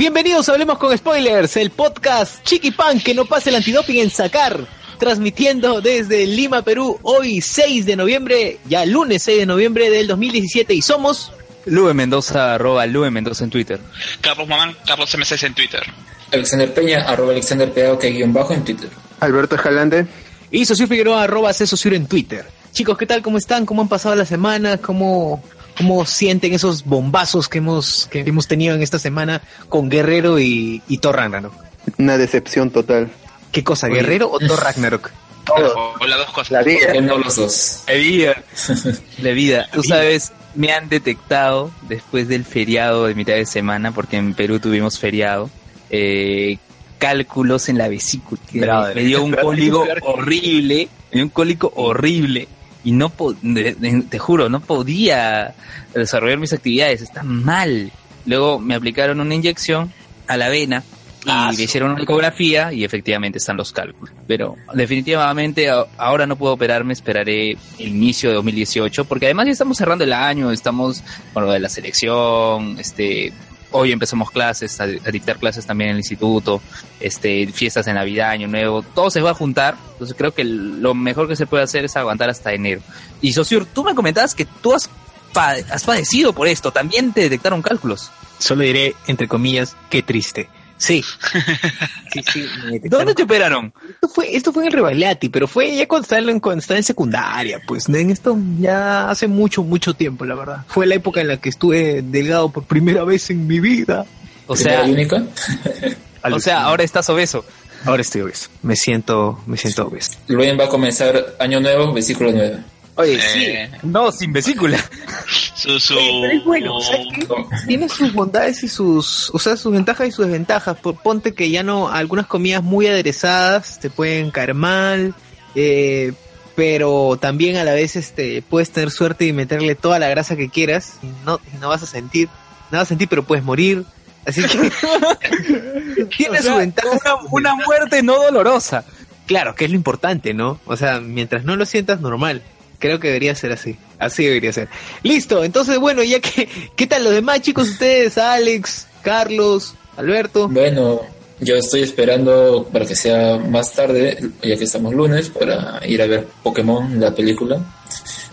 Bienvenidos a Hablemos con Spoilers, el podcast Chiqui Pan que no pasa el antidoping en sacar. Transmitiendo desde Lima, Perú, hoy 6 de noviembre, ya lunes 6 de noviembre del 2017 y somos... Lube Mendoza, arroba Lube Mendoza en Twitter. Carlos Mamán, Carlos M6 en Twitter. Alexander Peña, arroba Alexander Peña, que guion bajo en Twitter. Alberto Escalante. Y Socio Figueroa, arroba Cesosur en Twitter. Chicos, ¿qué tal? ¿Cómo están? ¿Cómo han pasado la semana? ¿Cómo, cómo sienten esos bombazos que hemos, que hemos tenido en esta semana con Guerrero y, y Thor Ragnarok? Una decepción total. ¿Qué cosa, Guerrero o Thor Ragnarok? O las dos cosas. La vida. No los dos. La vida. La vida. Tú sabes, me han detectado después del feriado de mitad de semana, porque en Perú tuvimos feriado, eh, cálculos en la vesícula. Me dio un cólico horrible, me dio un cólico horrible. Y no, po- te juro, no podía desarrollar mis actividades, está mal. Luego me aplicaron una inyección a la vena y Ah, me hicieron una ecografía y efectivamente están los cálculos. Pero definitivamente ahora no puedo operarme, esperaré el inicio de 2018 porque además ya estamos cerrando el año, estamos con lo de la selección, este hoy empezamos clases, a, dictar clases también en el instituto, este fiestas de Navidad, Año Nuevo, todo se va a juntar, entonces creo que lo mejor que se puede hacer es aguantar hasta enero. Y Sosur, tú me comentabas que tú has, has padecido por esto, también te detectaron cálculos. Solo diré, entre comillas, qué triste. Sí. Sí, ¿Dónde te operaron? Esto fue, esto fue en el Rebagliati, pero fue ya cuando estaba, en, cuando estaba en secundaria, pues en esto ya hace mucho, mucho tiempo, la verdad. Fue la época en la que estuve delgado por primera vez en mi vida. O sea, única. o sea, ahora estás obeso. Ahora estoy obeso. Me siento, me siento obeso. Luego va a comenzar año nuevo, versículo 9. Oye, Eh, No, sin vesícula. su, su... Oye, pero es bueno. Tiene sus bondades y sus, o sea, sus ventajas y sus desventajas. Ponte que ya no, algunas comidas muy aderezadas te pueden caer mal, eh, pero también a la vez este, puedes tener suerte y meterle toda la grasa que quieras y no, y no vas a sentir, no vas a sentir, pero puedes morir. Así que tiene O sea, sus ventajas. Una, una muerte no dolorosa. Claro, que es lo importante, ¿no? O sea, mientras no lo sientas normal. Creo que debería ser así. Así debería ser. Listo, entonces bueno, ya que, ¿qué tal los demás chicos ustedes? Alex, Carlos, Alberto. Bueno, yo estoy esperando para que sea más tarde, ya que estamos lunes, para ir a ver Pokémon, la película.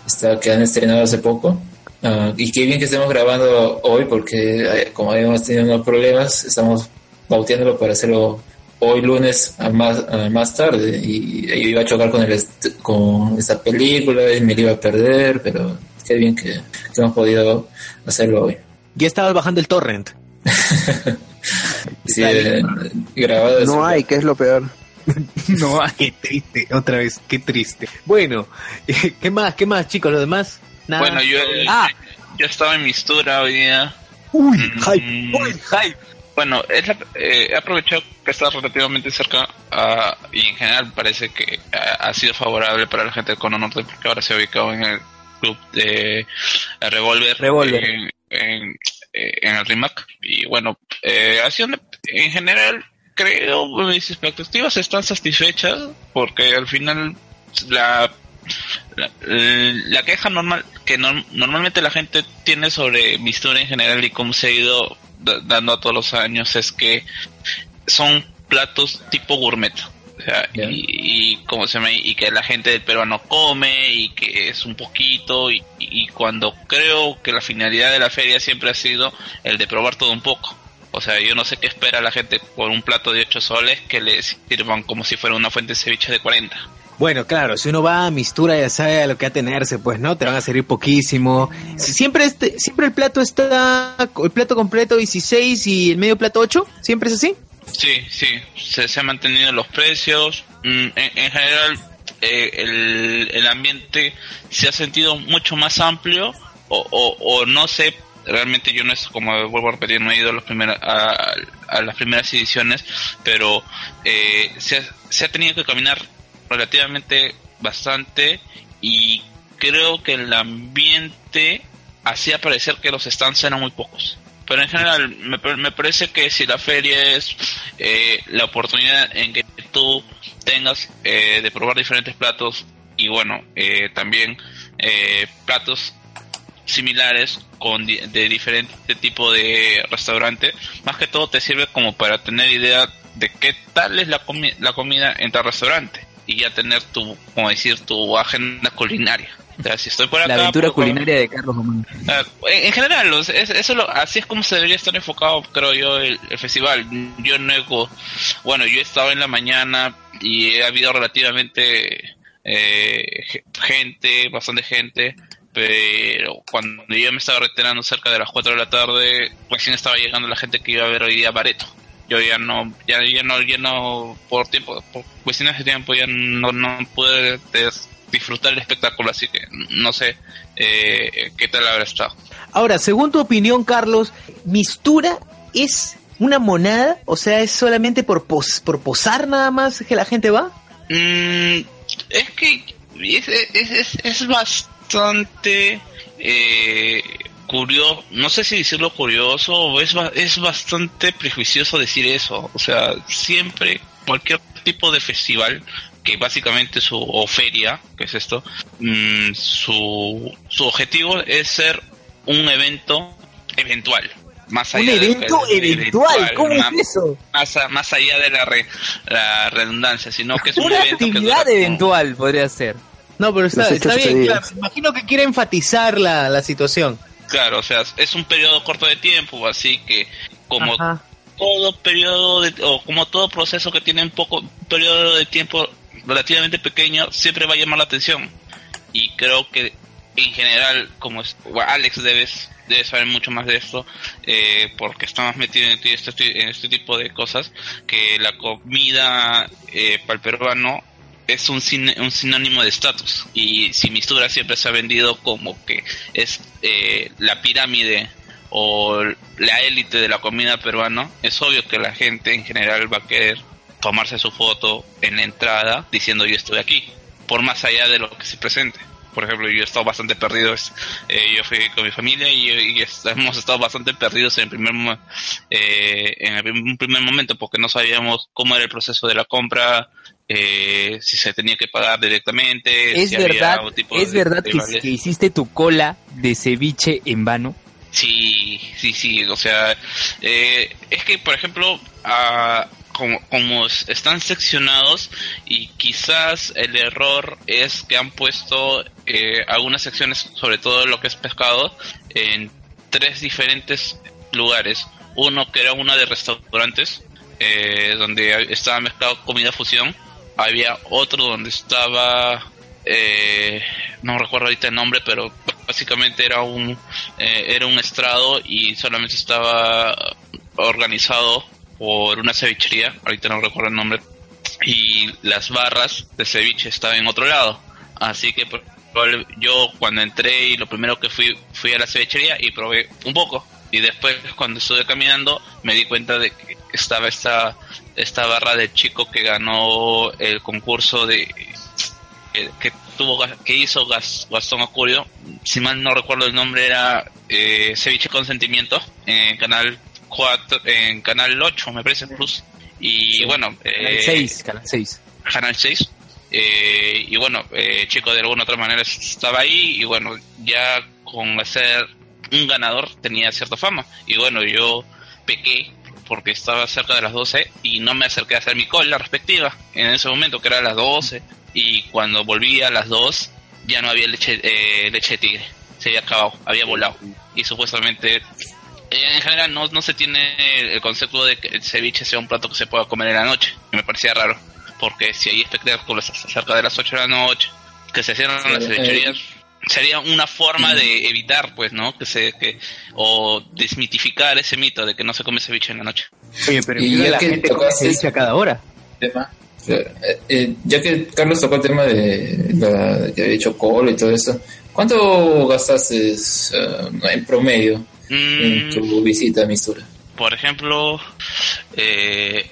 Está que han estrenado hace poco. Ah, y qué bien que estemos grabando hoy, porque eh, como habíamos tenido unos problemas, estamos bauteándolo para hacerlo hoy lunes a más, a más tarde. Y, yo iba a chocar con, el est- con esta película y me la iba a perder, pero qué bien que, que hemos podido hacerlo hoy. Ya estabas bajando el torrent. Sí, eh, grabado No hay, que es lo peor. No, qué triste, otra vez, qué triste. Bueno, ¿qué más? ¿Qué más, chicos? ¿Los demás? Nada. Bueno, yo, Ah. yo estaba en Mistura hoy día. Uy, Mm, hype. Uy, hype. Bueno, es la- eh, he aprovechado que está relativamente cerca ah, y en general parece que ah, ha sido favorable para la gente del Cono Norte porque ahora se ha ubicado en el club de eh, Revolver, Revolver. En, en, eh, en el RIMAC. Y bueno, eh, una- en general creo mis expectativas están satisfechas porque al final la la, la queja normal que no- normalmente la gente tiene sobre Mistura en general y cómo se ha ido da- dando a todos los años es que son platos tipo gourmet. O sea, y, y como se me y que la gente del peruano come y que es un poquito y, y cuando creo que la finalidad de la feria siempre ha sido el de probar todo un poco. O sea, yo no sé qué espera la gente por un plato de 8 soles que les sirvan como si fuera una fuente de ceviche de 40. Bueno, claro, si uno va a mistura ya sabe a lo que atenerse, pues, ¿no? Te van a servir poquísimo. Si- Siempre este, siempre el plato está, el plato completo 16 y el medio plato 8, ¿siempre es así? Sí, sí, se, se han mantenido los precios. Mm, En, en general, eh, el, ambiente se ha sentido mucho más amplio o, o, no sé, realmente yo no es como vuelvo a repetir, no he ido a, los primera- a, las primeras ediciones, pero eh, se ha tenido que caminar relativamente bastante y creo que el ambiente hacía parecer que los stands eran muy pocos. Pero en general, me, me parece que si la feria es eh, la oportunidad en que tú tengas eh, de probar diferentes platos y bueno, eh, también eh, platos similares con de diferente tipo de restaurante, más que todo te sirve como para tener idea de qué tal es la, comi- la comida en tal restaurante y ya tener tu, como decir, tu agenda culinaria. O sea, si estoy por acá, La aventura culinaria de Carlos Román. Ah, en, en general, es- eso lo- así es como se debería estar enfocado, creo yo, el, el festival. Yo no bueno, yo he estado en la mañana y ha habido relativamente eh, ge- gente, bastante gente, pero cuando yo me estaba retirando cerca de las 4 de la tarde, recién estaba llegando la gente que iba a ver hoy día Bareto. Yo ya no, ya, ya no, ya no, por tiempo, por cuestiones de tiempo ya no, no pude des- disfrutar el espectáculo, así que no sé eh, qué tal habrá estado. Ahora, según tu opinión, Carlos, ¿Mistura es una monada? O sea, ¿es solamente por, pos- por posar nada más que la gente va? Mm, es que es, es, es, es bastante eh, curioso, no sé si decirlo curioso, o es, es bastante prejuicioso decir eso. O sea, siempre, cualquier tipo de festival, que básicamente su, o feria, que es esto, mm, su, su objetivo es ser un evento eventual. Más Un allá de- evento de- eventual, ¿cómo más- es eso? más, a- más allá de la, re- la redundancia, sino que es un Una evento que actividad como- eventual podría ser. No, pero está, bien, claro. Me imagino que quiere enfatizar la, la situación. Claro, o sea, es un periodo corto de tiempo, así que como Ajá. todo periodo de, o como todo proceso que tiene un poco un periodo de tiempo relativamente pequeño, siempre va a llamar la atención. Y creo que en general, como es, Alex debes debe saber mucho más de esto, eh, porque está más metido en este, en este tipo de cosas, que la comida eh, para el peruano es un, sin- un sinónimo de estatus. Y si Mistura siempre se ha vendido como que es eh, la pirámide o la élite de la comida peruana, es obvio que la gente en general va a querer tomarse su foto en la entrada diciendo yo estoy aquí, por más allá de lo que se presente. Por ejemplo, yo he estado bastante perdido, eh, yo fui con mi familia y, hemos estado bastante perdidos en el primer eh, en el primer momento porque no sabíamos cómo era el proceso de la compra, eh, si se tenía que pagar directamente, Es si había verdad, algún tipo es de- verdad de que, hiciste tu cola de ceviche en vano. Sí, sí, sí, o sea, eh, es que, por ejemplo, ah, como, como es- están seccionados y quizás el error es que han puesto eh, algunas secciones, sobre todo lo que es pescado, en tres diferentes lugares. Uno que era una de restaurantes, eh, donde estaba mezclado comida fusión. Había otro donde estaba eh, no recuerdo ahorita el nombre, pero básicamente era un eh, era un estrado y solamente estaba organizado por una cevichería, ahorita no recuerdo el nombre, y las barras de ceviche estaban en otro lado. Así que yo cuando entré y lo primero que fui fui a la cevichería y probé un poco y después cuando estuve caminando me di cuenta de que estaba esta esta barra de chico que ganó el concurso de que, que tuvo que hizo Gas- Gastón Acurio si mal no recuerdo el nombre era eh, ceviche con sentimiento en canal 4 en canal 8 me parece plus y bueno Canal eh, 6, canal 6. Canal 6. Eh, y bueno, eh, Chico de alguna otra manera estaba ahí y bueno, ya con ser un ganador tenía cierta fama. Y bueno, yo pequé porque estaba cerca de las 12 y no me acerqué a hacer mi cola respectiva en ese momento, que era a las 12. Y cuando volví a las 2 ya no había leche, eh, leche de tigre, se había acabado, había volado. Y supuestamente en general no, no se tiene el concepto de que el ceviche sea un plato que se pueda comer en la noche. Me parecía raro, porque si hay espectáculos cerca de las 8 de la noche, que se cierran las cevicherías, sería una forma de evitar, pues, ¿no? Que se, que, o desmitificar ese mito de que no se come ceviche en la noche. Oye, pero Y ya la que gente come ceviche a cada hora. tema. Eh, eh, ya que Carlos tocó el tema de la que había hecho cola y todo eso, ¿cuánto gastaste eh, en promedio en Mm, tu visita a Mistura? por ejemplo, eh,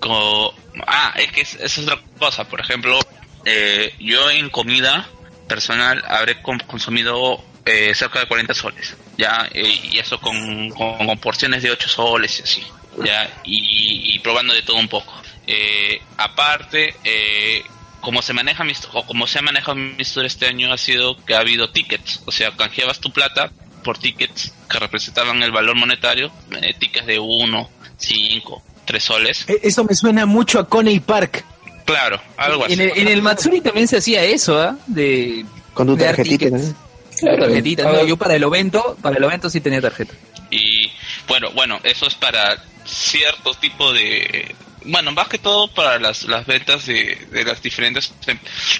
co- ah, es que es- es otra cosa. Por ejemplo, eh, yo en comida personal habré con- consumido eh, cerca de 40 soles, ya, eh, y eso con, con, con porciones de 8 soles y así, ya, y, y probando de todo un poco. Eh, aparte, eh, como se maneja Mist- o como se ha manejado Mistur este año ha sido que ha habido tickets, o sea, canjeabas tu plata por tickets que representaban el valor monetario, eh, tickets de 1, 5, 3 soles. E- Eso me suena mucho a Coney Park. Claro, algo así. En el, en el Matsuri también se hacía eso, ¿ah? De Con tu de tarjetita, tickets. ¿no? Claro, Tarjetitas. ah, No, yo para el evento, para el evento sí tenía tarjeta. Y bueno, bueno, eso es para cierto tipo de... Bueno, más que todo para las, las ventas de, de las diferentes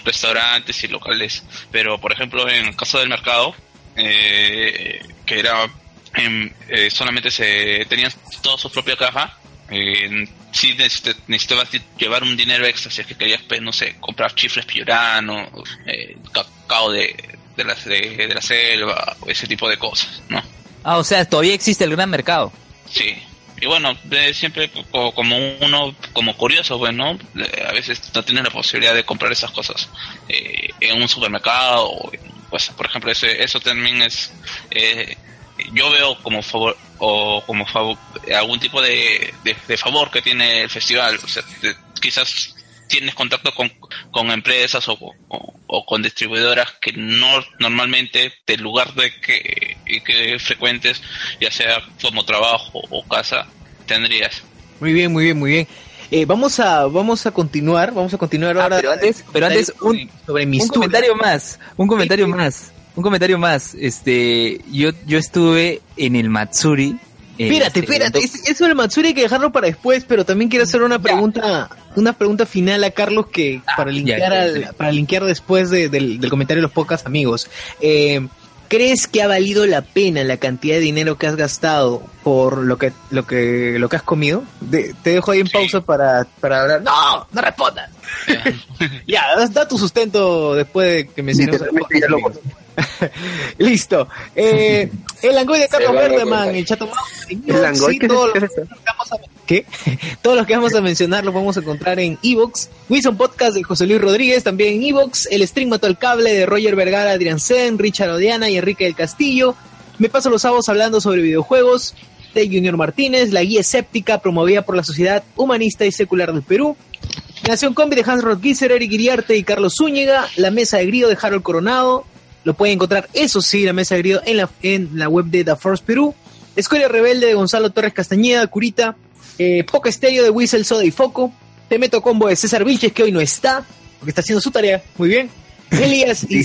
restaurantes y locales. Pero, por ejemplo, en el caso del mercado, eh, que era... em, eh, solamente se tenían toda su propia caja. Eh, sí necesitabas llevar un dinero extra si es que querías, pues, no sé, comprar chifles piurano, eh, cacao de, de, la, de, de la selva, ese tipo de cosas, ¿no? Ah, o sea, todavía existe el gran mercado. Sí. Y bueno, siempre co- como uno, como curioso, bueno, a veces no tienes la posibilidad de comprar esas cosas eh, en un supermercado. o en- Pues, por ejemplo, ese, eso también es, eh, yo veo como favor, o como favor, algún tipo de, de, favor que tiene el festival. O sea, te- quizás tienes contacto con, con empresas o, o- con distribuidoras que no normalmente del lugar de que, que frecuentes, ya sea como trabajo o casa, tendrías. Muy bien, muy bien, muy bien. Eh, vamos a vamos a continuar, vamos a continuar Ah, ahora. pero antes, pero antes un, sobre mis un comentario más, un comentario más, un comentario más. Este, yo, yo estuve en el Matsuri. Espérate, espérate, es- eso del Matsuri hay que dejarlo para después, pero también quiero hacer una pregunta, una pregunta final a Carlos que Ah, para linkear ya, al- para linkear después de- del, del comentario de los pocas amigos. Eh, ¿Crees que ha valido la pena la cantidad de dinero que has gastado por lo que lo que lo que has comido? De- te dejo ahí en Sí. pausa para, para hablar. No, no respondas. ya, da, da tu sustento después de que mencionemos a los lo. Listo. Eh, el Langoy de Carlos Verdeman, el Chato El Langoy, ¿qué todos qué los es que vamos a- ¿Qué? Todos los que vamos a mencionar los vamos a encontrar en Evox, Wilson Podcast de José Luis Rodríguez, también en Evox, El String Mató al Cable de Roger Vergara, Adrián Sen, Richard Odiana y Enrique del Castillo. Me paso los sábados hablando sobre videojuegos de Junior Martínez, la guía escéptica promovida por la Sociedad Humanista y Secular del Perú. Nación Combi de Hans Rodgiser, Eric Iriarte y Carlos Zúñiga, La Mesa de Grío de Harold Coronado. Lo pueden encontrar, eso sí, La Mesa de Grío en la, en la web de The Force Perú. Escuela Rebelde de Gonzalo Torres Castañeda, Curita. Eh, Poca Estéreo de Whistle, Soda y Foco. Te meto combo de César Vilches, que hoy no está, porque está haciendo su tarea. Muy bien. Elías y.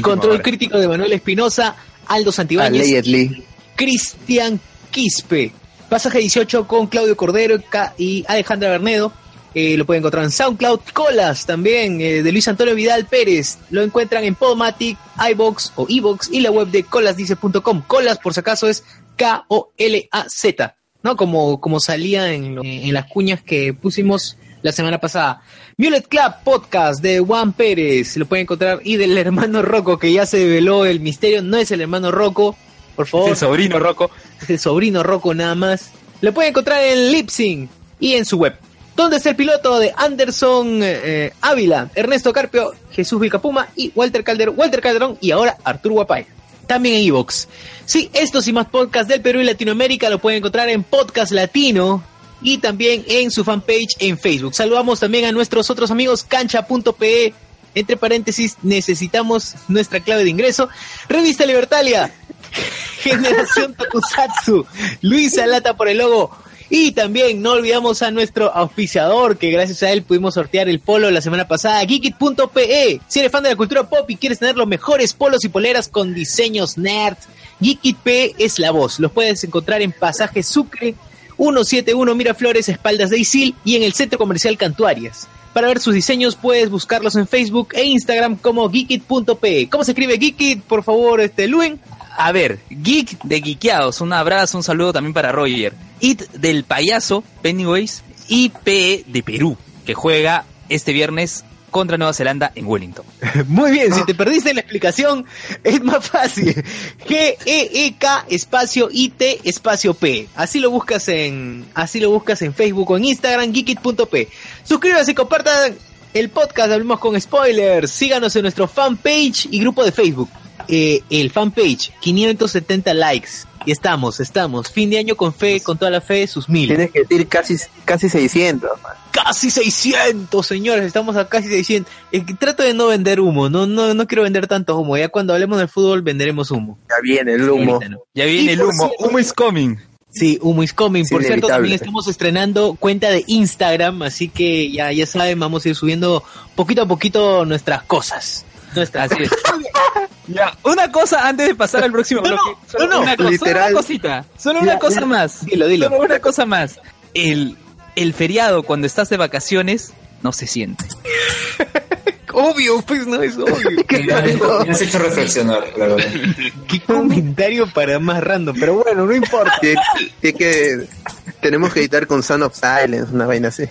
Control crítico de Manuel Espinosa, Aldo Santibáñez. Allegedly. Cristian Quispe. Pasaje 18 con Claudio Cordero y Alejandra Bernedo. Eh, lo pueden encontrar en SoundCloud. Colas también, eh, de Luis Antonio Vidal Pérez. Lo encuentran en Podomatic, iBox o iBox y la web de colasdice.com. Colas, por si acaso, es K-O-L-A-Z, ¿no? Como, como salía en, lo- en las cuñas que pusimos la semana pasada. Mulet Club Podcast de Juan Pérez. Lo pueden encontrar. Y del hermano Rocco, que ya se develó el misterio. No es el hermano Rocco. Por favor, el sobrino Rocco. es el sobrino Rocco nada más. Lo pueden encontrar en Lipsing y en su web. ¿Dónde está el piloto de Anderson eh, Ávila, Ernesto Carpio, Jesús Vilcapuma y Walter Calderón, Walter Calderón y ahora Arturo Guapay? También en Evox. Sí, estos y más podcasts del Perú y Latinoamérica lo pueden encontrar en Podcast Latino y también en su fanpage en Facebook. Saludamos también a nuestros otros amigos cancha.pe. Entre paréntesis, necesitamos nuestra clave de ingreso. Revista Libertalia, Generación Tokusatsu, Luisa Lata por el logo. Y también no olvidamos a nuestro auspiciador, que gracias a él pudimos sortear el polo la semana pasada, geekit.pe. Si eres fan de la cultura pop y quieres tener los mejores polos y poleras con diseños nerd, Geekit.pe es la voz. Los puedes encontrar en Pasaje Sucre, 171 Miraflores, espaldas de Isil y en el Centro Comercial Cantuarias. Para ver sus diseños puedes buscarlos en Facebook e Instagram como geekit.pe. ¿Cómo se escribe Geekit? Por favor, este Luen. A ver, Geek de Geekeados, un abrazo, un saludo también para Roger. It del payaso, Pennywise, y PE de Perú, que juega este viernes contra Nueva Zelanda en Wellington. Muy bien, si te perdiste la explicación, es más fácil. G-E-E-K espacio I-T espacio P. Así lo buscas en, así lo buscas en Facebook o en Instagram, geekit.p. Suscríbanse y compartan el podcast, hablemos con spoilers. Síganos en nuestro fanpage y grupo de Facebook. Eh, el fanpage, 570 likes. Y estamos, estamos. Fin de año con fe, con toda la fe, sus mil. Tienes que decir casi, casi 600. man. Casi 600, señores. Estamos a casi 600. Eh, trato de no vender humo. No, no, no quiero vender tanto humo. Ya cuando hablemos del fútbol venderemos humo. Ya viene el humo. Ahorita no. Ya viene el humo. cierto- Humo is coming. Sí, Humo is coming. Es Por cierto, también estamos estrenando cuenta de Instagram, así que ya, ya saben, vamos a ir subiendo poquito a poquito nuestras cosas. Nuestras Así es. Ya, una cosa antes de pasar al próximo No, no, bloque. Solo no, una, cosa, literal. solo una cosita. Solo una Ya, cosa ya. más. Dilo, dilo. Solo una cosa más. El, el feriado cuando estás de vacaciones no se siente. Obvio, pues no es obvio. Me has- me has hecho reflexionar, la verdad. Qué comentario para más random, pero bueno, no importa. Tiene que, tenemos que editar con Son of Silence, una vaina así.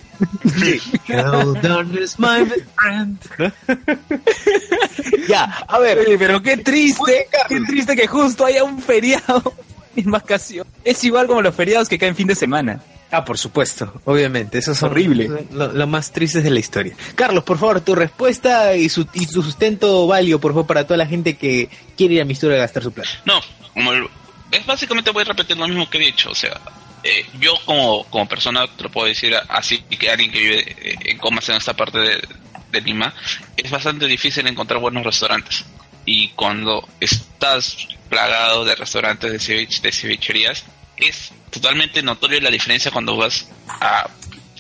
Is my best friend. ya, a ver, Oye, pero qué triste, qué triste que justo haya un feriado en vacación. Es igual como los feriados que caen fin de semana. Ah, por supuesto, obviamente, eso es Horrible. Lo, lo más triste de la historia. Carlos, por favor, tu respuesta y su, y tu sustento válido, por favor, para toda la gente que quiere ir a mi historia a gastar su plata. No, como el- es básicamente voy a repetir lo mismo que he dicho, o sea, eh, yo como, como persona te lo puedo decir así que alguien que vive eh, en comas en esta parte de, de Lima, es bastante difícil encontrar buenos restaurantes. Y cuando estás plagado de restaurantes de, ceviche, cevicherías, es totalmente notorio la diferencia cuando vas a,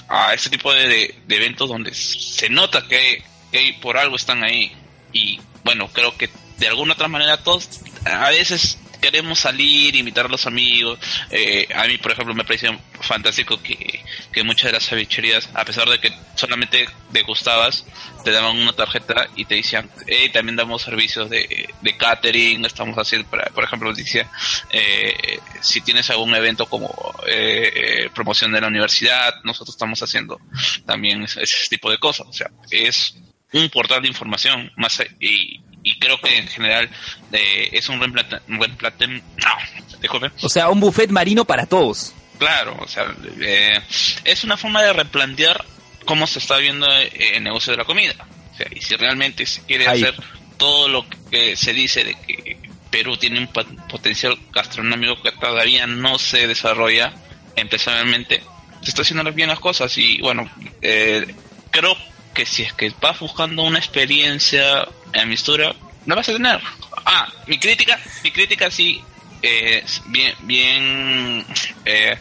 a este tipo de, de- de eventos donde se nota que, que por algo están ahí. Y bueno, creo que de alguna otra manera todos a veces queremos salir, invitar a los amigos. Eh, a mí, por ejemplo, me pareció fantástico que, que muchas de las cevicherías, a pesar de que solamente degustabas, te daban una tarjeta y te decían, hey, también damos servicios de, de catering, estamos haciendo, por ejemplo, decía, eh, si tienes algún evento como eh, eh, promoción de la universidad, nosotros estamos haciendo también ese, ese tipo de cosas. O sea, es un portal de información más y, y creo que en general eh, es un reemplate, un reemplate- no, disculpe, O sea, un buffet marino para todos. Claro, o sea, eh, es una forma de replantear cómo se está viendo eh, el negocio de la comida. O sea, y si realmente se quiere Ahí. hacer todo lo que se dice de que Perú tiene un pot- potencial gastronómico que todavía no se desarrolla empresarialmente, se está haciendo bien las cosas y bueno, eh, creo que si es que vas buscando una experiencia en Mistura, la vas a tener. Ah, mi crítica, mi crítica sí eh, bien, bien eh,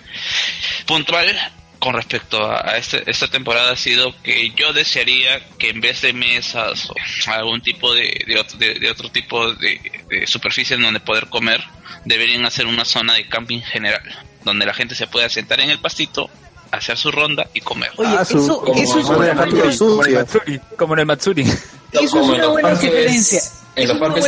puntual con respecto a, este- esta temporada ha sido que yo desearía que en vez de mesas o algún tipo de, de, otro, de- de otro tipo de, de superficie en donde poder comer, deberían hacer una zona de camping general, donde la gente se pueda sentar en el pastito, hacer su ronda y comer. Oye, Ah, su- eso, como- eso es como una el buena, Matsuri. Como en el. Matsuri. Eso es una los buena parques-. En Eso los parques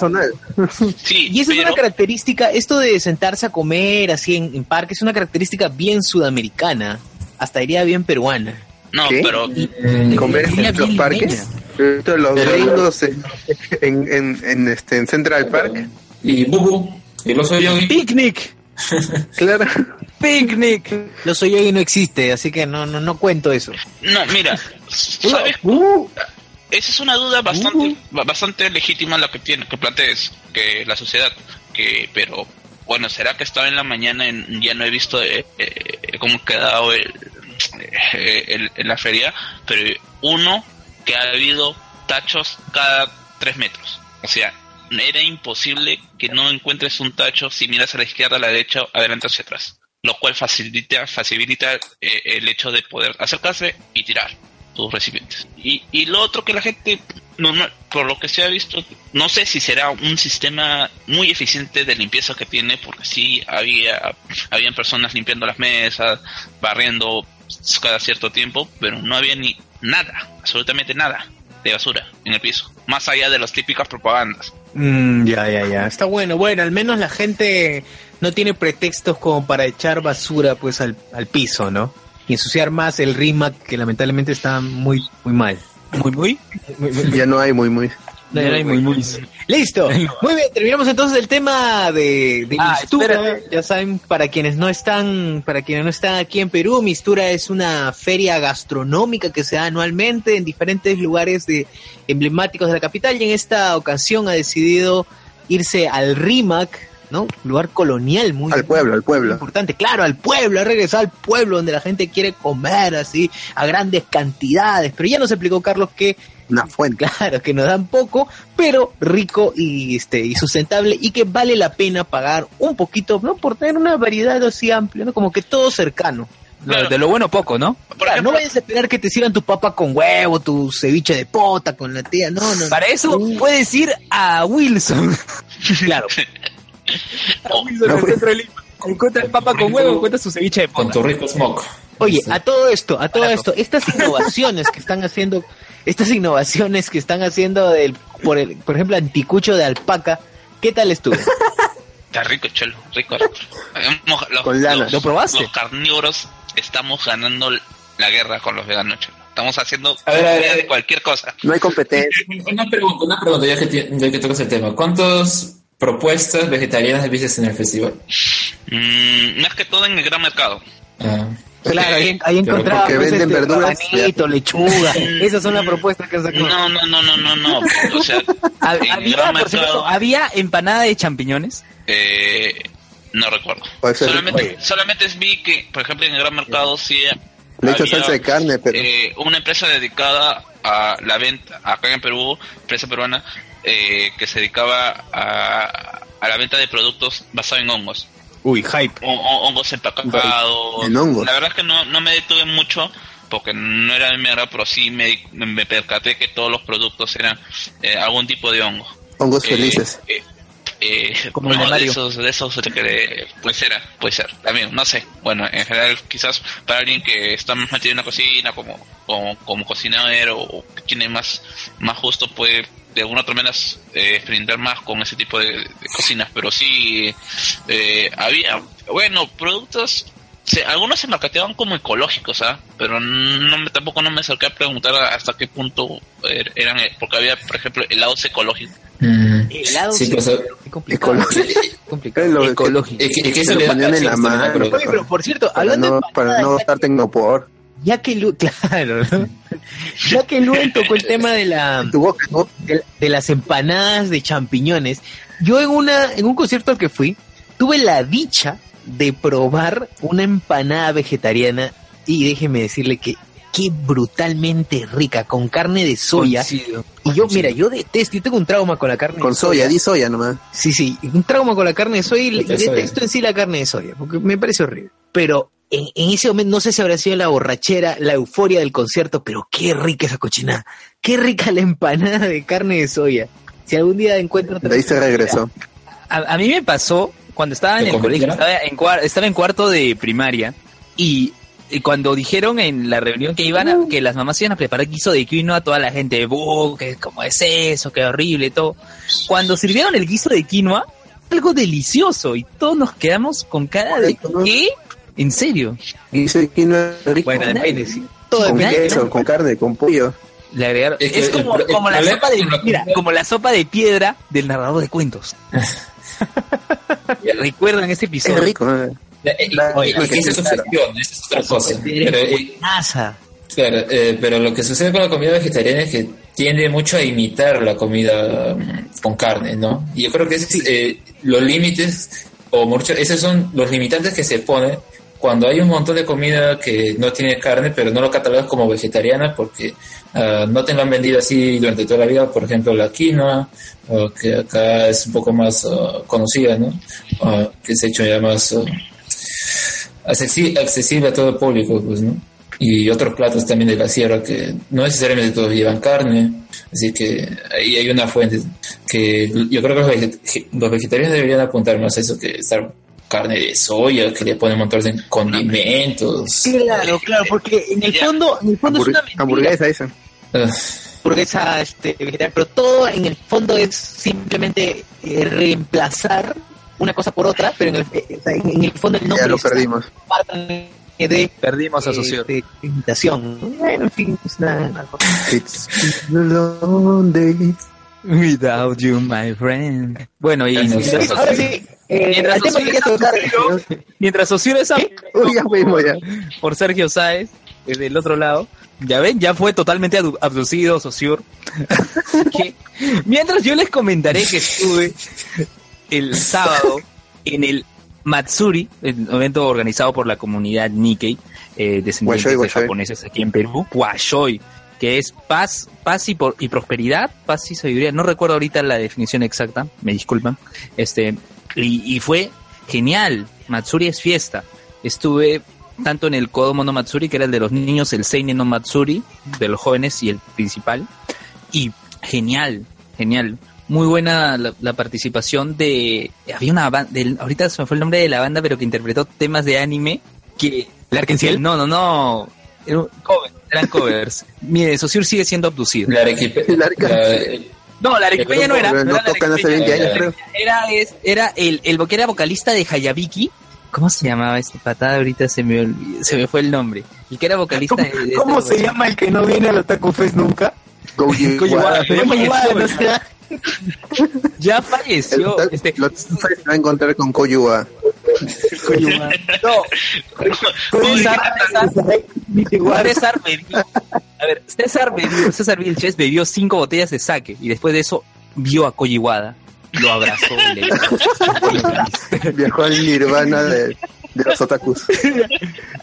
zonales. Parque. Sí, Y esa es una característica, esto de sentarse a comer así en, en parques, es una característica bien sudamericana, hasta diría bien peruana. no, ¿Qué? pero Y- Comer en los parques. Esto, Los gringos en, en, en, en, este, en Central Park. Y Bubu, y el oso yogi. Picnic. Claro. Picnic. Lo soy yo y no existe, así que no, no, no cuento eso. no, mira, ¿sabes? Uh, Esa es una duda bastante ba- bastante legítima la que tiene que plantees que la sociedad que pero bueno será que estaba en la mañana en, ya no he visto eh, eh, cómo ha quedado el, eh, el- en la feria pero uno que ha habido tachos cada tres metros o sea era imposible que no encuentres un tacho si miras a la izquierda a la derecha adelante hacia atrás lo cual facilita facilita eh, el hecho de poder acercarse y tirar tus recipientes. Y, y lo otro que la gente, no, no, por lo que se ha visto, no sé si será un sistema muy eficiente de limpieza que tiene, porque sí había, habían personas limpiando las mesas, barriendo cada cierto tiempo, pero no había ni nada, absolutamente nada de basura en el piso, más allá de las típicas propagandas. Mm, ya, ya, ya. Está bueno. Bueno, al menos la gente no tiene pretextos como para echar basura pues al, al piso, ¿no? Y ensuciar más el RIMAC que lamentablemente está muy, muy mal. Muy, muy. ya no hay muy, muy. No, no hay muy, muy. Listo. Muy bien, terminamos entonces el tema de, de Ah, Mistura. espérate. Ya saben, para quienes no están, para quienes no están aquí en Perú, Mistura es una feria gastronómica que se da anualmente en diferentes lugares de, emblemáticos de la capital y en esta ocasión ha decidido irse al RIMAC ¿no? Un lugar colonial muy Al pueblo, al pueblo. importante. Claro, al pueblo, ha regresado al pueblo donde la gente quiere comer así a grandes cantidades. Pero ya nos explicó Carlos que Una fuente. Claro, que nos dan poco, pero rico y este y sustentable y que vale la pena pagar un poquito, ¿no? Por tener una variedad así amplia, ¿no? Como que todo cercano. Claro. De lo bueno poco, ¿no? Por Claro, ejemplo, no vayas a esperar que te sirvan tu papa con huevo, tu ceviche de pota con la tía, no, no. no. Para eso puedes ir a Wilson. Claro. A Wilson, al centro de Lima. Encuentra el papa con huevo, encuentra su ceviche de Con tu rico smoke. Oye, a todo esto, a todo esto, estas innovaciones que están haciendo, estas innovaciones que están haciendo del, por el, por ejemplo, anticucho de alpaca, ¿qué tal estuvo? Está rico, chelo, rico, rico. Hemos- los, Con lana. los- ¿Lo probaste? Los carnívoros estamos ganando la guerra con los veganos, chelo. Estamos haciendo A ver, a ver, a ver. cualquier cosa. No hay competencia. Una pregunta, una pregunta ya que, ya que tocas el tema. ¿Cuántas propuestas vegetarianas viste en el festival? Mm, más que todo en el gran mercado. Ah, Claro, ahí, ahí pues, venden este, verduras, lechuga. Esas son las propuestas que han sacado. No, no, no, no, no, no. O sea, Había, gran por cierto, mercado, había empanada de champiñones. eh, no recuerdo. Solamente, Oye. solamente vi que, por ejemplo, en el gran mercado sí Le había, salsa de carne, pero eh, una empresa dedicada a la venta, acá en Perú, empresa peruana, eh, que se dedicaba a, a la venta de productos basados en hongos. Uy, hype. Hon- hon- hongos empacados. En hongos. La verdad es que no, no me detuve mucho porque no era mi agrado, pero sí me, me percaté que todos los productos eran eh, algún tipo de hongo. hongos Eh, felices. eh, eh, Como de esos, de esos que puede ser, puede ser, también, no sé. Bueno, en general, quizás para alguien que está más metido en la cocina, como, como, como cocinero o que tiene más, más justo, puede de alguna otra manera eh, experimentar más con ese tipo de, de cocinas, pero sí eh, había, bueno, productos. se- algunos se marketeaban como ecológicos, ¿ah? Pero no me, tampoco no me acerqué a preguntar hasta qué punto er- eran, eh, porque había, por ejemplo, helados ecológicos. mm. Helado, Sí, pues, qué complicado. Ecológico. complicado. Es lo que- Ecológico. Es que, es que Se eso lo le da ponían en la mano. pero- por cierto, Para hablando no, de para no estar tecnopor. ya que claro, ¿no? Ya que Luen tocó el tema de la Tu boca, ¿no? de, de las empanadas de champiñones, yo en una en un concierto al que fui tuve la dicha de probar una empanada vegetariana y déjeme decirle que qué brutalmente rica con carne de soya Coincido. y yo mira yo detesto yo tengo un trauma con la carne Con de soya, di soya nomás. Sí, sí, un trauma con la carne de soya y, y De soya. detesto en sí la carne de soya, porque me parece horrible. Pero en, en ese momento, no sé si habrá sido la borrachera, la euforia del concierto, pero qué rica esa cochinada. Qué rica la empanada de carne de soya. Si algún día encuentro De ahí se regresó. A, a mí me pasó cuando estaba en ¿Te el colegio, estaba en, estaba en cuarto de primaria y, y cuando dijeron en la reunión que iban a, que las mamás iban a preparar guiso de quinoa, toda la gente, "Buh, que cómo es eso, qué horrible, todo. Cuando sirvieron el guiso de quinoa, algo delicioso y todos nos quedamos con cara de. ¿qué? ¿En serio? Que no es rico. Bueno, depende, sí. Todo con depende. queso, con carne, con pollo. Le agregaron. Es Es, que el como, el como la sopa de, mira, como la sopa de piedra del narrador de cuentos. ¿Recuerdan ese Es episodio? rico. ¿no? Eh, eh, esa es gestión, esa es otra cosa. Pero, eh, Buenaza. claro, eh, pero lo que sucede con la comida vegetariana es que tiende mucho a imitar la comida mm, con carne, ¿no? Y yo creo que es, eh, los límites, o mucho, esos son los limitantes que se ponen cuando hay un montón de comida que no tiene carne, pero no lo catalogas como vegetariana porque ah, no te lo han vendido así durante toda la vida, por ejemplo, la quinoa, o que acá es un poco más ah, conocida, ¿no? Ah, que se ha hecho ya más... accesi- accesible a todo el público, pues, ¿no? Y otros platos también de la sierra que no necesariamente todos llevan carne, así que ahí hay una fuente que yo creo que los, veget- los vegetarianos deberían apuntar más a eso que estar carne de soya, que le ponen montones de condimentos. Claro, claro, porque en el fondo, en el fondo es una mentira. hamburguesa esa. Ah, hamburguesa este, vegetariana, pero todo en el fondo es simplemente eh, reemplazar una cosa por otra, pero en el, eh, en- en el fondo el nombre Ya lo es perdimos. parte de Perdimos a eh, socio. de imitación. Bueno, en fin, es. Without you, my friend. Bueno, y mientras, Ahora sí, eh, Mientras el tocar mientras está Uy, ya fuimos ya. por Sergio Sáez, eh, del otro lado, ya ven, ya fue totalmente abducido, Sociur. Que- mientras yo les comentaré que estuve el sábado en el Matsuri, el evento organizado por la comunidad Nikkei, eh, descendientes de japoneses aquí en Perú, Washoi, que es paz, paz y, por- y prosperidad, paz y sabiduría. No recuerdo ahorita la definición exacta, me disculpan. Este, y, y fue genial. Matsuri es fiesta. Estuve tanto en el Kodomo no Matsuri, que era el de los niños, el Seinen no Matsuri, de los jóvenes y el principal. Y genial, genial. Muy buena la, la participación de... Había una banda, ahorita se me fue el nombre de la banda, pero que interpretó temas de anime que... ¿Larkenciel? No, no, no. Era un cover, eran covers. Mire, Sosur sigue siendo abducido. La. El la- No, la arequipeña no era. No era la tocan hace arequipeña. 20 años, creo. Era, es- era el, el que era vocalista de Hayabiki. ¿Cómo se llamaba este patada? Ahorita se me, olvi- se me fue el nombre. El que era vocalista ¿Cómo, de, de cómo se llama el que no viene al Otaku Fest nunca? Falleció. Ya El falleció. Este, Los se va a encontrar con no, César, César, César bebió, a ver, César bebió, César Vilches bebió cinco botellas de sake y después de eso vio a Koji Wada, lo abrazó y le dijo, Viajó al nirvana de, de los otakus.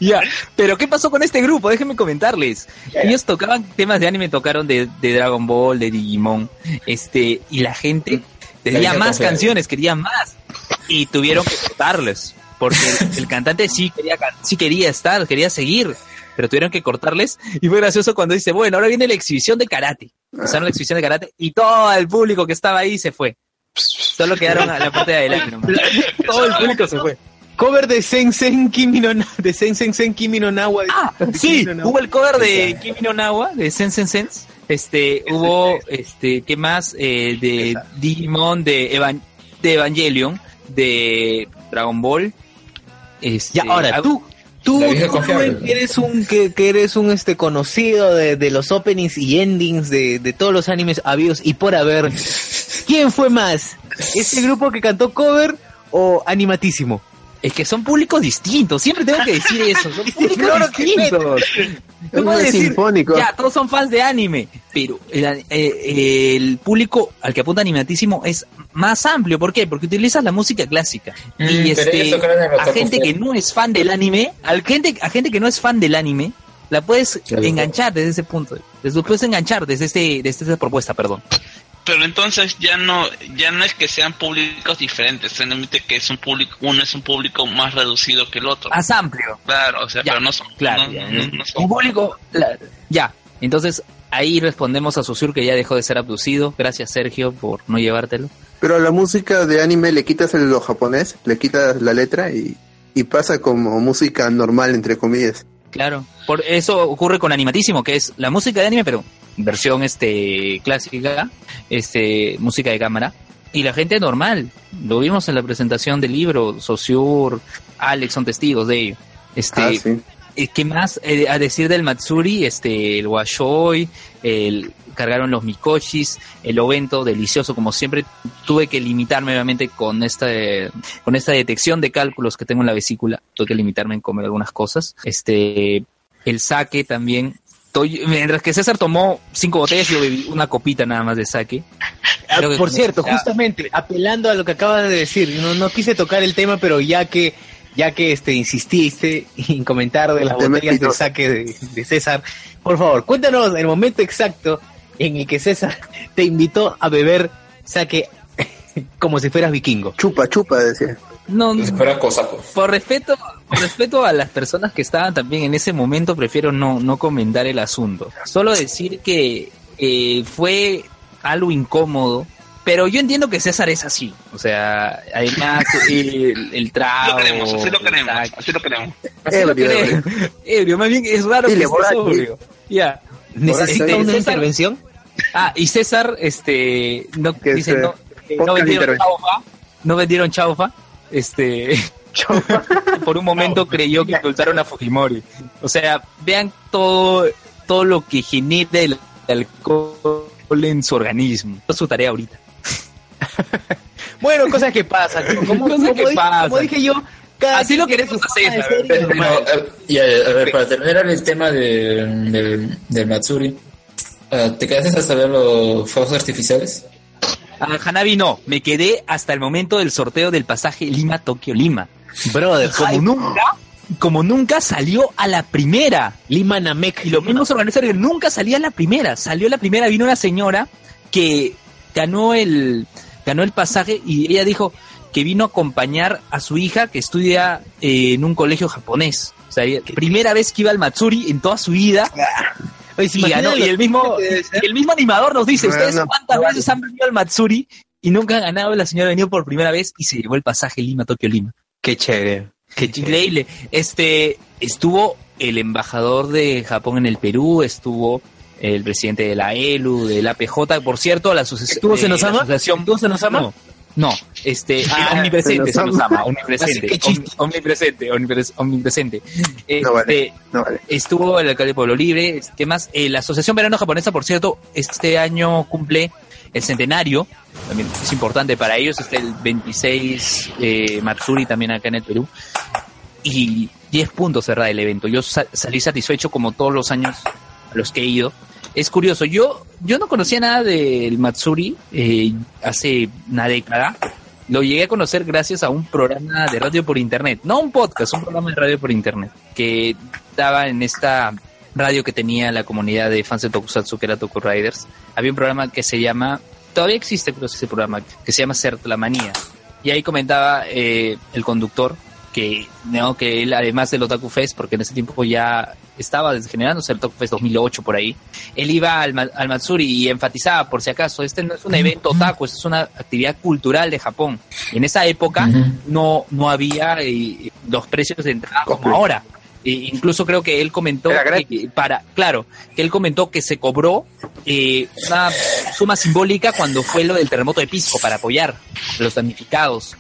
Ya, pero ¿qué pasó con este grupo? Déjenme comentarles. Ellos tocaban temas de anime, tocaron de, de Dragon Ball, de Digimon, este, y la gente vieja más canciones, quería más, y tuvieron que cortarles, porque el, el cantante sí quería, sí quería estar, quería seguir, pero tuvieron que cortarles, y fue gracioso cuando dice, bueno, ahora viene la exhibición de karate. Empezaron la exhibición de karate, y todo el público que estaba ahí se fue. Solo quedaron a la parte de adelante nomás. Todo el público se fue. Cover de Sensen Kimi no Na- de Sensen Sen Kimi no Nawa. de- Ah, de sí, Kimi no Nawa. hubo el cover de Kimi no Nawa, de Sense and Sense. Este, hubo, este, ¿qué más? Eh, de Digimon, de, Evan- de Evangelion, de Dragon Ball. Este, Ya, ahora ah, tú, tú, tú, que eres un que, que eres un este conocido de, de los openings y endings de, de todos los animes habidos y por haber. ¿Quién fue más? ¿Ese grupo que cantó cover o animatísimo? Es que son públicos distintos, siempre tengo que decir eso, son públicos claro distintos. Puedes decir, sinfónico. ya, todos son fans de anime, pero el, eh, el público al que apunta animatísimo es más amplio. ¿Por qué? Porque utilizas la música clásica. Mm, y este, a gente que no es fan del anime, al gente, a gente que no es fan del anime, la puedes enganchar desde ese punto. Les puedes enganchar desde, este, desde esta propuesta, perdón. Pero entonces ya no ya no es que sean públicos diferentes, solamente que es un público uno es un público más reducido que el otro. Más amplio. Claro, o sea, Ya, pero no son Claro, no- ya, no- no son- un público. la- ya, entonces ahí respondemos a Susur que ya dejó de ser abducido. Gracias, Sergio, por no llevártelo. Pero a la música de anime le quitas el lo japonés, le quitas la letra y, y pasa como música normal, entre comillas. Claro. Por eso ocurre con Animatísimo, que es la música de anime, pero versión este clásica, este música de cámara. Y la gente normal. Lo vimos en la presentación del libro. Sociur, Alex son testigos de ello. Este, Ah, sí. ¿Qué más? Eh, a decir del Matsuri, este, el Washoi, el, cargaron los Mikoshis, el Ovento, delicioso, como siempre. Tuve que limitarme, obviamente, con esta, eh, con esta detección de cálculos que tengo en la vesícula. Tuve que limitarme en comer algunas cosas. Este, el sake también. Estoy- mientras que César tomó cinco botellas, yo bebí una copita nada más de sake. Ah, por cierto, justamente apelando a lo que acabas de decir, no, no quise tocar el tema, pero ya que ya que este insististe en comentar de las botellas de saque de, de César, por favor, cuéntanos el momento exacto en el que César te invitó a beber saque como si fueras vikingo. Chupa, chupa, decía. No, fuera cosaco. Por respeto, por respeto a las personas que estaban también en ese momento, prefiero no, no comentar el asunto. Solo decir que eh, fue algo incómodo, pero yo entiendo que César es así. O sea, además el, el Así trago. lo queremos, así lo queremos, así lo queremos. así lo queremos. Ebrio, más bien es raro Dile, que esté sobrio. Ya. ¿Necesita Este, una César- intervención? Ah, y César, este, no, Que dice, no, que no vendieron chaufa, no vendieron chaufa, este, por un momento creyó que insultaron a Fujimori. O sea, vean todo, todo lo que genera el alcohol en su organismo. Es su tarea ahorita. Bueno, cosas que pasan. Como, Cosas como que dije, pasan. como dije yo, cada Así lo queremos hacer, Pero, eh, y, a, a ver, para terminar el tema de, del, del Matsuri, ah, ¿te quedaste hasta ver los fuegos artificiales? A Hanabi no, me quedé hasta el momento del sorteo del pasaje Lima-Tokio-Lima. Brother, Como nunca, como nunca salió a la primera. Lima Namek. Y los mismos organizadores nunca salía a la primera. Salió a la primera, vino una señora que ganó el, ganó el pasaje y ella dijo que vino a acompañar a su hija que estudia eh, en un colegio japonés. O sea, primera vez que iba al Matsuri en toda su vida Oye, ¿se y ganó. Y el mismo, y el mismo animador nos dice, ¿ustedes cuántas veces han venido al Matsuri? Y nunca han ganado, la señora ha venido por primera vez y se llevó el pasaje Lima-Tokio-Lima. Qué chévere. Qué chévere. Increíble. Este, estuvo el embajador de Japón en el Perú, estuvo el presidente de la ELU, de la APJ, por cierto, la, ¿Estuvo eh, Senosama? la asociación... ¿Estuvo Senosama? No, no, este, Ah, omnipresente, omnipresente, Qué chiste. om- omnipresente, omnipres- omnipresente. No vale. Este, No, vale. estuvo el alcalde de Pueblo Libre, ¿qué más? Eh, la Asociación Verano Japonesa, por cierto, este año cumple el centenario, también es importante para ellos, este el 26 eh, Matsuri también acá en el Perú, y 10 puntos cerrada el evento. Yo sa- salí satisfecho como todos los años a los que he ido. Es curioso, yo, yo no conocía nada del Matsuri eh, hace una década. Lo llegué a conocer gracias a un programa de radio por internet, no un podcast, un programa de radio por internet, que daba en esta radio que tenía la comunidad de fans de Tokusatsu, que era Toku Riders. Había un programa que se llama, todavía existe creo ese programa, que se llama Certlamanía. Y ahí comentaba eh, el conductor que, no, que él, además del Otaku Fest, porque en ese tiempo ya estaba generándose el Otaku Fest 2008 por ahí, él iba al, al Matsuri y enfatizaba, por si acaso, este no es un evento otaku, esto es una actividad cultural de Japón. En esa época no, no había eh, los precios de entrada como ahora. E incluso creo que él comentó que para, claro, que él comentó que se cobró eh, una suma simbólica cuando fue lo del terremoto de Pisco para apoyar a los damnificados.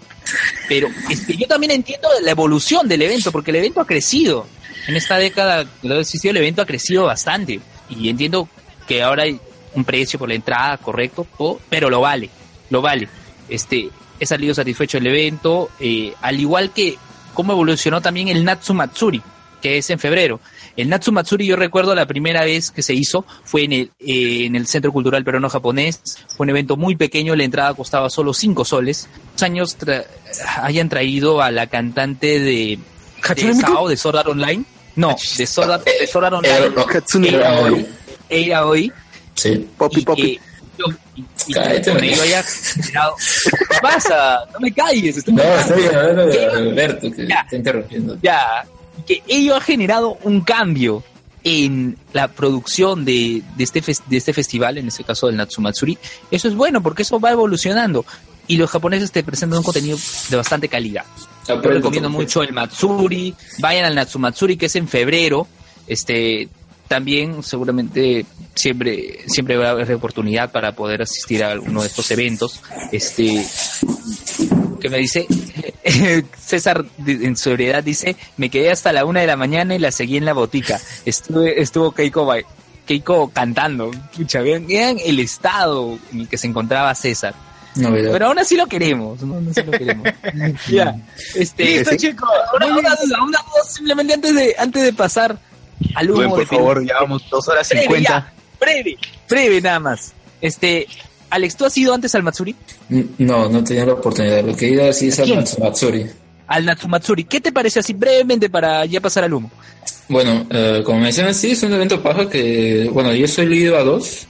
Pero este, yo también entiendo la evolución del evento, porque el evento ha crecido. En esta década lo existido, el evento ha crecido bastante. Y entiendo que ahora hay un precio por la entrada, correcto, pero lo vale, lo vale. Este, he salido satisfecho del evento, eh, al igual que cómo evolucionó también el Natsu Matsuri, que es en febrero. El Natsu Matsuri, yo recuerdo la primera vez que se hizo, fue en el, eh, en el Centro Cultural Peruano Japonés. Fue un evento muy pequeño, la entrada costaba solo 5 soles. Los años tra- hayan traído a la cantante de, de ¿Hatsune Miku? Sao, de Sword Art Online. No, de Sword Art, de Sword Art Online. Era- hoy. Era hoy. Sí. Poppy, Poppy. y- y que Cállate, con güey. ello haya generado- ¿Qué pasa? No me calles. estoy No, estoy hablando de. Alberto, que Ya. está interrumpiendo. ya que ello ha generado un cambio en la producción de, de este de este festival, en este caso del Natsumatsuri. Eso es bueno porque eso va evolucionando y los japoneses te presentan un contenido de bastante calidad. Yo recomiendo mucho el Matsuri, vayan al Natsumatsuri que es en febrero. Este también seguramente siempre siempre va a haber oportunidad para poder asistir a alguno de estos eventos. Este que me dice César en sobriedad dice me quedé hasta la una de la mañana y la seguí en la botica estuve estuvo Keiko Keiko cantando Pucha, vean, vean el estado en el que se encontraba César pero aún así lo queremos ¿no? Aún así lo queremos ya este Listo, sí. chicos. una, una duda una duda simplemente antes de antes de pasar al humo Rubén, por de favor, ya vamos dos horas cincuenta. breve breve nada más este Alex tú has ido antes al Matsuri No, no tenía la oportunidad. Lo que iba así es al ¿Quién? Matsumatsuri. al Natsumatsuri. ¿Qué te parece así brevemente para ya pasar al humo? Bueno, eh, como mencionas, sí, es un evento paja que, bueno, yo soy ido a dos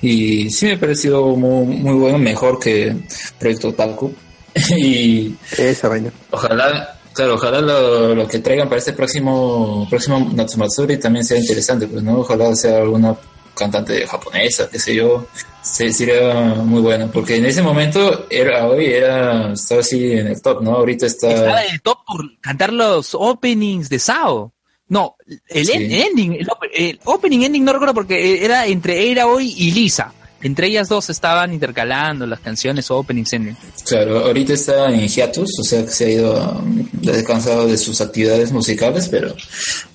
y sí me ha parecido muy, muy bueno, mejor que Proyecto Otaku. y Esa vaina. ojalá, claro, ojalá lo, lo que traigan para este próximo, próximo Natsumatsuri también sea interesante, pues, ¿no? Ojalá sea alguna cantante japonesa, qué sé yo, se- sería muy bueno, porque en ese momento era hoy era estaba así en el top, ¿no? Ahorita está Estaba en el top por cantar los openings de Sao. No, el Sí. ending, el, op- el opening ending no recuerdo porque era entre Eira hoy y Lisa. Entre ellas dos estaban intercalando las canciones openings ending. Claro, ahorita está en hiatus, o sea que se ha ido um, descansado de sus actividades musicales, pero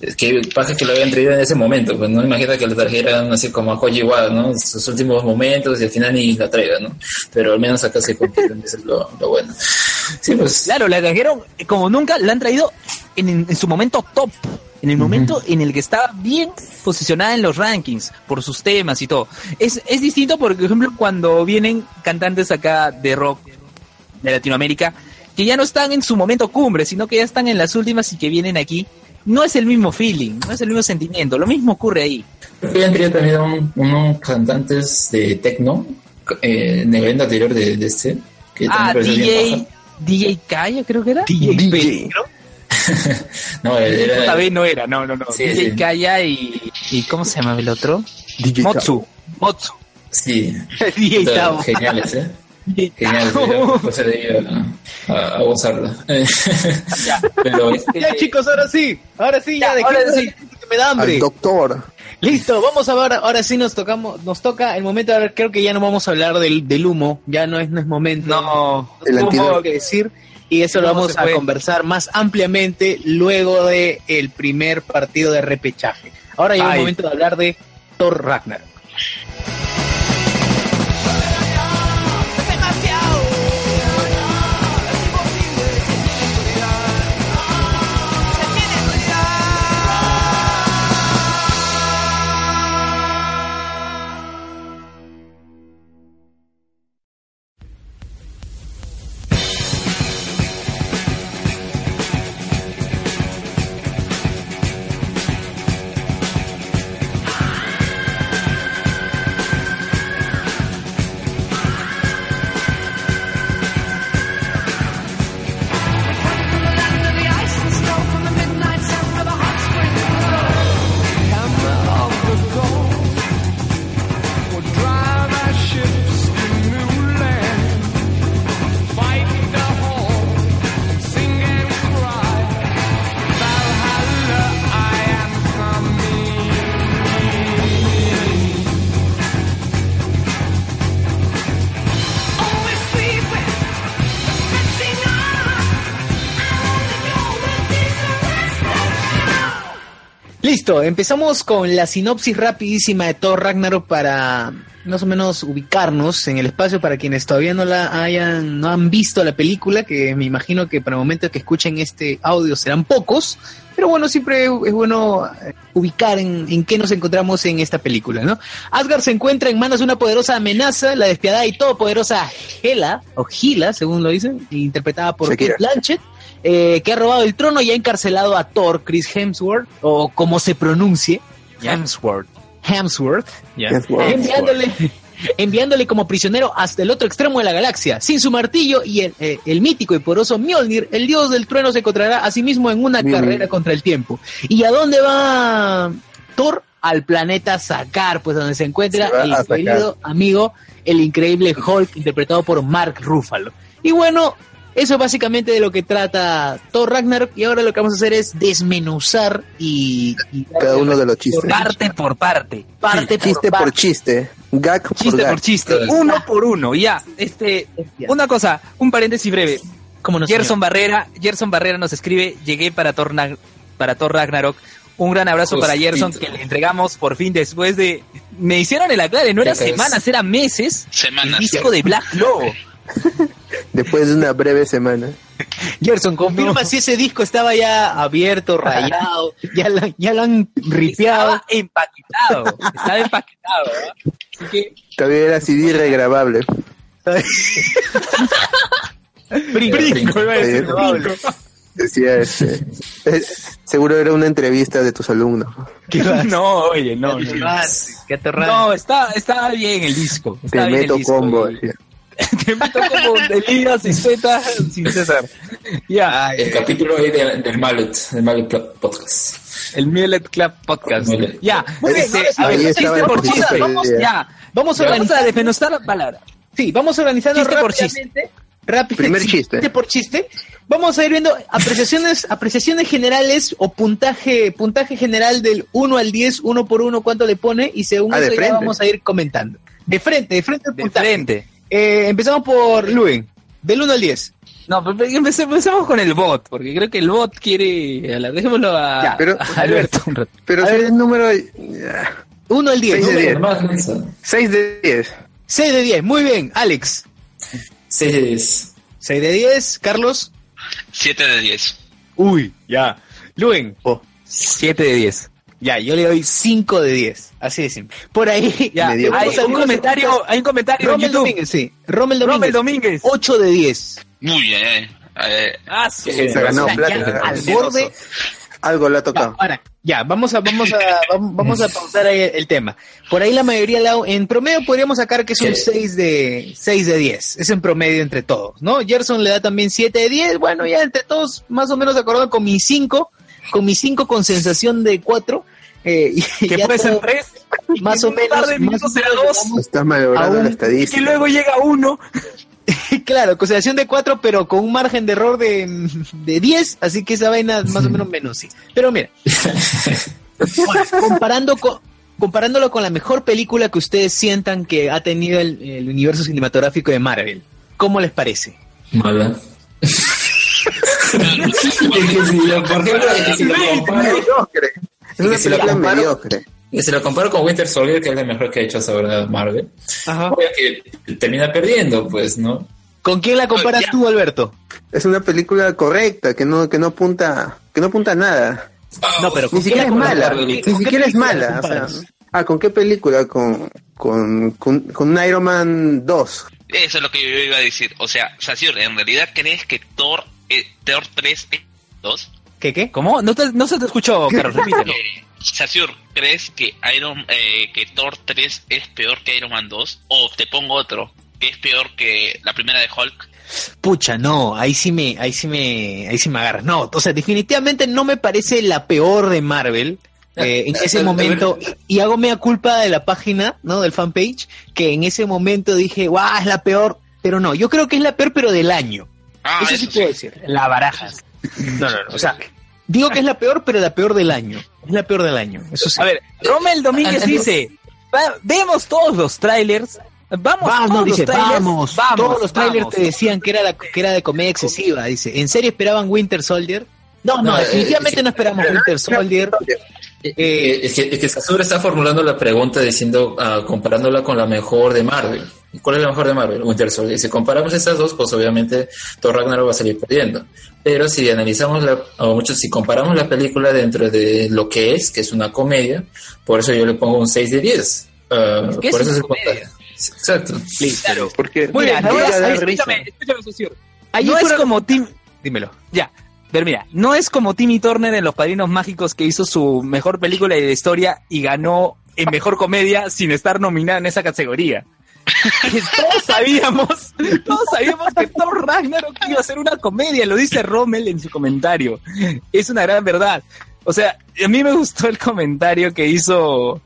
es que pasa que lo habían traído en ese momento, pues no imagina que lo trajeran así como a Koji Wada, ¿no? Sus últimos momentos y al final ni la traigan, ¿no? Pero al menos acá se cumplieron, eso es lo, lo bueno. Sí, pues Claro, la trajeron como nunca, la han traído en, en su momento top, en el momento en el que estaba bien posicionada en los rankings por sus temas y todo. Es, es distinto, por ejemplo, cuando vienen cantantes acá de rock de Latinoamérica que ya no están en su momento cumbre, sino que ya están en las últimas y que vienen aquí. No es el mismo feeling, no es el mismo sentimiento. Lo mismo ocurre ahí. Creo que ya han tenido también un- unos cantantes de techno eh, en el evento anterior de, de este. Que Ah, DJ, DJ Kaya creo que era. DJ. ¿no? paja. No, era, Esta vez no era, no, no, no. Sí, DJ sí. Kaya y, y ¿cómo se llama el otro? DJ Motsu. Motsu. Sí, DJ Tao. geniales, ¿eh? Tao. pues a, a, a gozarla. Pero Este, Ya chicos, ahora sí, ahora sí, ya, Ya, de ahora que sí. que me da hambre. Al doctor. Listo, vamos a ver, ahora sí nos tocamos, nos toca el momento, ahora creo que ya no vamos a hablar del, del humo, ya no es, no es momento. No, El tengo antídoto. que decir y eso lo ¿Cómo vamos a conversar más ampliamente luego de el primer partido de repechaje. Ahora llega el momento de hablar de Thor Ragnarok. Listo, empezamos con la sinopsis rapidísima de Thor Ragnarok para más o menos ubicarnos en el espacio para quienes todavía no la hayan, no han visto la película, que me imagino que para el momento que escuchen este audio serán pocos, pero bueno, siempre es bueno eh, ubicar en, en qué nos encontramos en esta película, ¿no? Asgard se encuentra en manos de una poderosa amenaza, la despiadada y todopoderosa Hela, o Gila, según lo dicen, interpretada por. Kate Blanchett, eh, que ha robado el trono y ha encarcelado a Thor, Chris Hemsworth, o como se pronuncie, Hemsworth. Hemsworth, enviándole, enviándole como prisionero hasta el otro extremo de la galaxia. Sin su martillo y el, eh, el mítico y poderoso Mjolnir, el dios del trueno se encontrará a sí mismo en una carrera contra el tiempo. ¿Y a dónde va Thor? Al planeta Sakar, pues donde se encuentra Se el querido amigo, el increíble Hulk, interpretado por Mark Ruffalo. Y bueno, eso es básicamente de lo que trata Thor Ragnarok. Y ahora lo que vamos a hacer es desmenuzar y, y Cada uno de los chistes. Parte por parte. parte Chiste por por parte. chiste. Gag por Chiste gag. por chiste. Uno por uno. Ya. Este, una cosa, un paréntesis breve. ¿Cómo no, Gerson señor? Barrera, Gerson Barrera nos escribe, llegué para Thor, para Thor Ragnarok. Un gran abrazo para. Gerson que le entregamos por fin después de... Me hicieron el aclare, no era semanas, era meses. Semanas. El disco de Black Lobo. Después de una breve semana. Gerson, confirma si ese disco estaba ya abierto, rayado, ya, la- ya lo han ripeado. Estaba empaquetado. Estaba empaquetado. ¿verdad? Así que Todavía era CD regrabable. Brinco, Brinco, iba a decir, brinco. Pablo. Decía este. eh, seguro era una entrevista de tus alumnos. ¿Qué no, oye, no. Qué No, atorrante, qué no está, está bien el disco. Te bien el meto disco, combo. Te meto como de ligas y Z sin César. Ya, El capítulo ahí del, del Mallet, del Mallet Podcast. el Millet Club Podcast. Millet. Ya, muy bien, chiste estaba el por chiste chiste. del Vamos, ya, Vamos a vamos a organizar, desmenuzar la palabra. sí, vamos organizando Chiste por rápidamente. rápido, Primer sí, chiste. por chiste. Vamos a ir viendo apreciaciones, apreciaciones generales o puntaje, puntaje general del 1 al 10, uno por uno, cuánto le pone, y según Ah, de eso ya vamos a ir comentando. De frente, de frente al De puntaje. frente. Eh, empezamos por Luen, del 1 al 10. No, empezamos con el bot, porque creo que el bot quiere. Dejémoslo a, Ya, pero- a Alberto un rato. Pero A si ver. el número. ya, 1 al 10. Seis de número. diez. Más lanza. 6 de 10. 6 de 10, muy bien. Alex, 6 de 10. 6 de 10. Carlos, 7 de 10. uy, ya. Luen, 7 de 10. Ya, yo le doy 5 de 10. Así de simple. Por ahí, Ya, hay un comentario, hay un comentario en Rommel YouTube. Domínguez, sí. Rommel Rommel Domínguez, Domínguez. 8 de 10. Muy bien. eh. Eh, Ah, su- Se Se ganó O sea, plata. ya al borde. Algo le ha Ya, tocado. ahora, ya, vamos a, vamos a, vamos, a pausar ahí el, tema. Por ahí la mayoría, en promedio podríamos sacar que es un Sí. 6 de, 6 de 10. Es en promedio entre todos, ¿no? Gerson le da también 7 de 10. Bueno, ya entre todos, más o menos acordado con mi 5, con mi 5 con sensación de 4. Eh, y que puede ser 3. más o menos, tarde más o será menos 2. llegamos- Estás malogrando Aún- la Y estadística. luego llega 1. Claro, consideración de 4, pero con un margen de error de, de 10, así que esa vaina más o menos menos sí. Pero mira, bueno, comparando con, comparándolo con la mejor película que ustedes sientan que ha tenido el, el universo cinematográfico de Marvel, ¿cómo les parece? Mala. Es que si lo- por ejemplo, que si lo comparo, Mediocre. Es una que si lo película comparo- mediocre. que si lo comparo con Winter Soldier, que es la mejor que ha hecho ahora Marvel, Ajá. obvio que termina perdiendo, pues, ¿no? ¿Con quién la comparas Ya. tú, Alberto? Es una película correcta, que no, que no apunta, que no apunta a nada. No, pero Ni siquiera es mala, ¿con ni siquiera es mala. o sea, comparas? ah, ¿con qué película? Con, con, con, Iron Man 2. Eso es lo que yo iba a decir. O sea, Sasur, ¿en realidad crees que Thor, eh, Thor 3 es 2? ¿Qué qué? ¿Cómo? No, te- no se te escuchó, Carlos, repítelo. Eh, Sasur, ¿crees que Iron eh, que Thor 3 es peor que Iron Man 2? O te pongo otro, que es peor que la primera de Hulk. Pucha, no, ahí sí me, ahí sí me, ahí sí me agarras. No, o sea, definitivamente no me parece la peor de Marvel. eh, en ese momento, y hago mea culpa de la página, ¿no? Del fanpage, que en ese momento dije, guau, es la peor, pero no, yo creo que es la peor, pero del año. Ah, eso, eso, sí puedo decir. La barajas. No, no, no, o sea, digo que es la peor, pero la peor del año. Es la peor del año, eso sí. A ver, Rommel Domínguez Ah, dice, "Va- vemos todos los trailers, vamos, Vamos, todos dice, los trailers, vamos. vamos, Todos los trailers vamos". te decían que era, la, que era de comedia excesiva. Dice, ¿en serio esperaban Winter Soldier? No, no, No, eh, definitivamente sí. no esperamos Winter Soldier. Eh, es, que, es que Sasura está formulando la pregunta diciendo, ah, comparándola con la mejor de Marvel. ¿Y ¿Cuál es la mejor de Marvel? Winter Soldier. Si comparamos estas dos, pues obviamente Thor Ragnarok va a salir perdiendo. Pero si analizamos la, o mucho, si comparamos la película dentro de lo que es, que es una comedia, por eso yo le pongo un 6 de 10. Ah, ¿Qué es por eso una es el comedia? puntaje. Claro. Porque Muy bien, llega no a es, escúchame, escúchame, Socio. Ahí No es como Tim, Dímelo. ya, pero mira, no es como Timmy Turner en Los Padrinos Mágicos que hizo su mejor película de la historia y ganó en mejor comedia sin estar nominada en esa categoría. Todos sabíamos, todos sabíamos que Thor Ragnarok iba a ser una comedia, lo dice Rommel en su comentario. Es una gran verdad. O sea, a mí me gustó el comentario que hizo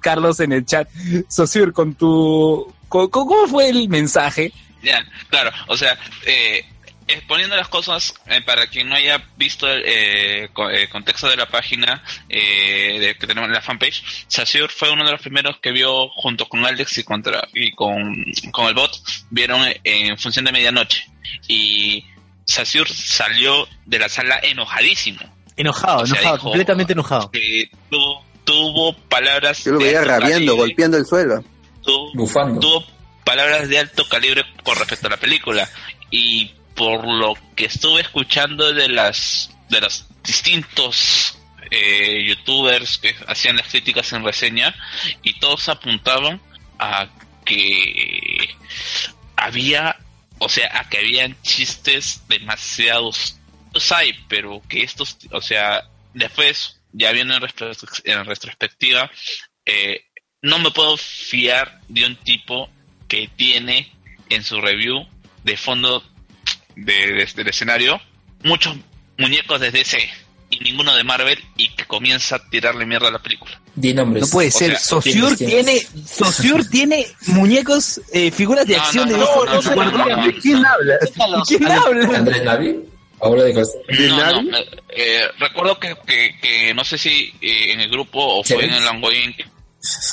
Carlos en el chat. Sosur, con tu... ¿Cómo fue el mensaje? Ya, claro, o sea, eh, exponiendo las cosas, eh, para quien no haya visto el eh, co- eh, contexto de la página eh, de, que tenemos en la fanpage, Sasur fue uno de los primeros que vio junto con Alex y, contra, y con, con el bot, vieron eh, en función de medianoche. Y Sasur salió de la sala enojadísimo. Enojado, O sea, enojado, dijo completamente enojado. Que tuvo, tuvo palabras... Yo lo veía rabiando, calibre, golpeando el suelo. tuvo- Bufando. tuvo palabras de alto calibre con respecto a la película y por lo que estuve escuchando de las de los distintos eh, youtubers que hacían las críticas en reseña y todos apuntaban a que había o sea a que habían chistes demasiados hay pero que estos o sea después ya viendo en retrospectiva eh, no me puedo fiar de un tipo que tiene en su review de fondo de, de- del escenario muchos muñecos de DC y ninguno de Marvel y que comienza a tirarle mierda a la película. Di nombres. No puede o ser. sea, ¿quién tiene? Sosur tiene muñecos, eh, figuras de No, acción no, de no, DC no, en no, su no, guardarropa. no, no. ¿Quién habla? ¿Quién habla? Andrés Navi. Paola de. ¿De no, eh, recuerdo que, que, que no sé si eh, en el grupo o fue en el Langoyin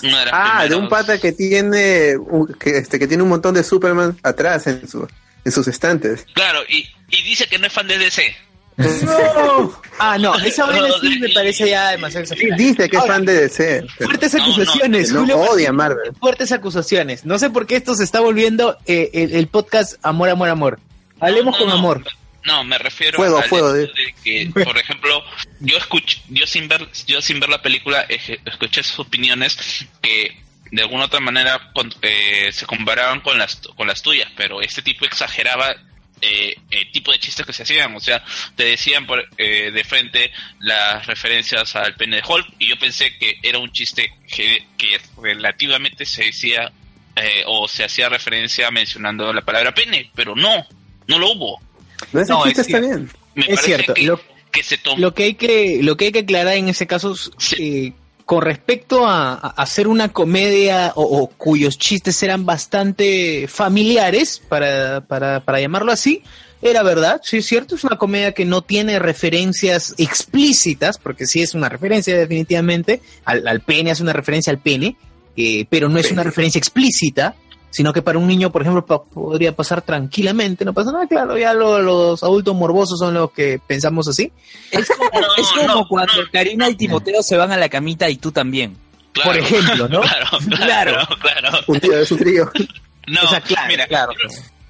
una de las Ah, de un pata que tiene un- que, este, que tiene un montón de Superman atrás en, su, en sus estantes. Claro, y, y dice que no es fan de DC. Ah, no, esa vaina No, sí me parece ya demasiado Sí, exagerada. dice que es Ahora, fan de DC. pero Fuertes No, no, acusaciones, no Julio. odia a Marvel. Fuertes acusaciones. No sé por qué esto se está volviendo eh, el, el podcast Amor, Amor, Amor. Hablemos No, con no, amor. No, me refiero Fuego, al fuego, de que, por ejemplo, yo escuché, yo sin ver, yo sin ver la película escuché sus opiniones que de alguna otra manera con- eh, se comparaban con las con las tuyas, pero este tipo exageraba eh, el tipo de chistes que se hacían, o sea, te decían por, eh, de frente las referencias al pene de Hulk y yo pensé que era un chiste que, que relativamente se decía eh, o se hacía referencia mencionando la palabra pene, pero no, no lo hubo. No, ese No, chiste es está bien. Me Es parece cierto, que, lo- que se tomó Lo que hay que, lo que hay que aclarar en ese caso es, Sí. Con respecto a, a hacer una comedia o, o cuyos chistes eran bastante familiares, para, para, para llamarlo así, era verdad, sí es cierto, es una comedia que no tiene referencias explícitas, porque sí es una referencia definitivamente, al, al pene hace una referencia al pene, eh, pero no es una referencia explícita, sino que para un niño, por ejemplo, pa- podría pasar tranquilamente, no pasa nada, claro, ya lo- los adultos morbosos son los que pensamos así. Es como, No, es como no, cuando no. Karina y Timoteo se van a la camita y tú también. Claro. por ejemplo, ¿no? Claro, claro, claro. Un tío es un trío. No, O sea, claro, mira, claro.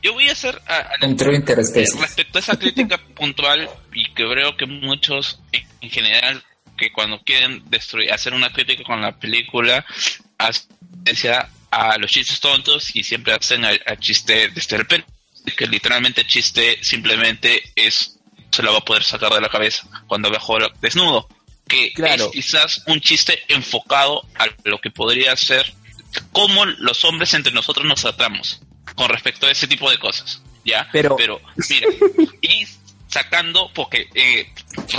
yo, voy a hacer a- a- Un trío eh, interespecies. respecto a esa crítica puntual y que creo que muchos en, en general que cuando quieren destruir hacer una crítica con la película hacen a los chistes tontos y siempre hacen al, al chiste desde el pene que literalmente el chiste simplemente es se lo va a poder sacar de la cabeza cuando Hulk desnudo que Claro. es quizás un chiste enfocado a lo que podría ser cómo los hombres entre nosotros nos tratamos con respecto a ese tipo de cosas ya Pero- pero mira y sacando porque eh,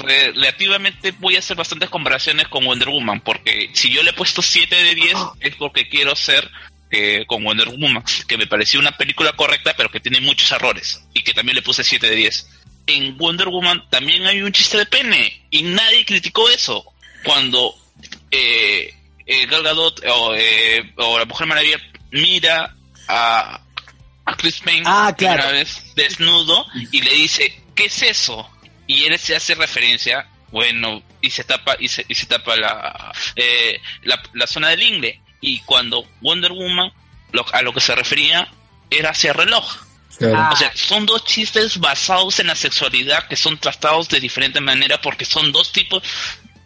relativamente voy a hacer bastantes comparaciones con Wonder Woman porque si yo le he puesto 7 de 10 es porque quiero ser eh, con Wonder Woman que me pareció una película correcta pero que tiene muchos errores y que también le puse 7 de 10 en Wonder Woman también hay un chiste de pene y nadie criticó eso cuando eh, eh, Gal Gadot o, eh, o la Mujer Maravilla mira a, a Chris Payne Ah, claro. vez desnudo y le dice ¿qué es eso? y él se hace referencia bueno y se tapa y se, y se tapa la, eh, la la zona del ingle y cuando Wonder Woman lo- a lo que se refería era hacia el reloj Claro. O sea, son dos chistes basados en la sexualidad que son tratados de diferente manera porque son dos tipos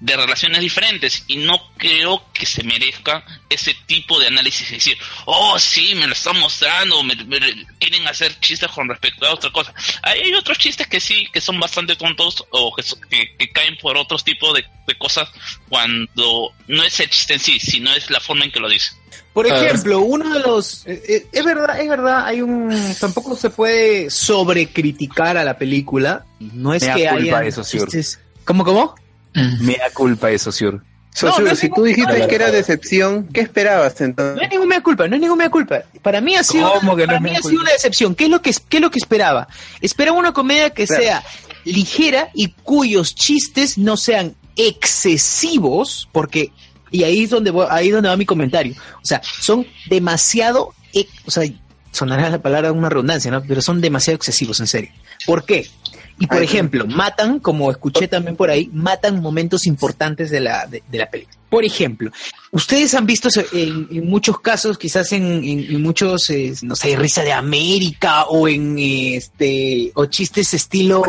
de relaciones diferentes y no creo que se merezca ese tipo de análisis decir, oh sí, me lo están mostrando, me, me- quieren hacer chistes con respecto a otra cosa. Hay otros chistes que sí, que son bastante tontos o que, que, que caen por otros tipos de, de cosas cuando no es el chiste en sí, sino es la forma en que lo dice. Por ejemplo, uno de los eh, eh, es verdad, es verdad, hay un tampoco se puede sobrecriticar a la película. No es Me que culpa haya eso, chistes. ¿Cómo cómo? Me da culpa eso, Siur. Socio, no si tú dijiste no, que era no. decepción, ¿qué esperabas No entonces? es ninguna culpa, no es ninguna culpa. Para mí ha sido, ¿Cómo que no para mí mea ha sido una decepción. ¿Qué es lo que qué es lo que esperaba? Esperaba una comedia que Claro. sea ligera y cuyos chistes no sean excesivos, porque y ahí es donde voy- ahí es donde va mi comentario. O sea, son demasiado, ex- o sea, sonará la palabra una redundancia, ¿no? Pero son demasiado excesivos, en serio. ¿Por qué? Y por Ay, ejemplo, matan, como escuché también por ahí, matan momentos importantes de la, de, de la película. Por ejemplo, ustedes han visto en, en muchos casos, quizás en, en- en muchos, eh, no sé, Risa de América o en este, o chistes estilo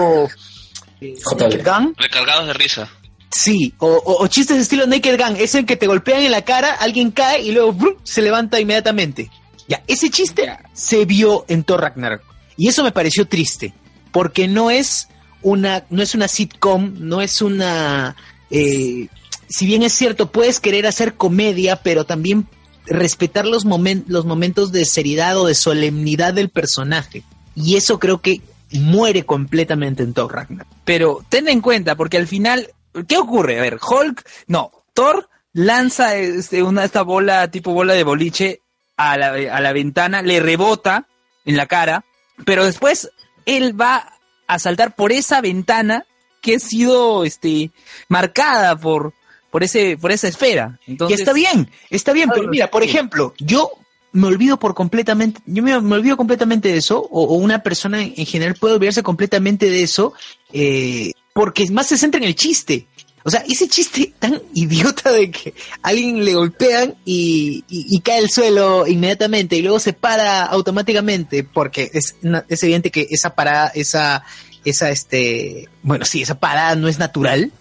eh. Naked Gun. Recargados de risa. Sí, o, o- o chistes estilo Naked Gun, es el que te golpean en la cara, alguien cae y luego ¡brum! se levanta inmediatamente. Ya, ese chiste se vio en Thor Ragnarok. Y eso me pareció triste, porque no es una, no es una sitcom, no es una... eh, si bien es cierto, puedes querer hacer comedia, pero también respetar los, momen- los momentos de seriedad o de solemnidad del personaje. Y eso creo que muere completamente en Thor Ragnarok. Pero ten en cuenta, porque al final, ¿qué ocurre? A ver, Hulk, no, Thor lanza este, esta bola, tipo bola de boliche, a la, a la ventana, le rebota en la cara, pero después él va a saltar por esa ventana que ha sido este, marcada por, por, ese, por esa esfera. Entonces, y está bien, está bien, pero mira, por ejemplo, yo me olvido por completamente, yo me, me olvido completamente de eso, o, o una persona en general puede olvidarse completamente de eso, eh, porque más se centra en el chiste. O sea, ese chiste tan idiota de que alguien le golpean y, cae al suelo inmediatamente y luego se para automáticamente, porque es, evidente que esa parada, esa, esa, este, bueno, sí, esa parada no es natural,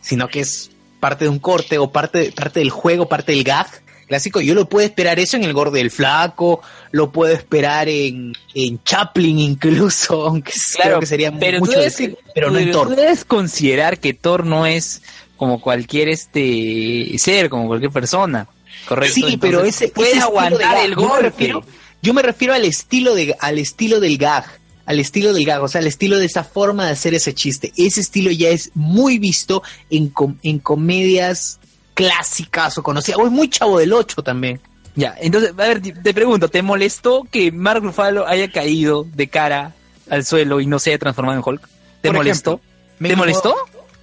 sino que es parte de un corte o parte, parte del juego, parte del gag clásico. Yo lo puedo esperar eso en El Gordo del Flaco, lo puedo esperar en, en Chaplin incluso, aunque creo que sería pero mucho tú debes, decir, pero no en tú Thor. debes considerar que Thor no es como cualquier este ser, como cualquier persona. Correcto. Sí, Entonces, pero ese puede ese aguantar el yo me golpe. refiero- yo me refiero al estilo de al estilo del gag, al estilo del gag, o sea, al estilo de esa forma de hacer ese chiste. Ese estilo ya es muy visto en, com- en comedias clásicas o conocidas, o es muy chavo del 8 también. Ya, entonces, a ver, te pregunto, ¿te molestó que Mark Ruffalo haya caído de cara al suelo y no se haya transformado en Hulk? ¿Te Por molestó? ejemplo, ¿Te incomodó- molestó?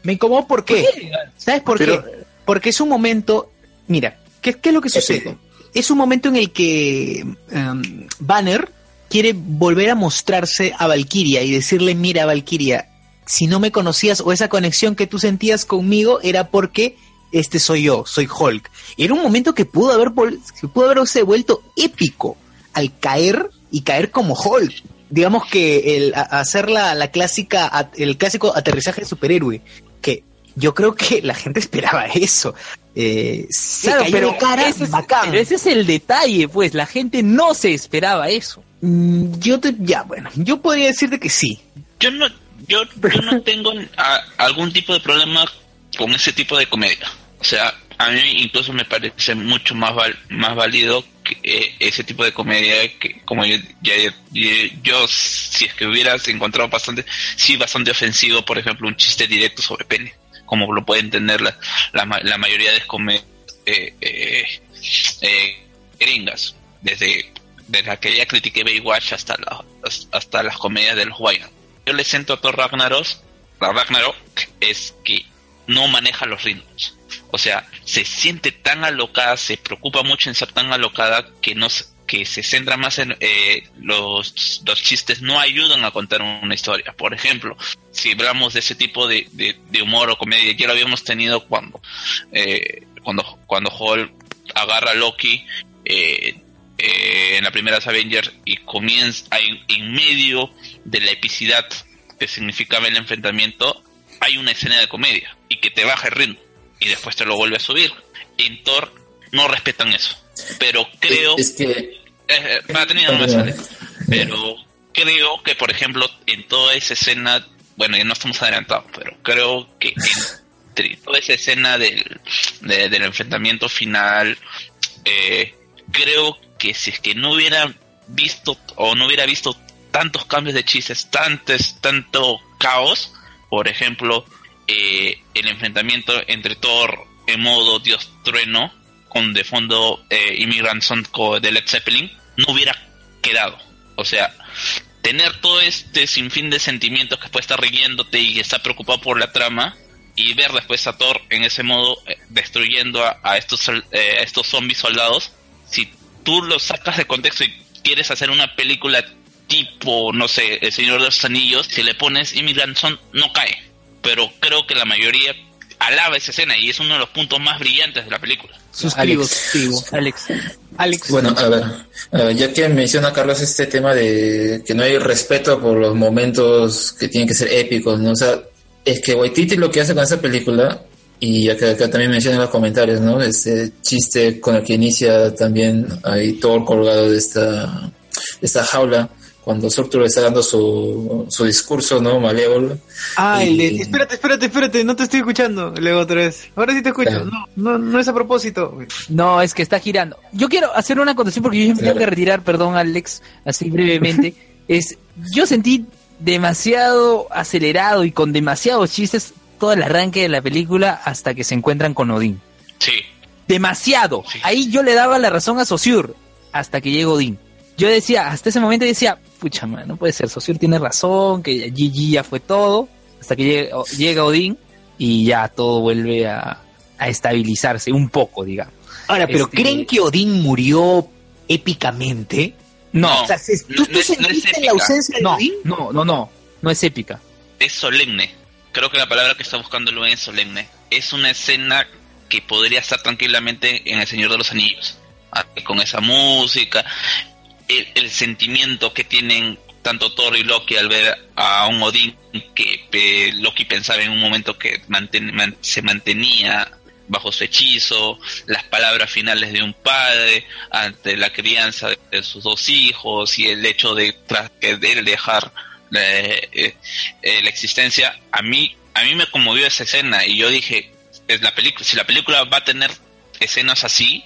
Me incomodó ¿por qué? ¿Sabes por Pero- qué? Porque es un momento, mira, ¿qué, qué es lo que sucede? Épico. Es un momento en el que em, Banner quiere volver a mostrarse a Valkyria y decirle, mira Valkyria, si no me conocías o esa conexión que tú sentías conmigo era porque este soy yo, soy Hulk. Era un momento que pudo haber que pudo haberse vuelto épico al caer y caer como Hulk. Digamos que el hacer la, la clásica el clásico aterrizaje de superhéroe que yo creo que la gente esperaba eso. Eh, se Claro, cayó pero de cara, ese, es, bacán. pero ese es el detalle, pues, la gente no se esperaba eso. Mm, Yo te, ya, bueno, yo podría decirte que sí. Yo no, yo, yo no tengo a- algún tipo de problema con ese tipo de comedia. O sea, a mí incluso me parece mucho más más válido que eh, ese tipo de comedia que como yo, ya, ya- yo si es que hubieras encontrado bastante sí bastante ofensivo por ejemplo un chiste directo sobre pene como lo pueden tener la, la, ma- la mayoría de comedias eh, eh, eh, gringas desde desde la que ya critiqué Baywatch hasta la- hasta las comedias de los Wayne yo le siento a Thor Ragnarok a Ragnarok es que no maneja los ritmos o sea, se siente tan alocada, se preocupa mucho en ser tan alocada que no se- que se centra más en eh, los, los chistes no ayudan a contar una historia. Por ejemplo, si hablamos de ese tipo de, de- humor o comedia, ya lo habíamos tenido cuando eh, cuando cuando Hulk agarra a Loki eh, eh, en la primera Avengers y comienza en, en medio de la epicidad que significaba el enfrentamiento, hay una escena de comedia y que te baja el ritmo y después te lo vuelve a subir. En Thor no respetan eso, pero creo Es que. eh, eh, para terminar, no me sale. Pero creo que, por ejemplo, en toda esa escena, bueno, ya no estamos adelantados, pero creo que entre toda esa escena del, de- del enfrentamiento final, eh, creo que si es que no hubiera visto o no hubiera visto tantos cambios de chistes, tantos, tanto caos, por ejemplo, eh, el enfrentamiento entre Thor en modo Dios Trueno con de fondo eh, Immigrant Song co- de Led Zeppelin no hubiera quedado. O sea, tener todo este sinfín de sentimientos que puede estar riéndote y está preocupado por la trama y ver después a Thor en ese modo eh, destruyendo a, a estos eh, a estos zombies soldados, si tú lo sacas de contexto y quieres hacer una película tipo, no sé, El Señor de los Anillos, si le pones Immigrant Song no cae. Pero creo que la mayoría alaba esa escena y es uno de los puntos más brillantes de la película. Suscribo, Alex. suscribo. Alex. Alex, Bueno, a ver, ya que menciona Carlos este tema de que no hay respeto por los momentos que tienen que ser épicos, ¿no? O sea, es que Waititi lo que hace con esa película, y acá, acá también menciona en los comentarios, ¿no? Este chiste con el que inicia también ahí Thor colgado de esta, de esta jaula, cuando Surtur está dando su, su discurso, ¿no? Malévolo. Ah, el de, Y- espérate, espérate, espérate, no te estoy escuchando. Luego otra vez. Ahora sí te escucho. Claro. No, no, no es a propósito. No, es que está girando. Yo quiero hacer una acotación porque yo me tengo Claro. que retirar, perdón, Alex, así brevemente. es, yo sentí demasiado acelerado y con demasiados chistes todo el arranque de la película hasta que se encuentran con Odín. Sí, Demasiado. Sí. Ahí yo le daba la razón a Saussure hasta que llega Odín. Yo decía, hasta ese momento decía, pucha, man, no puede ser, Saussure tiene razón, que GG ya fue todo, hasta que llega, llega Odín y ya todo vuelve a, a estabilizarse un poco, digamos. Ahora, pero Este- ¿creen que Odín murió épicamente? No, O sea, ¿se- ¿tú, No tú no es sentiste la ausencia de no, Odín? no, no, no, no es épica. es solemne. Creo que la palabra que está buscando Luen es solemne. Es una escena que podría estar tranquilamente en El Señor de los Anillos. Ah, Con esa música, el, sentimiento que tienen tanto Thor y Loki al ver a un Odín que eh, Loki pensaba en un momento que se mantenía bajo su hechizo, las palabras finales de un padre ante la crianza de, sus dos hijos y el hecho de, tras que de él dejar eh, eh, la existencia, a mí a mí me conmovió esa escena y yo dije, es la película, si la película va a tener escenas así,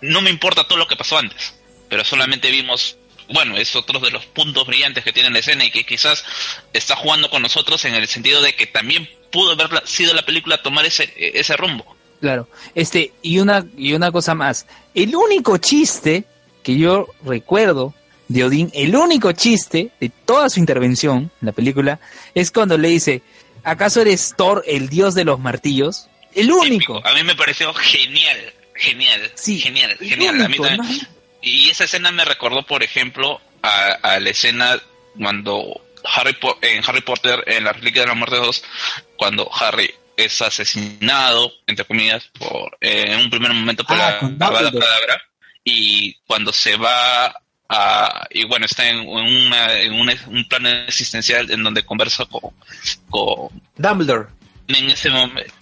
no me importa todo lo que pasó antes, pero solamente vimos, bueno, es otro de los puntos brillantes que tiene la escena y que quizás está jugando con nosotros en el sentido de que también pudo haber sido la película tomar ese, ese rumbo. Claro. Este, y una, y una cosa más. El único chiste que yo recuerdo de Odín, el único chiste de toda su intervención en la película, es cuando le dice, ¿acaso eres Thor, el dios de los martillos? El único. Épico. A mí me pareció genial, genial, Sí, genial, genial. A mí también-. Y esa escena me recordó, por ejemplo, a, a la escena cuando Harry Po- en Harry Potter, en la Reliquia de la Muerte 2, cuando Harry es asesinado, entre comillas, por eh, en un primer momento por Ah, la. Kedavra, y cuando se va a, y bueno, está en, en una, en una- un plano existencial en donde conversa con, con Dumbledore. En ese momento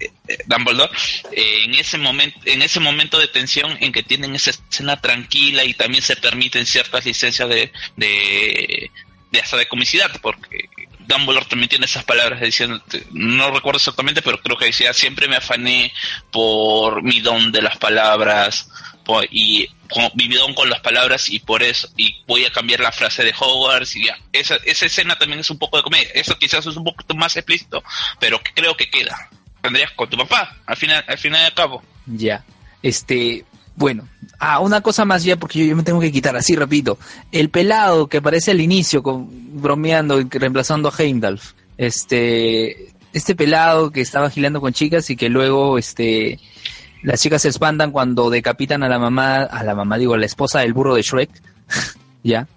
Dumbledore eh, en ese momento en ese momento de tensión en que tienen esa escena tranquila y también se permiten ciertas licencias de de, de hasta de comicidad porque Dumbledore también tiene esas palabras diciendo no recuerdo exactamente pero creo que decía siempre me afané por mi don de las palabras y don con las palabras y por eso y voy a cambiar la frase de Hogwarts y ya esa, esa escena también es un poco de comedia eso quizás es un poquito más explícito pero creo que queda tendrías con tu papá al final al final al cabo Ya. Este, bueno. Ah, una cosa más ya, porque yo, yo me tengo que quitar así, repito. El pelado que aparece al inicio, con, bromeando y reemplazando a Heimdall. Este, este pelado que estaba gilando con chicas y que luego, este, las chicas se espantan cuando decapitan a la mamá, a la mamá, digo, a la esposa del burro de Shrek. ya.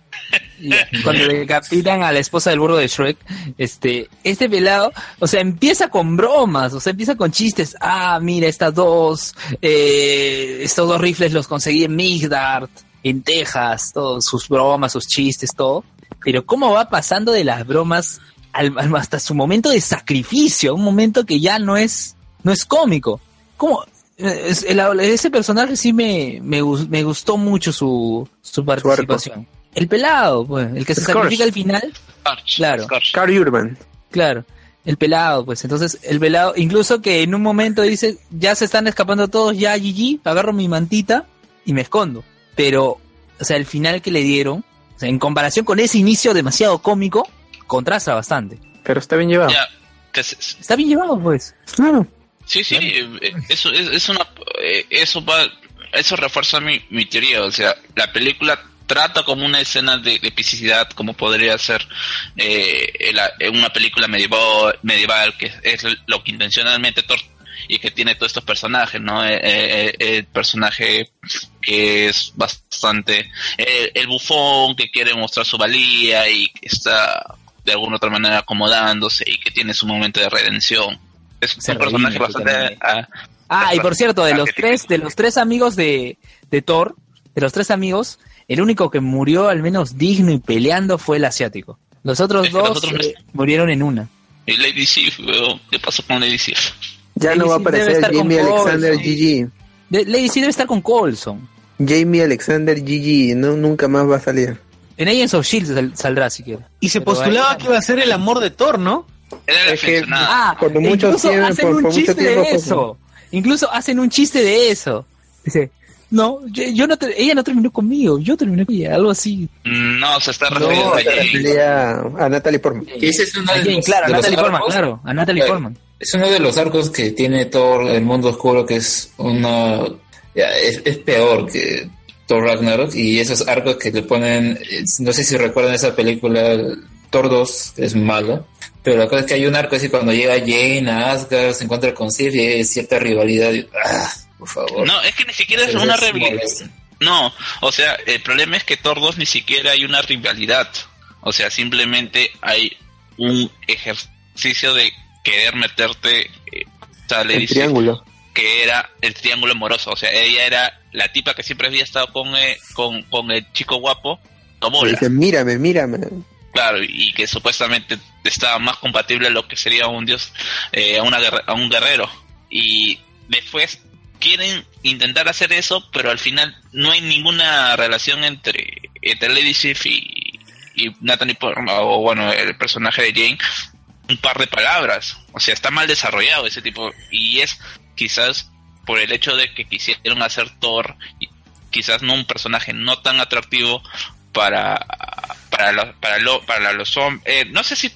Ya. Cuando decapitan a la esposa del burro de Shrek, este, este pelado, o sea, empieza con bromas, o sea, empieza con chistes. Ah, mira, estas dos, eh, estos dos rifles los conseguí en Midgard, en Texas, todos sus bromas, sus chistes, todo. Pero cómo va pasando de las bromas al- al- hasta su momento de sacrificio, un momento que ya no es, no es cómico. ¿Cómo? Eh, es- el- ese personaje sí me, me, gus- me gustó mucho su, su participación. El pelado, pues, el que se Scorch. sacrifica al final, Scorch, Claro. Scorch. Carl Urban. claro. El pelado, pues entonces el pelado, incluso que en un momento dice, ya se están escapando todos, ya GG, agarro mi mantita y me escondo. Pero, o sea, el final que le dieron, o sea, en comparación con ese inicio demasiado cómico, contrasta bastante. Pero está bien llevado. Se- Está bien llevado, pues. Claro. Sí, sí, eh, eso es, es una eh, eso va eso refuerza mi, mi teoría, o sea, la película trata como una escena de, de epicidad como podría ser eh, la- eh, una película medieval, medieval que es lo que intencionalmente y que tiene todos estos personajes, ¿no? El personaje que es bastante eh, el bufón que quiere mostrar su valía y que está de alguna otra manera acomodándose y que tiene su momento de redención. Es Se un personaje redime bastante totalmente. ah, Ah, y por cierto, de los tres, de los tres amigos de, de Thor, de los tres amigos, el único que murió al menos digno y peleando fue el asiático. Los otros Es que los dos otros eh, murieron en una. y Lady Sif, weón, ¿qué pasó con Lady Sif? Ya Lady no va a Sif aparecer Jamie Alexander. GG. De- Lady sí debe estar con Coulson. Jamie Alexander GG. No, nunca más va a salir. En Agents of Shield sal- saldrá siquiera. Y se Pero postulaba que iba a ser el amor de Thor, ¿no? Era la Es que- aficionada. Ah, Cuando muchos incluso tienen- hacen por- un por mucho chiste tiempo, de pues, eso. Incluso hacen un chiste de eso. Dice, no, yo, yo no, te- ella no terminó conmigo, yo terminé con ella, algo así. No, se está No, refiriendo a Se Natalie Portman. Ese es uno de Jane, los, claro, a de Natalie Portman, arcos- claro, a Natalie Claro. Portman. Es uno de los arcos que tiene Thor, el mundo oscuro, que es una... ya, es, es peor que Thor Ragnarok. Y esos arcos que le ponen... eh, No sé si recuerdan esa película, Thor 2, que es mala. Pero la cosa es que hay un arco así cuando llega Jane a Asgard, se encuentra con Sif y hay cierta rivalidad. y- ¡Ah! Por favor. No, es que ni siquiera es una rivalidad. No, o sea, el problema es que Thor 2 ni siquiera hay una rivalidad. O sea, simplemente hay un ejercicio de querer meterte eh, o sea, le El dice triángulo. que era el triángulo amoroso. O sea, ella era la tipa que siempre había estado con, eh, con, con el chico guapo. Bola. dice, mírame, mírame. Claro, y que supuestamente estaba más compatible a lo que sería un dios, eh, a, una a un guerrero. Y después quieren intentar hacer eso, pero al final no hay ninguna relación entre, entre Lady Sif y, y Natalie o bueno, el personaje de Jane, un par de palabras. O sea, está mal desarrollado ese tipo. Y es quizás por el hecho de que quisieron hacer Thor, y quizás no un personaje no tan atractivo para para los para, lo- para los hombres. no sé si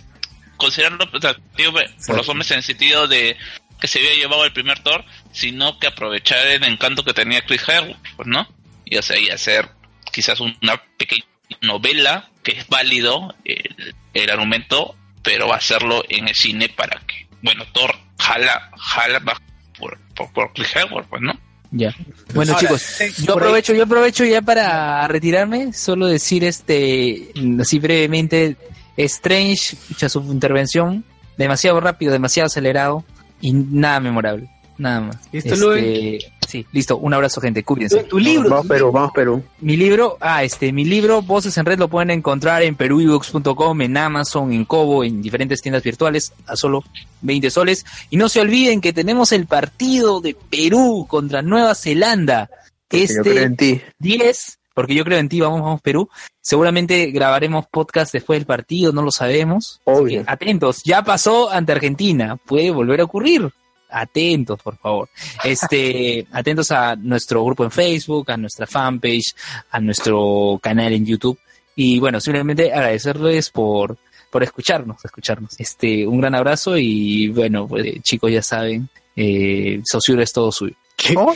considerarlo atractivo por los hombres en el sentido de que se había llevado el primer Thor, sino que aprovechar el encanto que tenía Chris Hemsworth, pues, ¿no? Y o sea, y hacer quizás una pequeña novela que es válido el, el argumento, pero hacerlo en el cine para que, bueno, Thor jala, jala bajo por, por, por Chris Hemsworth, pues, ¿no? Ya. Bueno, Ahora, chicos, eh, yo aprovecho, yo aprovecho ya para retirarme, solo decir este, así brevemente, Strange, escucha su intervención, demasiado rápido, demasiado acelerado y nada memorable, nada más. ¿Listo, Este? Sí, listo, un abrazo gente, cuídense. Tu libro. Vamos Perú, vamos Perú. Mi libro, ah, este, mi libro Voces en Red lo pueden encontrar en perubooks.com, en Amazon, en Kobo, en diferentes tiendas virtuales a solo 20 soles. Y no se olviden que tenemos el partido de Perú contra Nueva Zelanda. Porque yo creo Este en ti. 10, porque yo creo en ti, vamos, vamos Perú. Seguramente grabaremos podcast después del partido, no lo sabemos. Obvio. atentos, ya pasó ante Argentina, puede volver a ocurrir. Atentos, por favor. Este, atentos a nuestro grupo en Facebook, a nuestra fanpage, a nuestro canal en YouTube. Y bueno, simplemente agradecerles por, por escucharnos, escucharnos. Este, un gran abrazo y bueno, pues eh, chicos ya saben, eh, Saussure es todo suyo.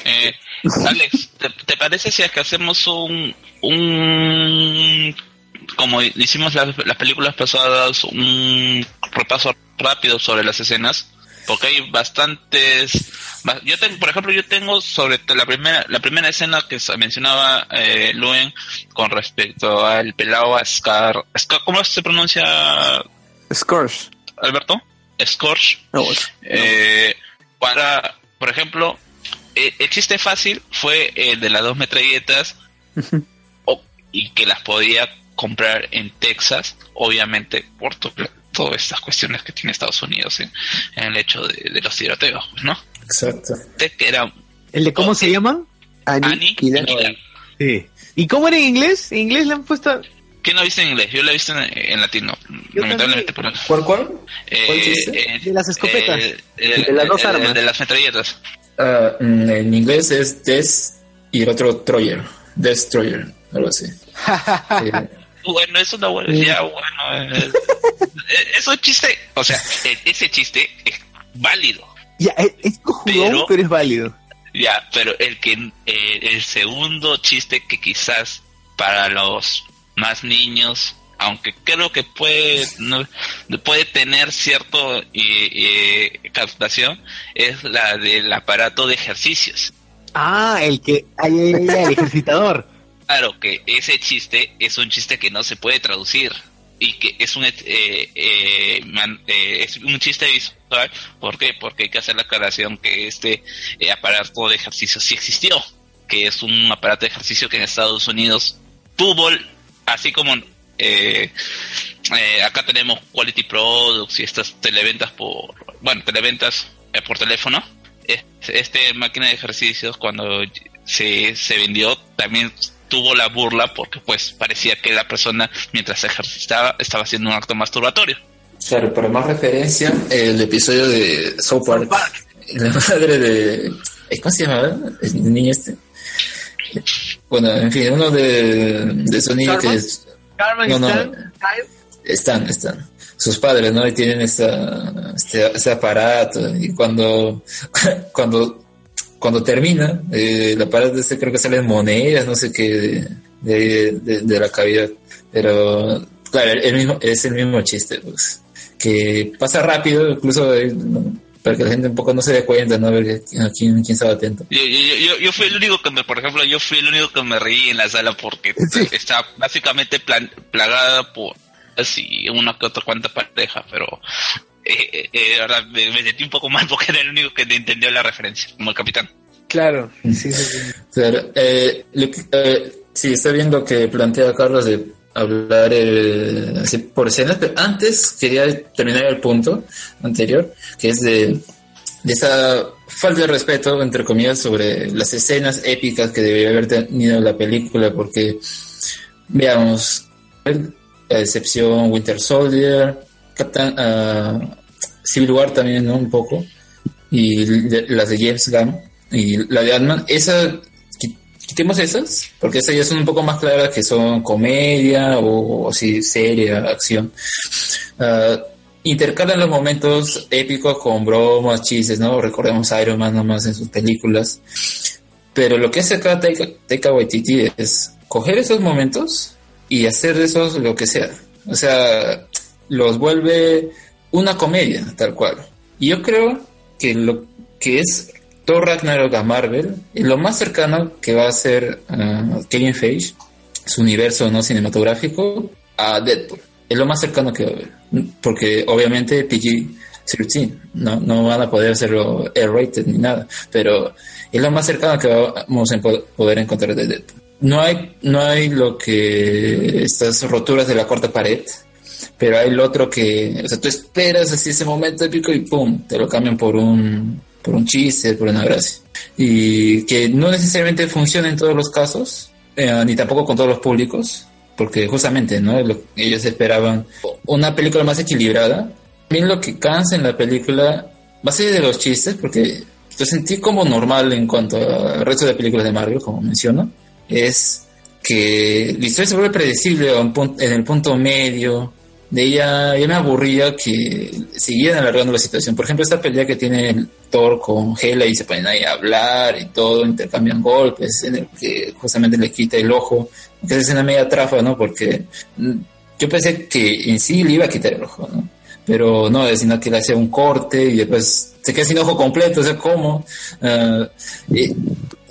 Eh, Alex, ¿te, te parece si es que hacemos un, un como hicimos las, las películas pasadas, un repaso rápido sobre las escenas? Porque hay bastantes. ba- Yo tengo, por ejemplo, yo tengo sobre la primera la primera escena que se mencionaba eh, Luen con respecto al pelado a Scar. Scar- ¿Cómo se pronuncia, Scorch. Alberto? Scorch. No, Eh, para, por ejemplo, el chiste fácil fue el de las dos metralletas o- y que las podía comprar en Texas, obviamente por to- todas estas cuestiones que tiene Estados Unidos en, en el hecho de, de los tiroteos, pues, ¿no? Exacto. Que era ¿El de cómo se. Killer. Sí. ¿Y cómo era en inglés? En inglés le han puesto. ¿Quién lo ha visto en inglés? Yo lo he visto en, en latino, lamentablemente. Por, ¿Cuál, cuál? eh, ¿Cuál chiste? eh, De las escopetas. eh, el, De las dos el- el armas. de las metralletas. Ah, mm, en inglés es Des y el otro Troyer. Destroyer, algo así. Bueno, es una buena. Ya, bueno. eh, eh, es un chiste. O sea, eh, ese chiste es válido. Ya, es, es cojudón, Pero- pero... es válido. Ya, pero el que eh, el segundo chiste que quizás para los más niños, aunque creo que puede no- puede tener cierto eh, eh, captación, es la del aparato de ejercicios. Ah, el que. Ay, ay, ay, el ejercitador. Claro que ese chiste es un chiste que no se puede traducir y que es un eh, eh, man- eh, es un chiste visual. ¿Por qué? Porque hay que hacer la aclaración que este eh, aparato de ejercicio sí existió, que es un aparato de ejercicio que en Estados Unidos tuvo, así como eh, eh, acá tenemos Quality Products y estas televentas por, bueno, televentas eh, por teléfono. Este, este máquina de ejercicios cuando se, se vendió también tuvo la burla porque pues parecía que la persona mientras se ejercitaba estaba haciendo un acto masturbatorio. Claro, para más referencia, el episodio de South Park, la madre de... eh, ¿Cómo se llama? El niño este. Bueno, en fin, uno de, de esos niños que... es- Carmen No, no. Están, están. Sus padres, ¿no? Y tienen esa, este, ese aparato. Y cuando, cuando, cuando termina, eh, el aparato ese creo que salen monedas, no sé qué, de, de, de- la cavidad. Pero, claro, el mismo, es el mismo chiste, pues. Que pasa rápido, incluso eh, ¿no? Para que la gente un poco no se dé cuenta, ¿no? A ver a quién, quién estaba atento. Yo, yo, yo, yo fui el único que me, por ejemplo, yo fui el único que me reí en la sala porque está básicamente plan- plagada por así una que otra cuanta pareja, pero eh, eh, verdad me, me sentí un poco mal porque era el único que entendió la referencia, como el capitán. Claro. Sí, sí, sí. Claro, eh, lo que- eh, sí, está viendo que plantea Carlos de hablar eh, así por escenas, pero antes quería terminar el punto anterior, que es de, esa falta de respeto, entre comillas, sobre las escenas épicas que debería haber tenido la película, porque veamos, la excepción Winter Soldier, Captain ah, Civil War también, ¿no? Un poco, y las de James Gunn, y la de Ant-Man, esa, quitemos esas, porque esas ya son un poco más claras que son comedia o, o sí, seria, acción. Ah, intercalan los momentos épicos con bromas, chistes, ¿no? Recordemos a Iron Man nomás en sus películas. Pero lo que hace acá Taika, Taika Waititi es coger esos momentos y hacer de esos lo que sea. O sea, los vuelve una comedia, tal cual. Y yo creo que lo que es Thor Ragnarok a Marvel es lo más cercano que va a ser ah, Kevin Feige, su universo no cinematográfico, a Deadpool. Es lo más cercano que va a haber. Porque obviamente PG-13, no, no van a poder hacerlo R-rated ni nada. Pero es lo más cercano que vamos a po- poder encontrar de Deadpool. No hay, no hay lo que estas roturas de la cuarta pared, pero hay lo otro que, o sea, tú esperas así ese momento épico y pum, te lo cambian por un, por un chiste, por una gracia. Y que no necesariamente funciona en todos los casos, eh, ni tampoco con todos los públicos, porque justamente, ¿no? Lo- ellos esperaban una película más equilibrada. Bien lo que cansa en la película, más allá de los chistes, porque lo sentí como normal en cuanto al resto de películas de Marvel, como menciono, es que la historia se vuelve predecible a en el punto medio. De ella ya me aburría que siguieran alargando la situación. Por ejemplo, esta pelea que tiene Thor con Hela y se ponen ahí a hablar y todo, intercambian golpes, en el que justamente le quita el ojo, que es una media trafa, ¿no? Porque mm, yo pensé que en sí le iba a quitar el ojo, ¿no? Pero no, sino que le hacía un corte y después se queda sin ojo completo, o sea, ¿cómo? Ah, y-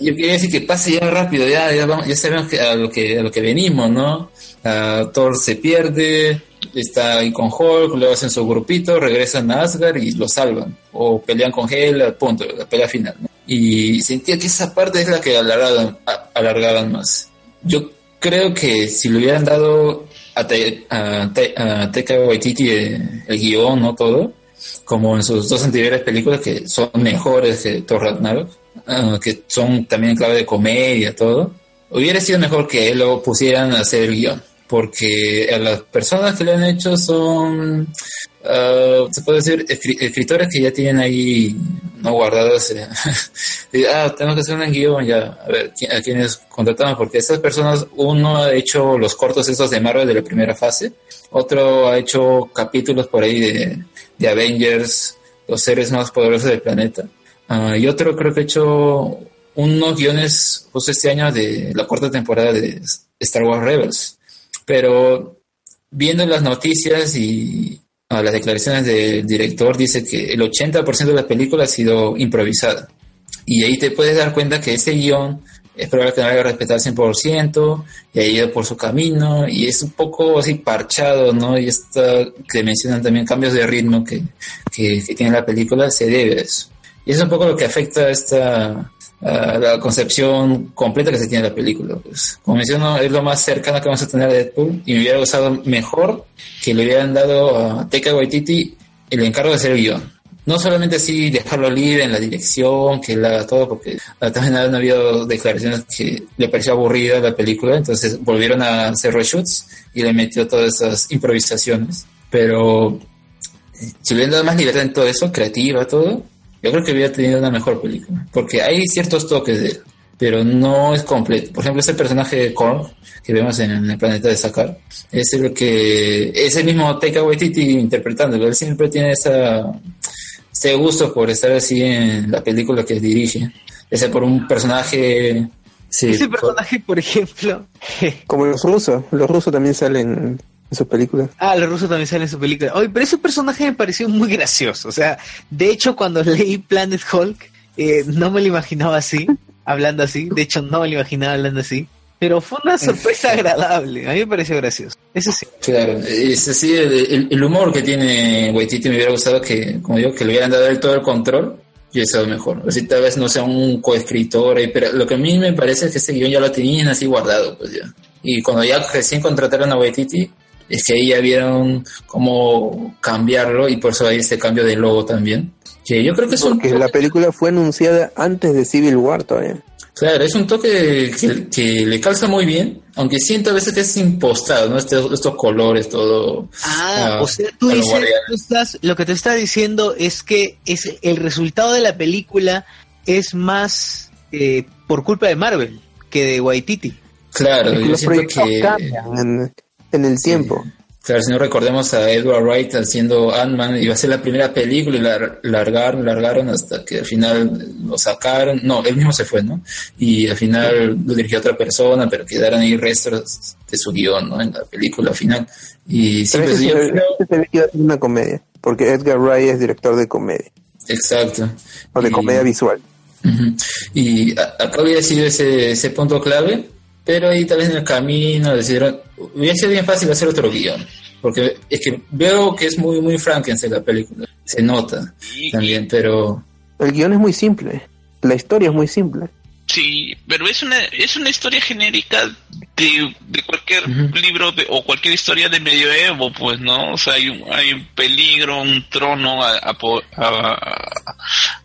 yo quería decir que pase ya rápido, ya, ya, vamos- ya sabemos que a lo que a lo que venimos, ¿no? Ah, Thor se pierde, está ahí con Hulk, luego hacen su grupito, regresan a Asgard y lo salvan. O pelean con Hela, punto, la pelea final. Y sentía que esa parte es la que alargaban, alargaban más. Yo creo que si le hubieran dado a, Te- a, a Taika Waititi eh, el guion, no todo, como en sus dos anteriores películas que son mejores que Thor Ragnarok, ah, que son también clave de comedia, todo, hubiera sido mejor que lo pusieran a hacer el guion, porque a las personas que lo han hecho son, ah, se puede decir, escri- escritores que ya tienen ahí no guardados, eh, ah, tenemos que hacer un guion ya, a ver, ¿qui- a quiénes contratamos, porque esas personas, uno ha hecho los cortos estos de Marvel de la primera fase, otro ha hecho capítulos por ahí de, de Avengers, los seres más poderosos del planeta. Ah, y otro creo que ha hecho unos guiones justo este año de la cuarta temporada de Star Wars Rebels. Pero viendo las noticias y ah, las declaraciones del director, dice que el 80% de la película ha sido improvisada. Y ahí te puedes dar cuenta que ese guion es probable que no vaya a respetar 100% y ha ido por su camino y es un poco así parchado, ¿no? Y esta que mencionan también cambios de ritmo que, que, que tiene la película se debe a eso. Y es un poco lo que afecta a esta a la concepción completa que se tiene de la película. Pues, como menciono, es lo más cercano que vamos a tener a Deadpool y me hubiera gustado mejor que le hubieran dado a Taika Waititi el encargo de hacer el guion. No solamente así dejarlo libre en la dirección, que él haga todo, porque también han habido declaraciones que le pareció aburrida la película, entonces volvieron a hacer reshoots y le metió todas esas improvisaciones. Pero si hubieran dado más libertad en todo eso, creativa, todo, yo creo que hubiera tenido una mejor película. Porque hay ciertos toques de él, pero no es completo. Por ejemplo, ese personaje de Korg que vemos en el planeta de Sakar, es el que es el mismo Taika Waititi interpretándolo. Él siempre tiene esa ese gusto por estar así en la película que dirige. Ese por un personaje. Sí, Ese por- personaje, por ejemplo. Como los rusos, los rusos también salen en sus películas. Ah, los rusos también salen en su película. Oye, pero ese personaje me pareció muy gracioso. O sea, de hecho, cuando leí Planet Hulk, eh, no me lo imaginaba así, hablando así. De hecho, no me lo imaginaba hablando así. Pero fue una sorpresa agradable. A mí me pareció gracioso. Eso sí. Claro, es así, el, el- el humor que tiene Waititi me hubiera gustado que, como digo, que le hubieran dado él todo el control y sido mejor. Así tal vez no sea un coescritor, eh, pero lo que a mí me parece es que ese guion ya lo tenían así guardado, pues ya. Y cuando ya recién contrataron a Waititi, es que ahí ya vieron cómo cambiarlo y por eso hay este cambio de logo también. Que yo creo que es un Porque la película fue anunciada antes de Civil War todavía. Claro, es un toque que, que le calza muy bien, aunque siento a veces que es impostado, ¿no? Estos, estos colores, todo. Ah, ah, o sea, tú dices, tú estás, lo que te está diciendo es que es el resultado de la película es más eh, por culpa de Marvel que de Waititi. Claro, yo los siento proyectos que. cambian en, el tiempo. Claro, si no recordemos a Edward Wright haciendo Ant-Man, iba a ser la primera película y la largaron, largaron hasta que al final lo sacaron. No, él mismo se fue, ¿no? Y al final lo dirigió otra persona, pero quedaron ahí restos de su guion, ¿no? En la película final. Y sí, Pero pues yo a ser una comedia. Porque Edgar Wright es director de comedia. Exacto. O de Y- comedia visual. Y a- acá hubiera sido ese, ese punto clave, pero ahí tal vez en el camino decidieron, hubiera sido bien fácil hacer otro guion, porque es que veo que es muy, muy Frankenstein la película, se nota también, pero El guion es muy simple. La historia es muy simple. Sí, pero es una es una historia genérica de, de cualquier libro de- o cualquier historia de medioevo, pues, ¿no? O sea, hay un, hay un peligro, un trono a, a a-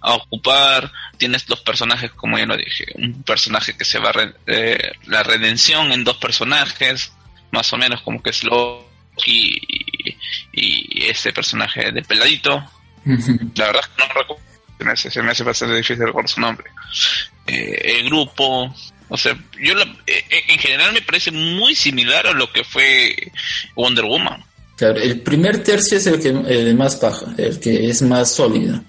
a ocupar. Tienes dos personajes, como ya lo dije, un personaje que se va a re- eh, la redención en dos personajes, más o menos como que es Loki y, y este personaje de peladito. La verdad es que no recuerdo. Se me hace bastante difícil recordar su nombre. Eh, el grupo. O sea, yo la- eh, en general me parece muy similar a lo que fue Wonder Woman. el primer tercio es el que el más paja, el que es más sólido,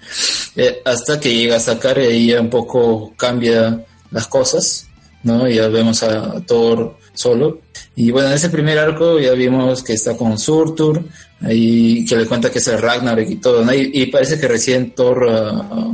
Eh, hasta que llega a sacar y ya un poco cambia las cosas, ¿no? Ya vemos a Thor solo. Y bueno, en ese primer arco ya vimos que está con Surtur, ahí que le cuenta que es el Ragnarok y todo, ¿no? Y, parece que recién Thor ah,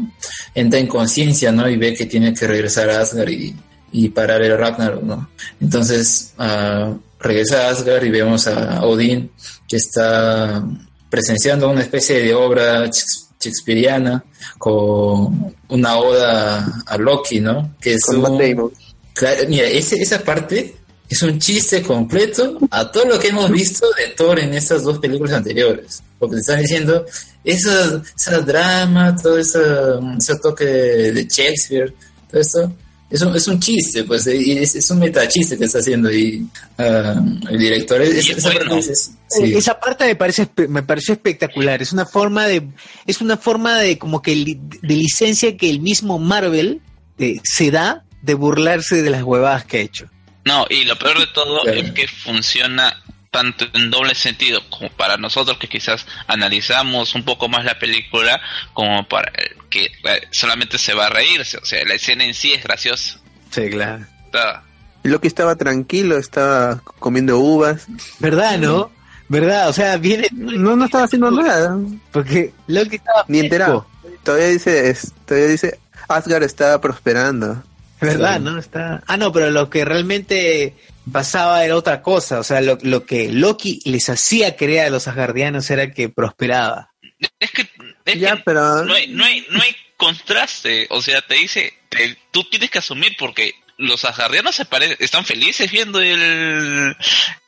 entra en conciencia, ¿no? Y ve que tiene que regresar a Asgard y, y parar el Ragnarok, ¿no? Entonces ah, regresa a Asgard y vemos a Odín que está presenciando una especie de obra shakes- shakespeariana con una oda a Loki, ¿no? Que es Con Matt un- Damon. Claro, mira, ese- esa parte es un chiste completo a todo lo que hemos visto de Thor en estas dos películas anteriores. Porque te están diciendo, esa, esa drama, todo esa- ese toque de Shakespeare, todo eso, es un, es un chiste, pues, y es, es un metachiste que está haciendo ahí ah, el director. Es- Y es esa bueno. parte es- sí. Esa parte me parece espe- me pareció espectacular. Es una forma de es una forma de como que li- de licencia que el mismo Marvel eh, se da de burlarse de las huevadas que ha hecho. No, y lo peor de todo es que funciona tanto en doble sentido como para nosotros que quizás analizamos un poco más la película como para el que eh, solamente se va a reírse. O sea, la escena en sí es graciosa. Sí, claro. Está- Loki estaba tranquilo, estaba comiendo uvas. ¿Verdad, no? ¿Verdad? O sea, viene No, no estaba haciendo nada. porque Loki estaba Ni enterado. Todavía dice, es- todavía dice, Asgard estaba prosperando. ¿Verdad, Sí. no? Está... Ah, no, pero lo que realmente pasaba era otra cosa. O sea, lo, lo que Loki les hacía creer a los asgardianos era que prosperaba. Es que, es Ya, que pero no hay, no hay, no hay contraste. O sea, te dice, te- tú tienes que asumir porque los asgardianos se pare- están felices viendo el,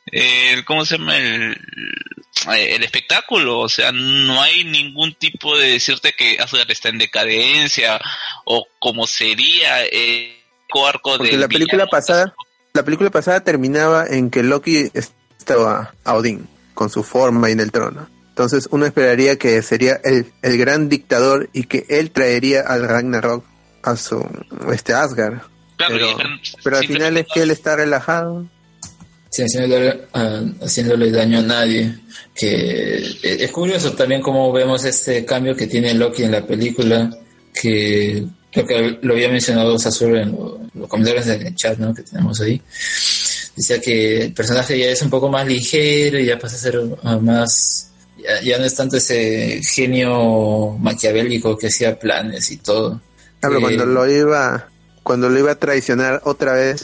el, ¿cómo se llama? El, el espectáculo. O sea, no hay ningún tipo de decirte que Asgard está en decadencia o como sería el arco porque del la película villano. pasada, la película pasada terminaba en que Loki estaba a Odín con su forma y en el trono. Entonces uno esperaría que sería el, el gran dictador y que él traería al Ragnarok a su este Asgard. Claro, pero- Pero al final es que él está relajado. Sí, haciéndole, haciéndole daño a nadie. Que eh, es curioso también cómo vemos este cambio que tiene Loki en la película, que creo que lo había mencionado Sasur en lo- los comentarios del chat ¿no? que tenemos ahí. Decía que el personaje ya es un poco más ligero y ya pasa a ser ah, más... Ya, ya no es tanto ese genio maquiavélico que hacía planes y todo. Ah, pero Eh, cuando lo iba, cuando lo iba a traicionar otra vez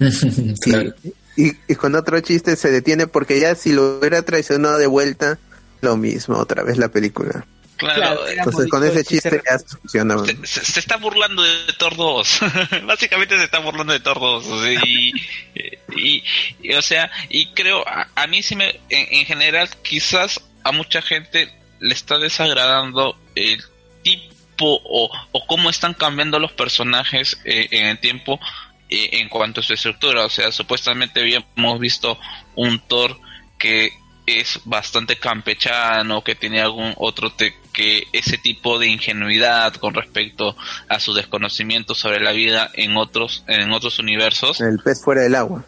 claro. y, y con otro chiste se detiene porque ya si lo hubiera traicionado de vuelta, lo mismo otra vez la película. Claro, Claro, era Entonces con ese chiste chiste ya se funciona. se, se- se está burlando de Thor 2. Básicamente se está burlando de Thor 2. o sea, y, eh, Y, y, o sea, y creo, a, a mí sí me, en, en general, quizás a mucha gente le está desagradando el tipo o, o cómo están cambiando los personajes eh, en el tiempo eh, en cuanto a su estructura. O sea, supuestamente habíamos visto un Thor que es bastante campechano, que tiene algún otro te- que ese tipo de ingenuidad con respecto a su desconocimiento sobre la vida en otros en otros universos El pez fuera del agua.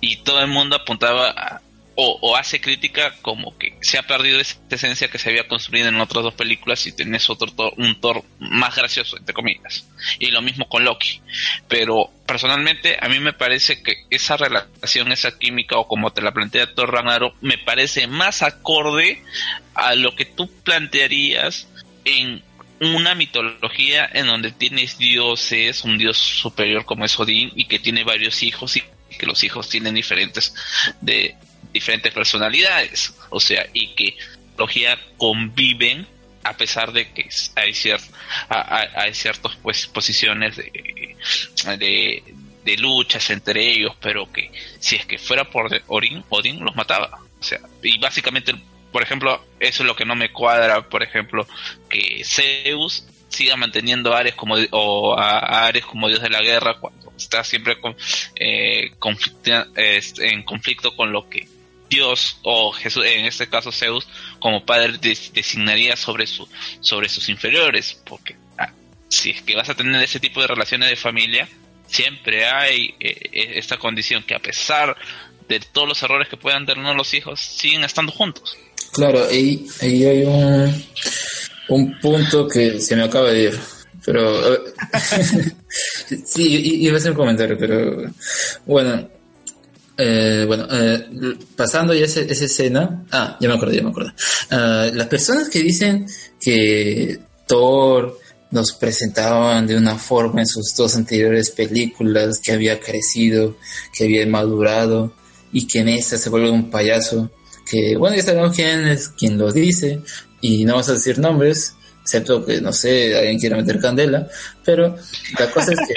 y todo el mundo apuntaba a- o, hace crítica como que se ha perdido esa esencia que se había construido en otras dos películas y tenés otro un Thor más gracioso entre comillas. Y lo mismo con Loki. Pero personalmente a mí me parece que esa relación esa química o como te la plantea Thor Ragnarok me parece más acorde a lo que tú plantearías en una mitología en donde tienes dioses, un dios superior como es Odín y que tiene varios hijos y que los hijos tienen diferentes de diferentes personalidades, o sea, y que mitología conviven a pesar de que hay ciert, hay ciertas pues posiciones de, de, luchas entre ellos, pero que si es que fuera por Odín, Odín los mataba, o sea, y básicamente por ejemplo, eso es lo que no me cuadra, por ejemplo, que Zeus siga manteniendo a Ares como o a, a Ares como dios de la guerra cuando está siempre con, eh, conflicta, eh, en conflicto con lo que Dios o Jesús, en este caso Zeus, como padre des, designaría sobre sobre sus inferiores, porque ah, si es que vas a tener ese tipo de relaciones de familia, siempre hay eh, esta condición que a pesar de todos los errores que puedan tener los hijos, siguen estando juntos. Claro, ahí, ahí hay un, un punto que se me acaba de ir. Pero. sí, iba a hacer un comentario, pero. Bueno. Eh, bueno, eh, pasando ya esa, esa, escena. Ah, ya me acordé, ya me acordé. Uh, las personas que dicen que Thor nos presentaban de una forma en sus dos anteriores películas, que había crecido, que había madurado y que en esta se vuelve un payaso que bueno, ya sabemos quién es quien lo dice y no vamos a decir nombres, excepto que no sé, alguien quiera meter candela, pero la cosa es que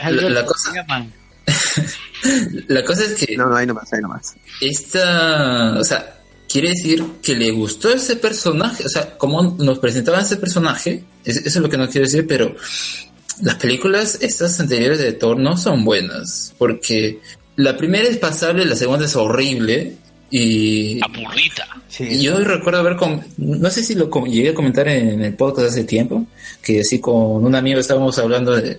la, la, cosa la cosa es que no, no, ahí nomás, ahí nomás. Esta, o sea, quiere decir que le gustó ese personaje, o sea, como nos presentaban ese personaje, eso es lo que nos quiere decir, pero las películas estas anteriores de Thor no son buenas, porque la primera es pasable, la segunda es horrible y... Aburrida. Sí. Yo recuerdo haber, com no sé si lo llegué a comentar en el podcast hace tiempo, que así con un amigo estábamos hablando de, de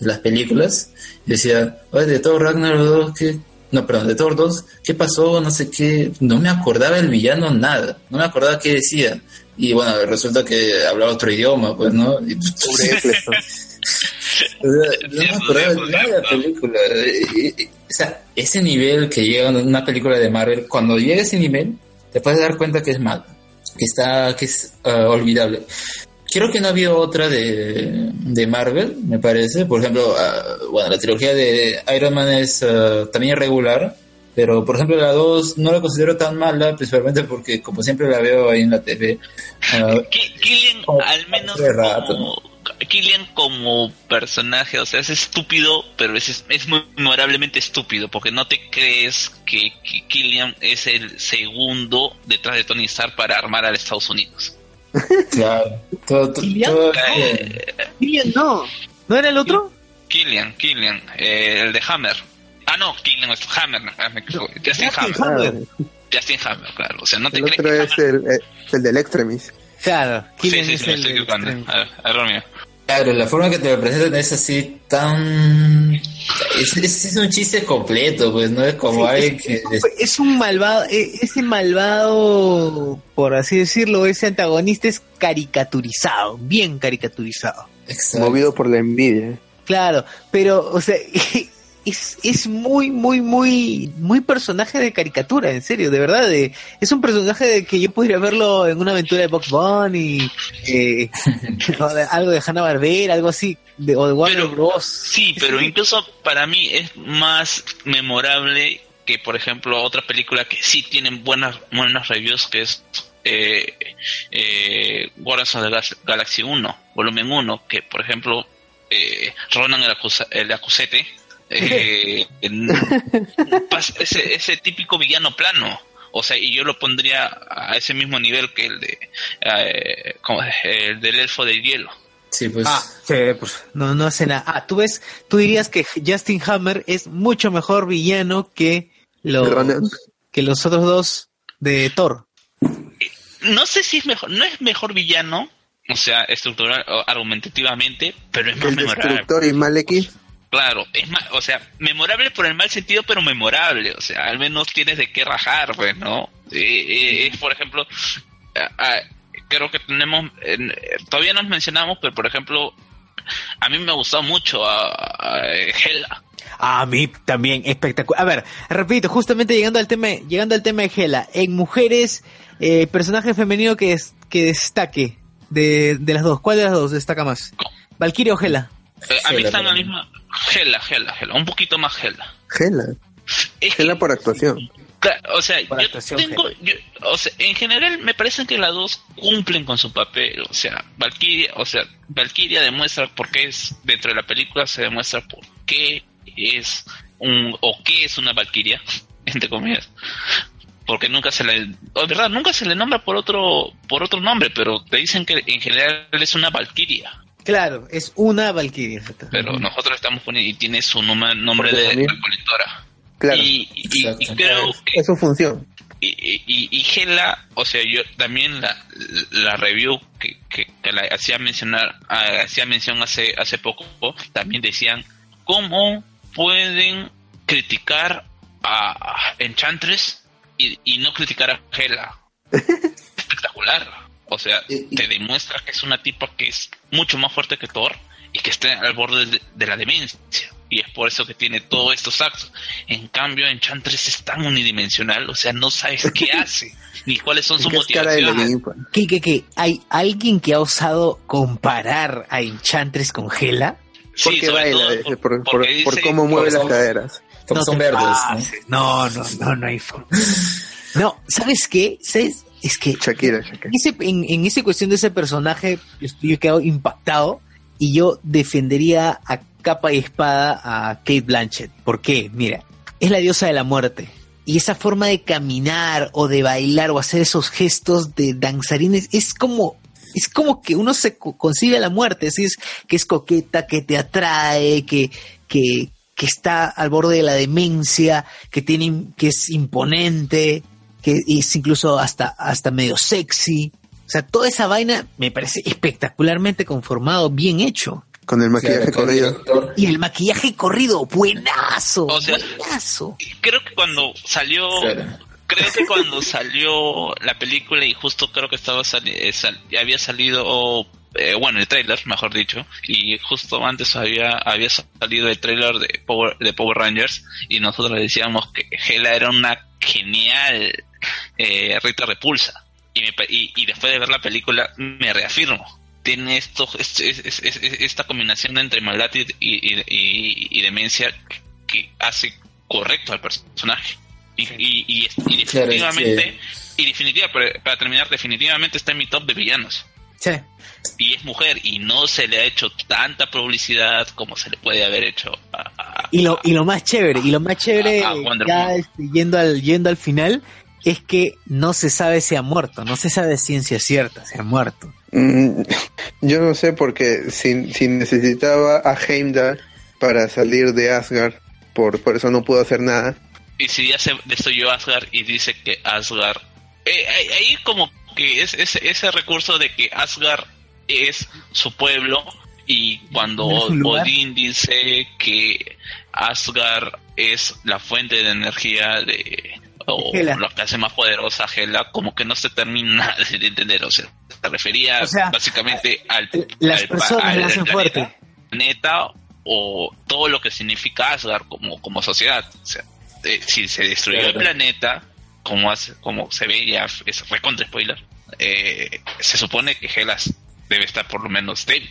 las películas, y decía, oye, de Thor Ragnarok 2, ¿qué? No, perdón, de Thor 2, ¿qué pasó? No sé qué, no me acordaba el villano nada, no me acordaba qué decía. Y bueno, resulta que hablaba otro idioma, pues, ¿no? Y, o sea, no me acordaba de nada de la película. O sea, ese nivel que llega en una película de Marvel, cuando llega a ese nivel, te puedes dar cuenta que es malo, que está, que es uh, olvidable. Creo que no había otra de, de Marvel, me parece. Por ejemplo, uh, bueno, la trilogía de Iron Man es uh, también regular, pero por ejemplo la 2 no la considero tan mala, principalmente porque como siempre la veo ahí en la TV. Killian, al menos como, Killian como personaje, o sea, es estúpido, pero es, es memorablemente estúpido, porque no te crees que, que Killian es el segundo detrás de Tony Stark para armar a Estados Unidos. Claro. Todo, todo, ¿Killian? todo, eh, Killian no. ¿No era el otro? Killian, Killian, eh, el de Hammer. Ah, no, Killian es Hammer, me equivoco. No, Justin Hammer. Hammer. Justin Hammer, claro. O sea, no te el crees otro que es el, es el del Extremis. Claro, Killian sí, sí, sí, me estoy equivocando. Error mío. Claro, la forma que te lo presentan es así tan... Es, es, es, un chiste completo, pues, no es como sí, alguien que... Es, es, un malvado, ese malvado, por así decirlo, ese antagonista es caricaturizado, bien caricaturizado. Exacto. Movido por la envidia. Claro, pero, o sea, es, es muy, muy, muy, muy personaje de caricatura, en serio, de verdad. De, es un personaje de que yo podría verlo en una aventura de Box Bunny, eh, de, algo de Hanna Barbera, algo así, de, o de Warner pero, Bros. Sí, pero sí. incluso para mí es más memorable que, por ejemplo, otra película que sí tienen buenas, buenas reviews, que es eh, eh, Guardians of the Galaxy 1, volumen 1, que, por ejemplo, eh, Ronan el, acusa, el acusete eh, en- ese, ese típico villano plano. O sea, y yo lo pondría a ese mismo nivel que el de eh, como el del elfo del hielo. Sí, pues. Ah, sí, pues no, no hace nada. Ah, tú ves, tú dirías que Justin Hammer es mucho mejor villano que los, que los otros dos de Thor. No sé si es mejor, no es mejor villano, o sea, estructural o argumentativamente, pero es más el memorable. destructor y Malekith. Claro, es más, o sea, memorable por el mal sentido, pero memorable, o sea, al menos tienes de qué rajar, pues, ¿no? Eh, eh, es, por ejemplo, creo que tenemos, en- todavía nos mencionamos, pero por ejemplo, a mí me ha gustado mucho a, a Hela. A mí también espectacular. A ver, repito, justamente llegando al tema, llegando al tema de Hela, en mujeres, eh, personaje femenino que, es, que destaque de, de las dos. ¿Cuál de las dos destaca más? ¿Valkyria o Hela? Eh, a mí están la misma, Hela, Hela, Hela, un poquito más Hela. Gela. Es que- Gela por actuación. Claro, o sea, Por yo tengo, yo- o sea, en general me parece que las dos cumplen con su papel, o sea, Valkyria, o sea, Valkyria demuestra por qué es dentro de la película se demuestra por qué es un o qué es una Valkyria, entre comillas. Porque nunca se le, o verdad, nunca se le nombra por otro por otro nombre, pero te dicen que en general es una Valkyria, Claro, es una Valkyria. pero nosotros estamos poniendo y tiene su nombre, nombre Porque de recolectora. Claro. Y, y- creo que Es su función. y, y, y Gela, o sea, yo también la, la review que, que, que la hacía mencionar, ah, hacía mención hace, hace poco, también decían cómo pueden criticar a a Enchantress y, y no criticar a Gela. Espectacular. O sea, Y- y- te demuestra que es una tipa que es mucho más fuerte que Thor y que está al borde de, de la demencia. Y es por eso que tiene todos estos actos. En cambio, Enchantress es tan unidimensional, o sea, no sabes qué hace, ni cuáles son sus motivaciones. Lenin. ¿Qué, qué, qué? ¿Hay alguien que ha osado comparar a Enchantress con Hela? Porque Sí, sobre baila, todo dice, por- por, por- porque por dice- cómo mueve las porque- caderas. Porque son verdes, ¿no? pases. No, no, no, no hay forma. No, ¿sabes qué? ¿Sabes? Es que Shakira, Shakira. en, ese, en, en esa cuestión de ese personaje, yo yo he quedado impactado y yo defendería a capa y espada a Kate Blanchett. ¿Por qué? Mira, es la diosa de la muerte. Y esa forma de caminar o de bailar o hacer esos gestos de danzarines es como, es como que uno se co- concibe a la muerte, así es que es coqueta, que te atrae, que, que, que está al borde de la demencia, que tiene, que es imponente, que es incluso hasta, hasta medio sexy. O sea, toda esa vaina me parece espectacularmente conformado, bien hecho. Con el maquillaje corrido. Y el maquillaje corrido, buenazo, O sea, buenazo. Creo que cuando salió, Claro. creo que cuando salió la película y justo creo que estaba sali- eh, sal- había salido eh, bueno el trailer mejor dicho y justo antes había había salido el trailer de Power de Power Rangers y nosotros decíamos que Hela era una genial eh, Rita Repulsa. Y, me pa- y, y después de ver la película me reafirmo. Tiene esto es- es- es- es- es- esta combinación entre maldad y, y, y- y demencia que hace correcto al personaje. Y, y, y, y Claro, es definitivamente y definitiva para, para terminar definitivamente está en mi top de villanos. Sí. y es mujer y no se le ha hecho tanta publicidad como se le puede haber hecho a, a- Y lo, y lo más chévere, y lo más chévere, ya este, yendo, al, yendo al final, es que no se sabe si ha muerto, no se sabe ciencia cierta si ha muerto. Mm, yo no sé porque si, si necesitaba a Heimdall para salir de Asgard, por, por eso no pudo hacer nada. y si ya se destruyó Asgard y dice que Asgard eh, ahí como que es, es ese recurso de que Asgard es su pueblo y cuando. Odín dice que Asgard es la fuente de energía de o Hela. lo que hace más poderosa a Hela como que no se termina de entender o sea se refería O sea, básicamente al Las al pa- personas al la hacen planeta fuerte. planeta o todo lo que significa Asgard como, como sociedad. O sea, eh, si se destruyó el planeta, como, hace, como se ve ya, es recontra spoiler, eh, se supone que Helas debe estar por lo menos débil.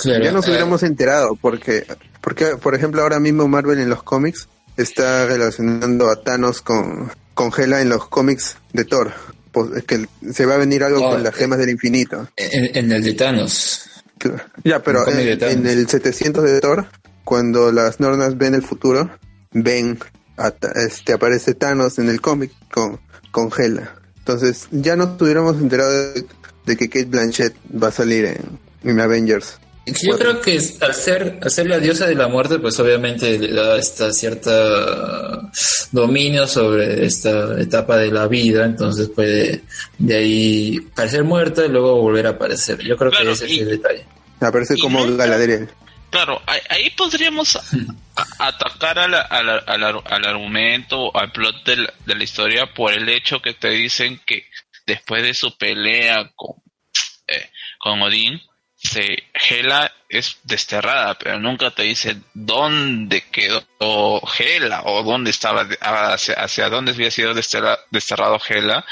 Claro, ya nos eh, hubiéramos enterado porque, porque, por ejemplo, ahora mismo Marvel en los cómics está relacionando a Thanos con, con Hela en los cómics de Thor. Pues, es que se va a venir algo Oh, con las gemas del infinito. en, en el de Thanos. Ya, pero en, el 700 de Thor, cuando las Nornas ven el futuro, ven, a este, aparece Thanos en el cómic con, con Hela. Entonces ya no estuviéramos enterados de, de que Kate Blanchett va a salir en, en Avengers. Yo creo que al ser, al ser la diosa de la muerte, pues obviamente le da esta cierta dominio sobre esta etapa de la vida, entonces puede de ahí parecer muerta y luego volver a aparecer. Yo creo Claro, que ese y- es el detalle. Aparece como nunca- Galadriel. Claro, ahí, podríamos a- a- atacar al, al, al, al argumento, al plot de la, de la historia por el hecho que te dicen que después de su pelea con, eh, con Odín, se, Hela es desterrada, pero nunca te dicen dónde quedó Hela o dónde estaba, hacia, hacia dónde había sido desterra- desterrado Hela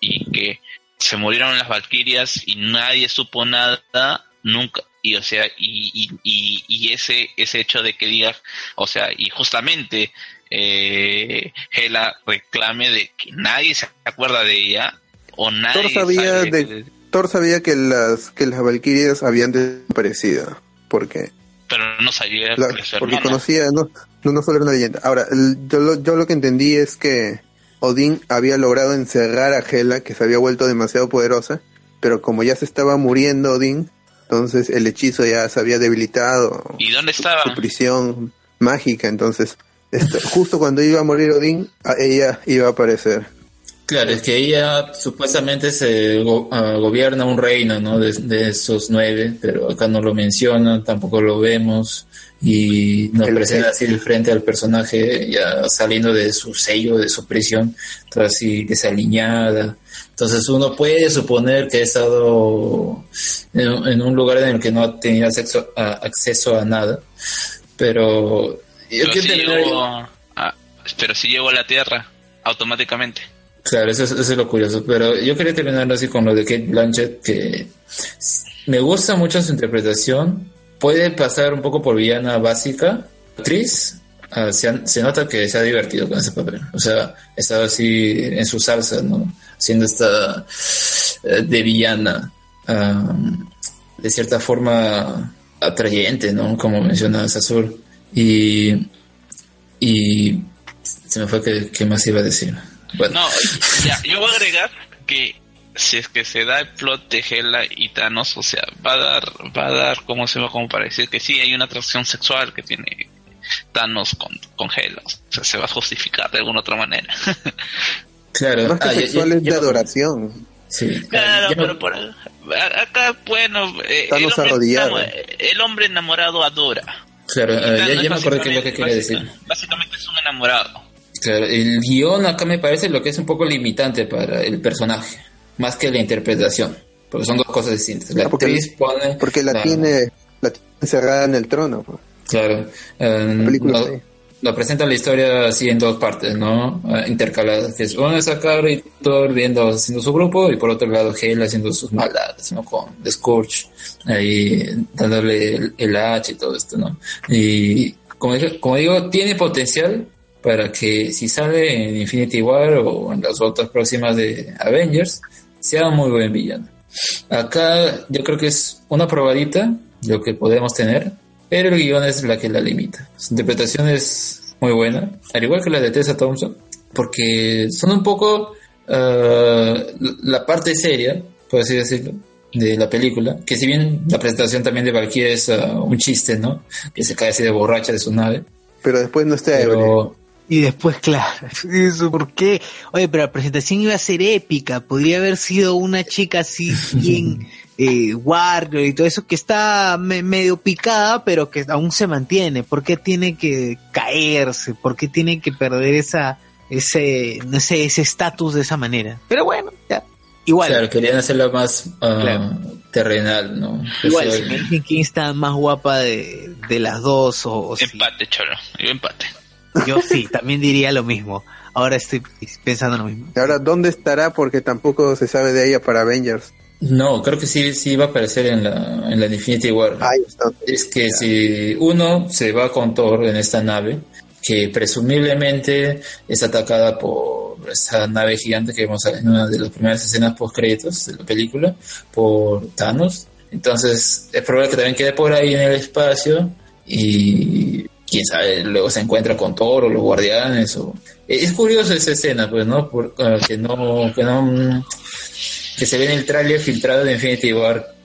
y que se murieron las Valquirias y nadie supo nada nunca y o sea y, y, y, y ese ese hecho de que digas o sea y justamente eh, Hela reclame de que nadie se acuerda de ella o nadie sabía sabe de- Thor sabía que las que las Valquirias habían desaparecido. Porque, pero no sabía la- que porque hermana. conocía, no, no, no solo era una leyenda. Ahora, el- yo, lo, yo lo que entendí es que Odín había logrado encerrar a Hela, que se había vuelto demasiado poderosa, pero como ya se estaba muriendo Odín, entonces el hechizo ya se había debilitado. y dónde estaba su prisión mágica, entonces esto- justo cuando iba a morir Odín, a- ella iba a aparecer. Claro, es que ella supuestamente se go- ah, gobierna un reino, ¿no? De, de esos nueve, pero acá no lo menciona, tampoco lo vemos y nos El- presenta así de frente al personaje ya saliendo de su sello, de su prisión, toda así desaliñada. Entonces uno puede suponer que ha estado en, en un lugar en el que no ha tenido acceso a, acceso a nada, pero yo pero si terminar- llegó a, pero si llegó a la Tierra automáticamente Claro, eso es, eso es lo curioso. Pero yo quería terminar así con lo de Kate Blanchett, que me gusta mucho su interpretación. Puede pasar un poco por villana básica. Actriz, ah, se, nota que se ha divertido con ese papel. O sea, estaba así en su salsa, ¿no? Siendo esta eh, de villana, ah, de cierta forma atrayente, ¿no? Como menciona Sazur. Y, y se me fue que, qué más iba a decir. Bueno. No, ya, yo voy a agregar que si es que se da el plot de Hela y Thanos, o sea, va a dar, va a dar, como se va como para decir que sí, hay una atracción sexual que tiene Thanos con, con Hela, o sea, se va a justificar de alguna otra manera. Claro, Más que ah, ya- sexual ya- es de adoración. Sí, claro, ya pero por, a- acá, bueno, eh, el, Thanos hombre el hombre enamorado adora. claro, ah, ya, ya me acordé qué es lo que quería decir. básica- Básicamente es un enamorado. Claro, el guion acá me parece lo que es un poco limitante para el personaje, más que la interpretación, porque son dos cosas distintas. La Ah, porque- actriz pone... Porque la tiene la tiene encerrada en el trono. pues. Claro, eh, La película, no- sí. nos presenta la historia así en dos partes, ¿no? Ah, intercaladas. Que es una es acá Thor viendo, haciendo su grupo, y por otro lado Hela haciendo sus maldades, ¿no? Con The Scourge, ahí dándole el, el H y todo esto, ¿no? Y como digo, tiene potencial para que si sale en Infinity War o en las otras próximas de Avengers, sea un muy buen villano. Acá yo creo que es una probadita lo que podemos tener, pero el guion es la que la limita. Su interpretación es muy buena, al igual que la de Tessa Thompson, porque son un poco ah, la parte seria, por así decirlo, de la película, que si bien la presentación también de Valkyrie es ah, un chiste, ¿no? Que se cae así de borracha de su nave, Pero después no está pero Y después, claro, eso, ¿por qué? Oye, pero la presentación iba a ser épica, podría haber sido una chica así bien eh, Warrior y todo eso que está me- medio picada, pero que aún se mantiene. ¿Por qué tiene que caerse? ¿Por qué tiene que perder esa ese no sé ese estatus de esa manera? Pero bueno, ya. Igual, claro, querían hacerla más ah, Claro. terrenal, ¿no? igual, Eso- si me dicen quién está más guapa de, de las dos o, o si- Empate, cholo. Yo empate. Yo sí, también diría lo mismo. Ahora estoy pensando lo mismo. Y Ahora, ¿dónde estará? Porque tampoco se sabe de ella para Avengers. No, creo que sí, sí va a aparecer en la, en la Infinity War. Ahí está. Es que si uno se va con Thor en esta nave, que presumiblemente es atacada por esa nave gigante que vemos en una de las primeras escenas post créditos de la película, por Thanos. Entonces es probable que también quede por ahí en el espacio y quién sabe, luego se encuentra con Thor o los guardianes. O... Es curioso esa escena, pues, ¿no? Por, ah, que no, que no, que se ve en el tráiler filtrado de Infinity War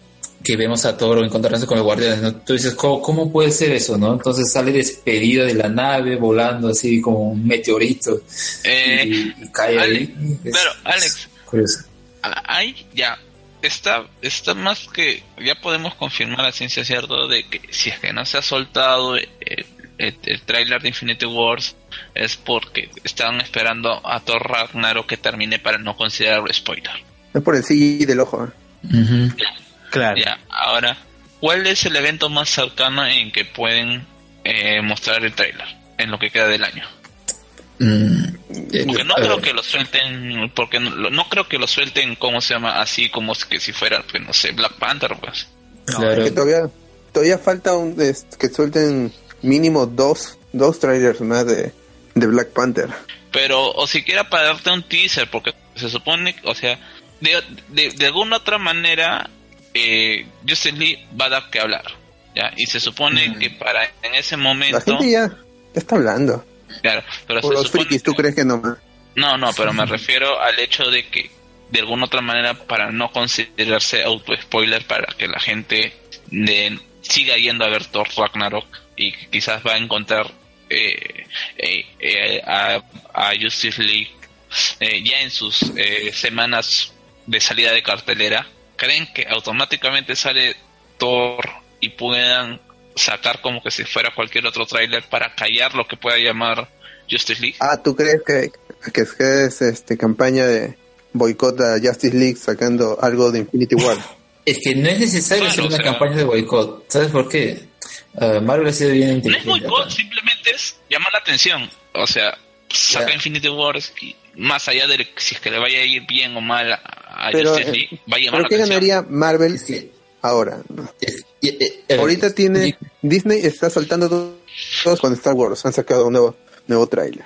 que vemos a Thor encontrarse con los guardianes, ¿no? Tú dices, ¿cómo, puede ser eso, no? Entonces sale despedido de la nave, volando así como un meteorito eh, y, cae ahí. pero, Alex, curioso. ahí ya, está, está más que, ya podemos confirmar a ciencia cierta de que si es que no se ha soltado el, el, tráiler de Infinity Wars es porque estaban esperando a Thor Ragnarok que termine para no considerarlo spoiler. Es por el CGI del ojo. ¿eh? Claro. Ya, ahora, ¿cuál es el evento más cercano en que pueden eh, mostrar el tráiler en lo que queda del año? Mm, porque no creo que lo suelten, porque no, creo que lo suelten, como se llama? Así como que si fuera, pues no sé, Black Panther, pues. claro. todavía, todavía falta un, que suelten mínimo dos, dos trailers más de, de Black Panther. Pero, o siquiera para darte un teaser, porque se supone, o sea, de, de, de alguna otra manera, eh, Justin Lee va a dar que hablar. ¿ya? Y se supone mm. que para en ese momento... La gente ya, está hablando. Claro, pero Por los frikis, ¿tú crees que no? No, no, pero me refiero al hecho de que de alguna otra manera para no considerarse auto-spoiler para que la gente de, siga yendo a ver Thor Ragnarok y quizás va a encontrar eh, eh, eh a, a, Justice League eh, ya en sus semanas de salida de cartelera creen que automáticamente sale Thor y puedan sacar como que si fuera cualquier otro tráiler para callar lo que pueda llamar Justice League. Ah, ¿tú crees que, que es este campaña de boicot a Justice League sacando algo de Infinity War? Es que no es necesario hacer una campaña de boicot. ¿Sabes por qué? Uh, Marvel ha sido bien inteligente. No es boicot, simplemente es llamar la atención. O sea, saca Infinity War y más allá de si es que le vaya a ir bien o mal a, pero, eh, ¿Pero qué ganaría Marvel ahora? Eh, eh, Ahorita tiene Disney está soltando todos con Star Wars, han sacado un nuevo nuevo tráiler.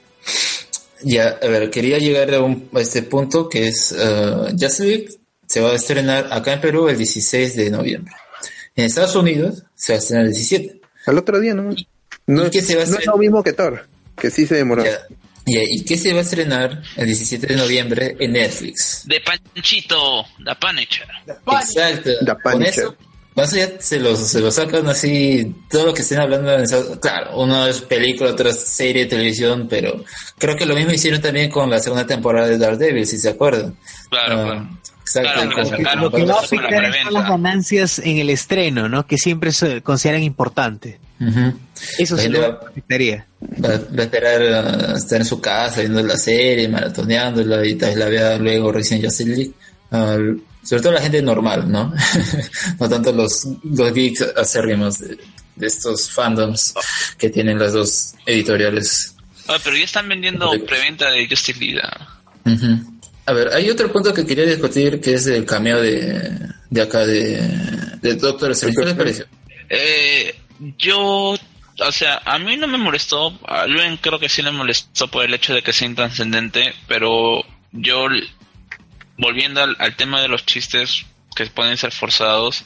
Ya, a ver, quería llegar a, un, a este punto que es uh, Justice League se va a estrenar acá en Perú el 16 de noviembre. En Estados Unidos se va a estrenar el 17. Al otro día, ¿no? No, es, se va a no es lo mismo que Thor, que sí se demoró. ¿Y qué se va a estrenar el 17 de noviembre en Netflix? De Panchito, The Punisher. Exacto. Con eso, más allá se los, se los sacan así, todo lo que estén hablando, claro, uno es película, otro es serie de televisión, pero creo que lo mismo hicieron también con la segunda temporada de Daredevil, si se acuerdan. Claro, ah, claro. Exacto. lo que va a afectar son las ganancias en el estreno, ¿no? Que siempre se consideran importantes. Eso sí lo afectaría. Va, a esperar a estar en su casa viendo la serie, maratoneándola y tal vez la vea luego recién ya League. sobre todo la gente normal, ¿no? no tanto los, los geeks acérrimos de, de estos fandoms que tienen las dos editoriales. Ah, pero ya están vendiendo preventa de Justice League. A ver, hay otro punto que quería discutir que es el cameo de, de acá de, de Doctor Strange. ¿Qué les pareció? Eh, yo, o sea, a mí no me molestó, a Luen creo que sí le molestó por el hecho de que sea intranscendente, pero yo, volviendo al, tema de los chistes que pueden ser forzados,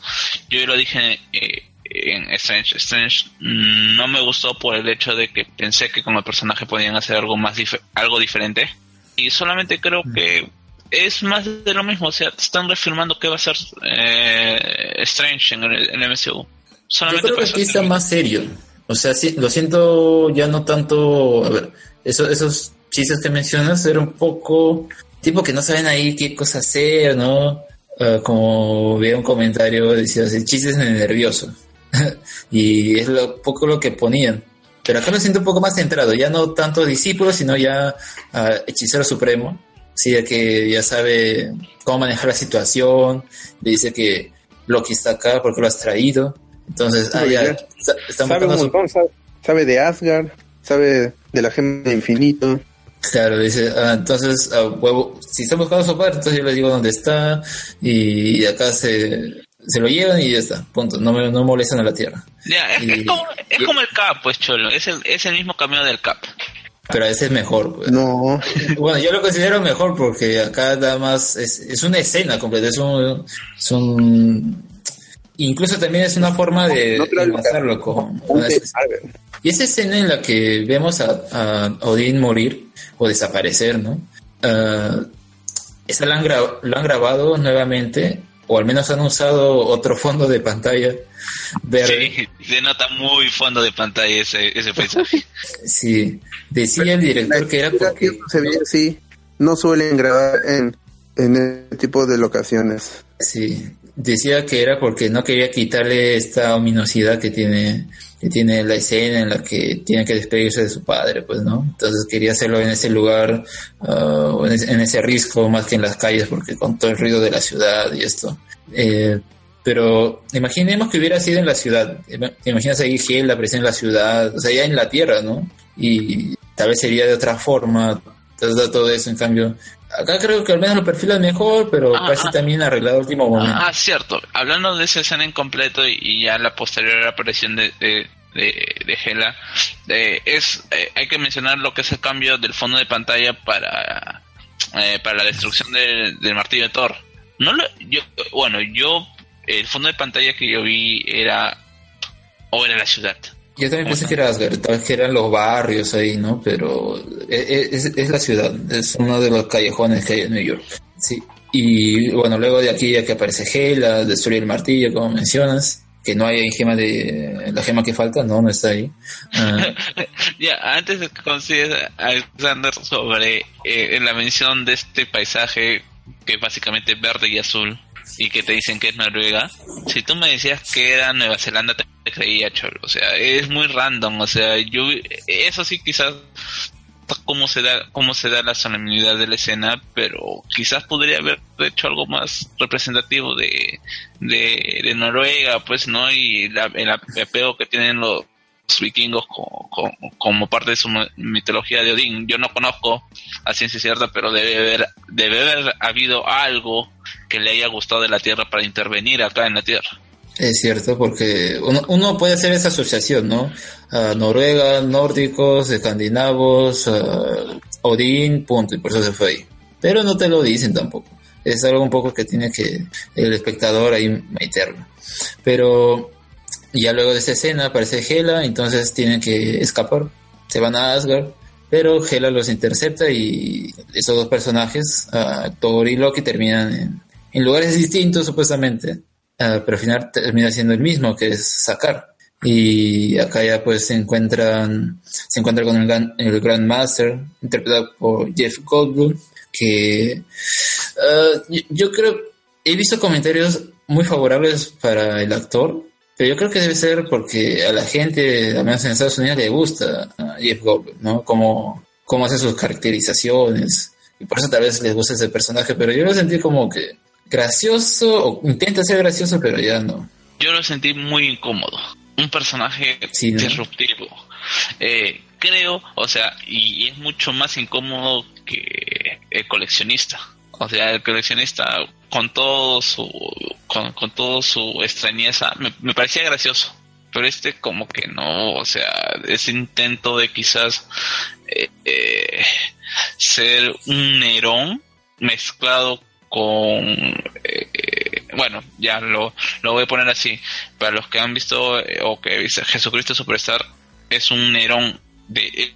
yo ya lo dije eh, en Strange. Strange no me gustó por el hecho de que pensé que como personaje podían hacer algo más algo diferente y solamente creo que es más de lo mismo, o sea, están reafirmando que va a ser eh, Strange en el, en el MCU. Yo creo que aquí está más serio. O sea, sí, lo siento ya no tanto. A ver, eso, esos chistes que mencionas eran un poco. Tipo que no saben ahí qué cosa hacer, ¿no? Ah, como vi un comentario, decía así, chistes de nervioso. y es lo poco lo que ponían. Pero acá lo siento un poco más centrado, ya no tanto discípulo, sino ya uh, hechicero supremo. Sí, que ya sabe cómo manejar la situación, le dice que Loki está acá porque lo has traído. Entonces, ah, ya, sabe, de Asgard, sabe de la gema de infinito. Claro, dice, ah, entonces, huevo, si estamos buscando su parte, entonces yo le digo dónde está y, acá se, se lo llevan y ya está, punto, no, me, no molestan a la Tierra. Ya, es, como, es como el Cap, pues, Cholo, es el, es el mismo camino del Cap. Pero ese es mejor. Pues. No. Bueno, yo lo considero mejor porque acá nada más es, es una escena completa, es un, es un Incluso también es una forma de No enlazarlo con, con Ponte esa- Marvel. Y esa escena en la que vemos a, a Odín morir o desaparecer, ¿no? Ah, esa la han, lo han grabado nuevamente, o al menos han usado otro fondo de pantalla verde. Sí, se nota muy fondo de pantalla ese, ese paisaje. Sí, decía el director que era porque... Se ve así. No suelen grabar en, en este tipo de locaciones. Sí, decía que era porque no quería quitarle esta ominosidad que tiene que tiene la escena en la que tiene que despedirse de su padre, pues, ¿no? Entonces quería hacerlo en ese lugar, o en, ese, en ese risco más que en las calles, porque con todo el ruido de la ciudad y esto. Eh, pero imaginemos que hubiera sido en la ciudad. ¿Te imaginas ahí Hela presente en la ciudad? O sea, ya en la tierra, ¿no? Y tal vez sería de otra forma. Entonces da todo eso, en cambio. Acá creo que al menos lo perfilan mejor, pero Ah, ah. también arreglado último momento. Ah, cierto. Hablando de esa escena en completo y, y ya la posterior aparición de, de, de, de Hela, eh, es, eh, hay que mencionar lo que es el cambio del fondo de pantalla para, eh, para la destrucción del, del martillo de Thor. No lo, yo, bueno, yo, el fondo de pantalla que yo vi era, o era la ciudad. Yo también pensé que era Asgard, tal vez que eran los barrios ahí, ¿no? Pero e- e- es, es la ciudad, es uno de los callejones que hay en New York. Sí. Y bueno, luego de aquí ya que aparece Hela, destruye el martillo, como mencionas, que no hay gema de... La gema que falta, no, no está ahí. Ah, Ya, antes de que consigas, Alexander, sobre eh, la mención de este paisaje que es básicamente verde y azul y que te dicen que es Noruega, si tú me decías que era Nueva Zelanda, te, creía, cholo. O sea, es muy random. O sea, yo, eso sí, quizás cómo se da cómo se da la solemnidad de la escena pero quizás podría haber hecho algo más representativo de de, Noruega pues no y la, el apego que tienen los vikingos co- co- como parte de su mi- mitología de Odín yo no conozco a ciencia cierta pero debe haber debe haber habido algo que le haya gustado de la tierra para intervenir acá en la tierra Es cierto, porque uno, uno puede hacer esa asociación, ¿no? Ah, Noruega, nórdicos, escandinavos, ah, Odín, punto, y por eso se fue ahí. Pero no te lo dicen tampoco. Es algo un poco que tiene que el espectador ahí meterlo. Pero ya luego de esa escena aparece Hela, entonces tienen que escapar. Se van a Asgard, pero Hela los intercepta y esos dos personajes, ah, Thor y Loki, terminan en, en lugares distintos supuestamente. Ah, pero al final termina siendo el mismo, que es sacar. Y acá ya pues se encuentran, se encuentra con el, Gran- el Grandmaster, interpretado por Jeff Goldblum, que ah, yo, creo, he visto comentarios muy favorables para el actor, pero yo creo que debe ser porque a la gente, al menos en Estados Unidos, le gusta a Jeff Goldblum, ¿no? Cómo, cómo hace sus caracterizaciones, y por eso tal vez les gusta ese personaje, pero yo lo sentí como que gracioso, o intenta ser gracioso, pero ya no. yo lo sentí muy incómodo. Un personaje Sí, ¿no? disruptivo. Eh, creo, o sea, y es mucho más incómodo que el coleccionista. O sea, el coleccionista con todo su con, con todo su extrañeza me, me parecía gracioso. Pero este como que no, o sea, ese intento de quizás eh, eh, ser un Nerón mezclado con eh, bueno ya lo, lo voy a poner así para los que han visto eh, o que viste Jesucristo Superstar es un Nerón de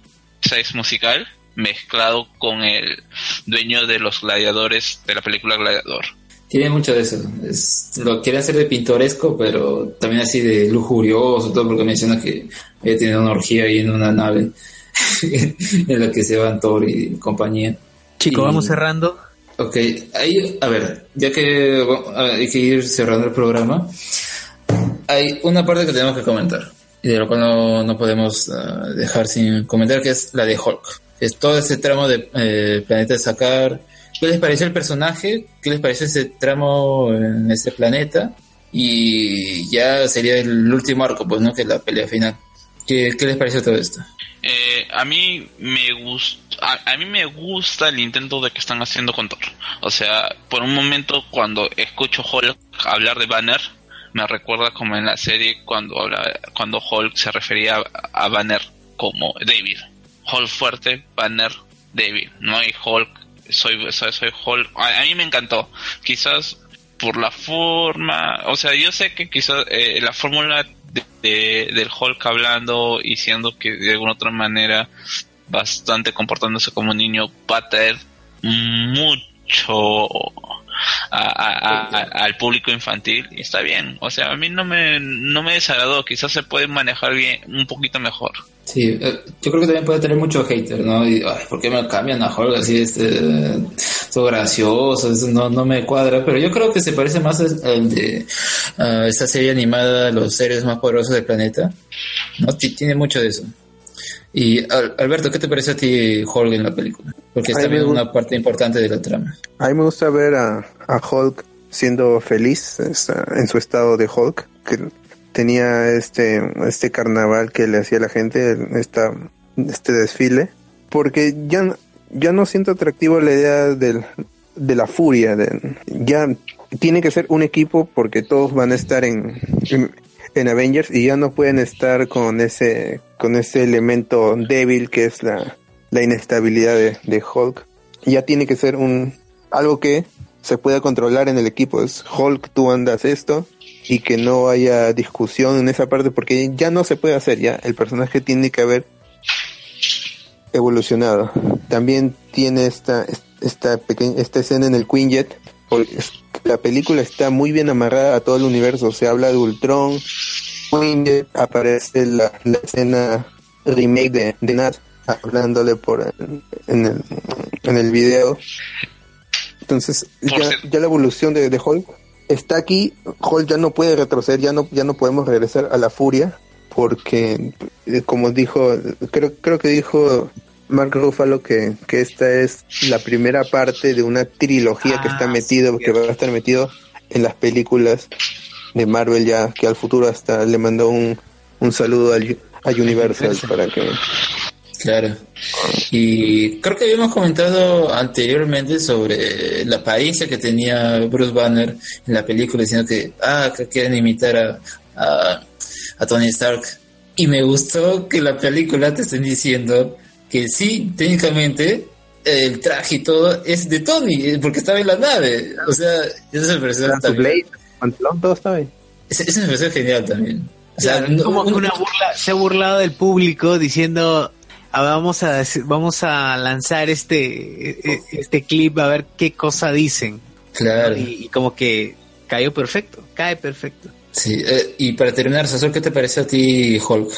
es musical mezclado con el dueño de los gladiadores de la película Gladiador Tiene mucho de eso. Es, lo quiere hacer de pintoresco, pero también así de lujurioso, todo porque menciona que ella tiene una orgía ahí en una nave en la que se van Thor y compañía. Chicos, Y- vamos cerrando. Ok, ahí, a ver, ya que hay que ir cerrando el programa, hay una parte que tenemos que comentar y de lo cual no, no podemos ah, dejar sin comentar, que es la de Hulk. Es todo ese tramo de eh, Planeta de Sacar. ¿Qué les pareció el personaje? ¿Qué les pareció ese tramo en ese planeta? Y ya sería el último arco, pues, ¿no? Que es la pelea final. ¿Qué, qué les pareció todo esto? Eh, a mí me gusta a, a mí me gusta el intento de que están haciendo con o sea por un momento cuando escucho Hulk hablar de Banner me recuerda como en la serie cuando habla cuando Hulk se refería a, Banner como David Hulk fuerte Banner David no hay Hulk soy soy, soy Hulk. A, a mí me encantó. Quizás por la forma, o sea, yo sé que quizás eh, la fórmula de, de- del Hulk hablando y siendo que de alguna otra manera bastante comportándose como un niño va a traer mucho a- a- a- a- al público infantil. Y está bien, o sea, a mí no me no me desagradó, quizás se puede manejar bien un poquito mejor. Sí, eh, yo creo que también puede tener mucho hater, ¿no? Y, ay, ¿por qué me cambian a Hulk así, este, todo gracioso? Eso no, no me cuadra, pero yo creo que se parece más al de ah, esta serie animada Los seres más poderosos del planeta, Tiene mucho de eso. Y Al- Alberto, ¿qué te parece a ti Hulk en la película? Porque es Ay, también me gu- una parte importante de la trama. A mí me gusta ver a, a Hulk siendo feliz en su estado de Hulk, que tenía este, este carnaval que le hacía la gente, esta, este desfile, porque ya, ya no siento atractivo la idea del, de la furia, de, ya tiene que ser un equipo porque todos van a estar en, en, en Avengers y ya no pueden estar con ese, con ese elemento débil que es la, la inestabilidad de, de Hulk. Ya tiene que ser un algo que se pueda controlar en el equipo. Es Hulk, tú andas esto y que no haya discusión en esa parte porque ya no se puede hacer ya. El personaje tiene que haber evolucionado. También tiene esta esta pequeña esta escena en el Quinjet. La película está muy bien amarrada a todo el universo. Se habla de Ultron, Quinjet, aparece la, la escena remake de, de Nat hablándole por en el en el video. Entonces ya, ya la evolución de, de Hulk está aquí. Hulk ya no puede retroceder, ya no ya no podemos regresar a la furia porque eh, como dijo creo creo que dijo Mark Ruffalo que, que esta es la primera parte de una trilogía que Ah, está sí, metido que cierto. va a estar metido en las películas de Marvel ya que al futuro hasta le mandó un, un saludo al, a Universal para que Claro. Y creo que habíamos comentado anteriormente sobre la apariencia que tenía Bruce Banner en la película, diciendo que, ah, que quieren imitar a, a, a Tony Stark. Y me gustó que la película te estén diciendo que sí, técnicamente, el traje y todo es de Tony, eh, porque estaba en la nave. O sea, eso me pareció también. Blade, pantalón, todo está bien. Eso, eso me pareció genial también. O sea, Claro, no- como que un- una burla, se ha burlado del público diciendo "Ah, vamos a vamos a lanzar este e- este clip a ver qué cosa dicen Claro. y, y como que cayó perfecto cae perfecto Sí, eh, y para terminar, Sasor, ¿qué te parece a ti Hulk?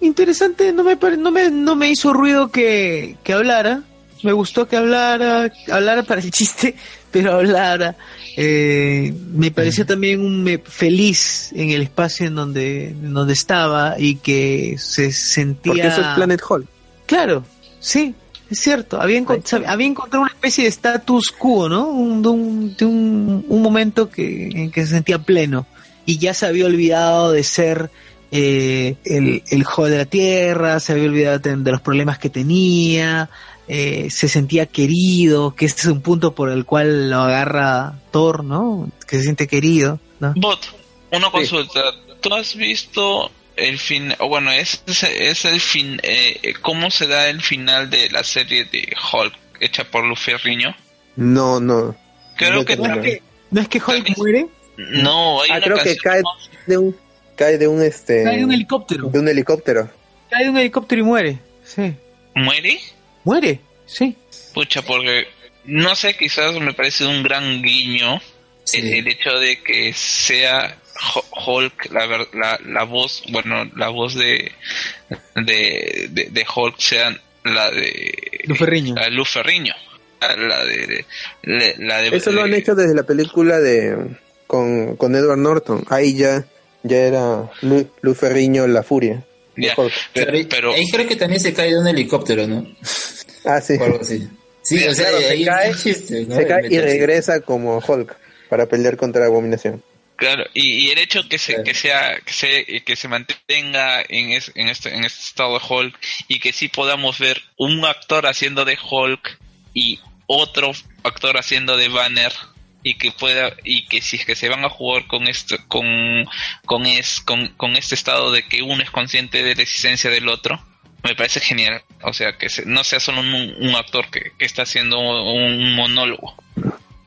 interesante no me pare- no me no me hizo ruido que, que hablara me gustó que hablara hablara para el chiste pero hablara Eh, me pareció también un, me- feliz en el espacio en donde en donde estaba y que se sentía Porque eso es Planet Hulk. Claro, sí, es cierto. Había, encont- había encontrado una especie de status quo, ¿no? Un, de un, de un, un momento que, en que se sentía pleno. Y ya se había olvidado de ser eh, el, el joven de la tierra, se había olvidado de, de los problemas que tenía, eh, se sentía querido, que ese es un punto por el cual lo agarra Thor, ¿no? Que se siente querido, ¿no? Bot, una consulta. ¿Tú has visto el fin, o bueno, es, es, es el fin, eh, cómo se da el final de la serie de Hulk hecha por Lu Ferriño? No, no. Creo No que ¿No es que, ¿no es que Hulk muere? No, hay Ah, una creo que cae de un cae de un este Cae de un helicóptero. de un helicóptero. Cae de un helicóptero y muere. Sí. muere. Muere, sí. Pucha, porque no sé, quizás me parece un gran guiño Sí. el, el hecho de que sea Hulk la, ver- la, la voz, bueno, la voz de de, de, de Hulk sea la de Lu Ferriño. la de Lu Ferriño. La, la de, de- la de Eso lo han hecho desde la película de con, con Edward Norton. Ahí ya ya era Lu, Lu Ferriño la furia. de ya, Hulk. pero, ahí creo que también se cae de un helicóptero, ¿no? Ah, sí. Sí, o sea, Claro, se ahí cae, chiste, ¿no? Se cae y regresa como Hulk para pelear contra Abominación. Claro, y, y el hecho que se, Claro. que sea, que se, que se mantenga en, es- en este, en este estado de Hulk y que sí podamos ver un actor haciendo de Hulk y otro actor haciendo de Banner y que pueda, y que si es que se van a jugar con esto, con, con es, con, con este estado de que uno es consciente de la existencia del otro, me parece genial. O sea, que se- no sea solo un, un actor que, que está haciendo un monólogo.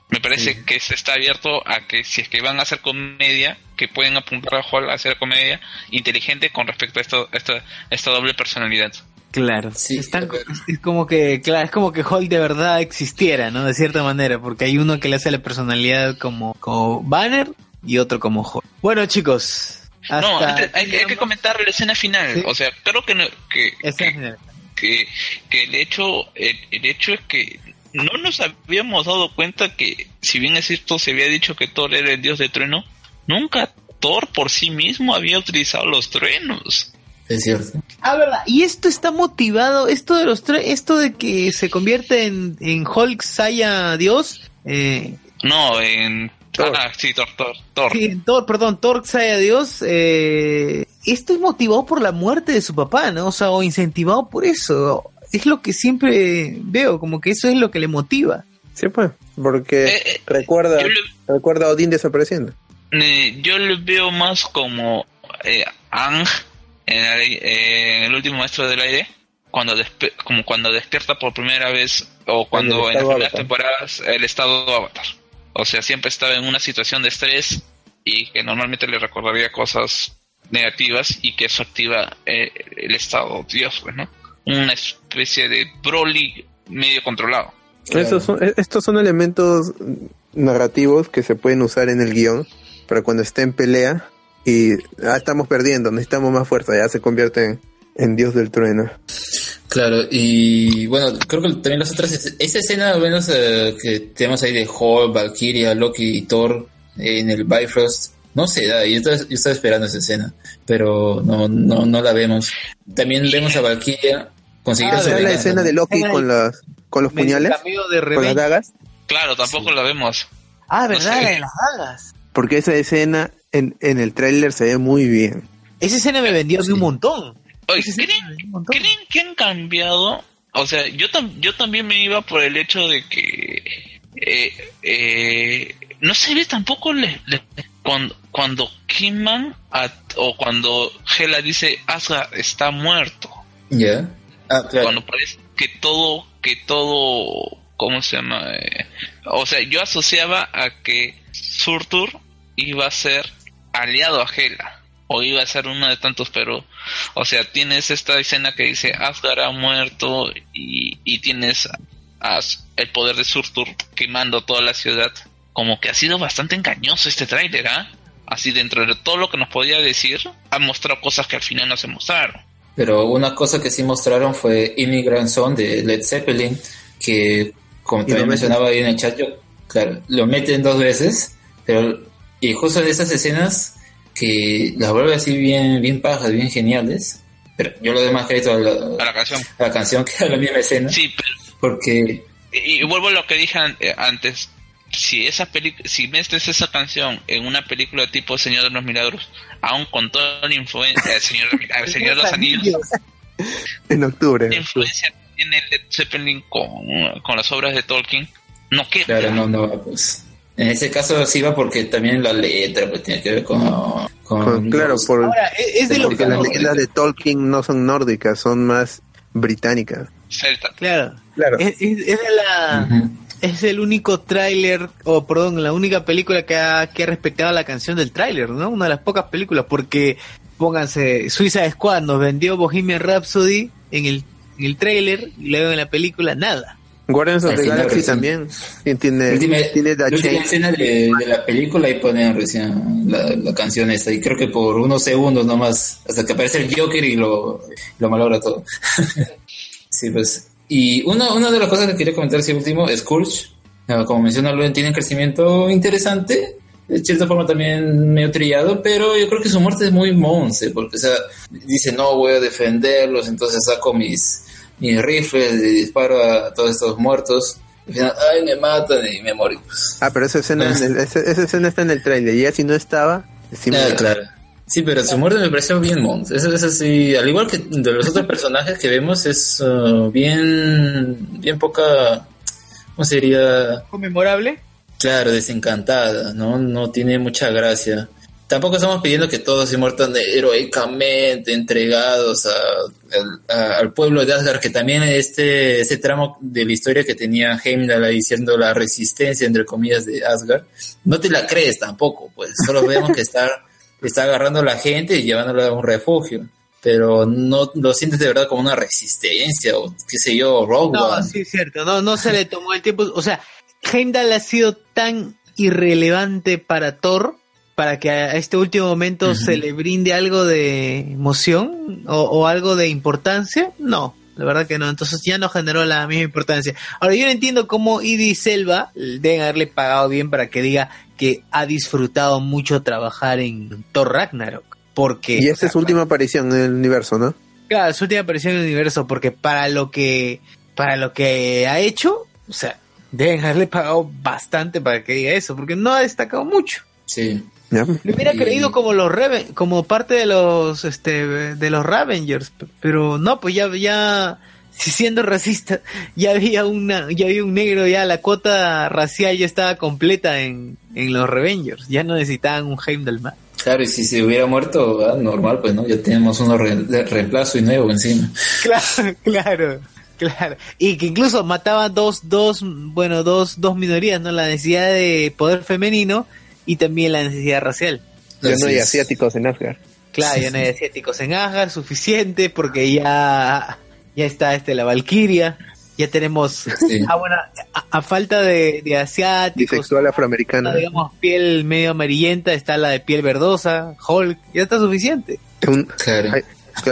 Me parece que se está abierto a que si es que van a hacer comedia, que pueden apuntar a Hall a hacer comedia inteligente con respecto a esto, esta, esta doble personalidad. Claro, Sí, es como que, claro, es como que Hulk de verdad existiera, ¿no? De cierta manera, porque hay uno que le hace la personalidad como, como Banner y otro como Hulk. Bueno, chicos, hasta no, antes hay, que- hay que llegamos. comentar la escena final. Sí. O sea, creo que, no- que, que el hecho el, el hecho es que no nos habíamos dado cuenta que si bien es cierto se había dicho que Thor era el dios de trueno nunca Thor por sí mismo había utilizado los truenos Es cierto. Ah, verdad. Y esto está motivado, esto de los tres, esto de que se convierte en, en Hulk Saya Dios, eh, no en Thor. ah sí Thor Thor Thor sí, en Thor, perdón, Thor Saya Dios, eh, esto es motivado por la muerte de su papá, ¿no? O sea, o incentivado por eso. Es lo que siempre veo, como que eso es lo que le motiva. Sí, pues, porque Eh, eh, recuerda, recuerda a Odín desapareciendo. Eh, yo lo veo más como eh, Ang en el, eh, en el último maestro del aire cuando despe- como cuando despierta por primera vez o cuando el en las primeras temporadas el estado avatar. O sea siempre estaba en una situación de estrés y que normalmente le recordaría cosas negativas y que eso activa eh, el estado Dios pues no una especie de Broly medio controlado. Claro. Esos son- e- estos son elementos narrativos que se pueden usar en el guion para cuando esté en pelea y ah, estamos perdiendo, necesitamos más fuerza, ya se convierte en, en Dios del trueno. Claro, y bueno, creo que también las otras, es- esa escena, al menos eh, que tenemos ahí de Hulk, Valkyria, Loki y Thor eh, en el Bifrost, no se da, yo estaba, yo estaba esperando esa escena, pero no, no, no la vemos. También vemos a Valkyria conseguir Ah, su ¿Está la escena de Loki con las con los puñales, de con las dagas? claro tampoco Sí. lo vemos Ah, No verdad, sé. la de las dagas. Porque esa escena en, en el tráiler se ve muy bien. Esa escena me vendió de un montón. Oye, ¿creen, un montón. ¿Creen que han cambiado? O sea, yo, tam- yo también me iba por el hecho de que eh, eh, no se ve tampoco le- le- cuando, cuando Kingman at- o cuando Hela dice Asgard está muerto. Ya. Ah, claro. Cuando parece que todo, que todo, ¿cómo se llama? Eh, o sea, yo asociaba a que Surtur iba a ser aliado a Hela. O iba a ser uno de tantos, pero, o sea, tienes esta escena que dice Asgard ha muerto y, y tienes a- el poder de Surtur quemando toda la ciudad. Como que ha sido bastante engañoso este tráiler, ¿ah? Así dentro de todo lo que nos podía decir, ha mostrado cosas que al final no se mostraron. Pero una cosa que sí mostraron fue Immigrant Song de Led Zeppelin, que como también mencionaba ahí en el chat, yo, claro, lo meten dos veces, pero y justo en esas escenas que las vuelve así bien, bien pajas, bien geniales, pero yo le doy más crédito a A la, canción. a la canción que a la misma escena, Sí, pero porque Y, y vuelvo a lo que dije an- eh, antes. Si esa peli si metes esa canción en una película tipo Señor de los Milagros, aún con toda la influencia del Señor, de eh, Señor de los Anillos, En octubre. la influencia que tiene Led Zeppelin con, con las obras de Tolkien, no queda. claro, no, no, pues en ese caso sí va porque también la letra pues tiene que ver con, con Con- claro, los- por, Ahora, es, de lo porque que... las leyendas de Tolkien no son nórdicas, son más británicas. Celta. Claro, Claro. es, es- es de la... Es el único tráiler, o perdón, la única película que ha, que ha respetado la canción del tráiler, ¿no? Una de las pocas películas, porque pónganse, Suiza Squad nos vendió Bohemian Rhapsody en el, en el tráiler y luego en la película nada. Guardians of the Galaxy también tiene, tiene, última, tiene la última escena de, de la película y ponen recién la, la canción esta y creo que por unos segundos nomás hasta que aparece el Joker y lo, lo malogra todo. Sí pues y una, una de las cosas que quería comentar así último Scourge. Eh, como menciona Luen tiene un crecimiento interesante de cierta forma también medio trillado pero yo creo que su muerte es muy monce porque o sea dice no voy a defenderlos entonces saco mis mis rifles y disparo a todos estos muertos al final, ay, me matan y me morí. Pues. Ah, pero esa escena, en el- esa, esa escena está en el trailer. Y ya si no estaba, sí Ah, claro. Sí, pero su muerte me pareció bien mons. Eso es así, al igual que de los otros personajes que vemos, es uh, bien, bien poca, ¿cómo sería? ¿Conmemorable? Claro, desencantada, ¿no? No tiene mucha gracia. Tampoco estamos pidiendo que todos se muertan heroicamente, entregados a, al pueblo de Asgard, que también este, este tramo de la historia que tenía Heimdall diciendo la resistencia, entre comillas, de Asgard, no te la crees tampoco, pues. Solo vemos que está, está agarrando a la gente y llevándola a un refugio. Pero no lo sientes de verdad como una resistencia o qué sé yo, Rogue No, sí, es cierto, no, no se le tomó el tiempo, o sea, Heimdall ha sido tan irrelevante para Thor para que a este último momento se le brinde algo de emoción o, algo de importancia, no, la verdad que no, entonces ya no generó la misma importancia. Ahora yo no entiendo cómo Idris Selva deben haberle pagado bien para que diga que ha disfrutado mucho trabajar en Thor Ragnarok, porque... Y esta es su última aparición en el universo, ¿no? Claro, su última aparición en el universo, porque para lo que, para lo que ha hecho, o sea, deben haberle pagado bastante para que diga eso, porque no ha destacado mucho. Sí. Lo hubiera creído como los como parte de los este de los Ravengers, pero no, pues ya ya siendo racista, ya había una ya había un negro, ya la cuota racial ya estaba completa en, en los Ravengers, ya no necesitaban un Heimdall más. Claro, y si se hubiera muerto, ah, normal, pues no, ya tenemos uno reemplazo y nuevo encima. Claro, claro. Claro, y que incluso mataba dos, dos, bueno, dos, dos minorías, ¿no? La necesidad de poder femenino y también la necesidad racial. Ya no hay asiáticos en Asgard. Claro, ya no hay asiáticos en Asgard, suficiente, porque ya, ya está este la Valkyria, ya tenemos, ah, bueno, a, falta de, de asiáticos, bisexual afroamericana, digamos piel medio amarillenta, está la de piel verdosa, Hulk, ya está suficiente. claro.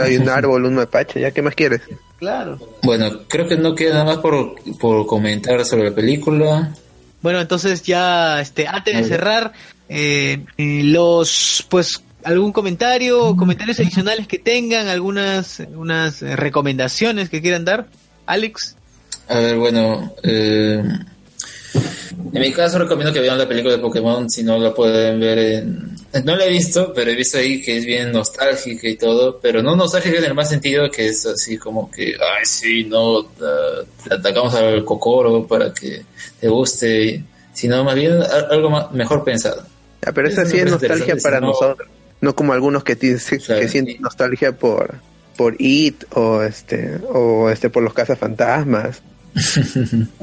hay, un árbol, un mapache, ya qué más quieres. Claro. Bueno, creo que no queda nada más por, por comentar sobre la película. Bueno, entonces ya, este, antes de cerrar, eh, los, pues, algún comentario, comentarios adicionales que tengan, algunas, algunas recomendaciones que quieran dar, Alex. A ver, bueno, eh, en mi caso recomiendo que vean la película de Pokémon si no la pueden ver en... No la he visto, pero he visto ahí que es bien nostálgica y todo, pero no nostálgica en el más sentido que es así como que, ay, sí, no, atacamos al cocoro para que te guste, sino más bien algo mejor pensado. pero esa sí es nostalgia para nosotros, no como algunos que, que sienten nostalgia por por It o este o este por los cazafantasmas.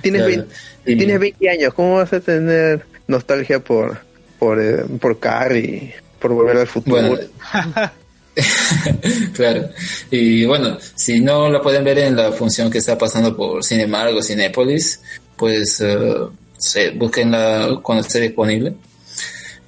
Tienes, 20, tienes 20 años, ¿cómo vas a tener nostalgia por por, eh, por Carrie, por volver al futuro? claro. Y bueno, si no la pueden ver en la función que está pasando por Cinemark o Cinépolis, pues uh, busquenla cuando esté disponible.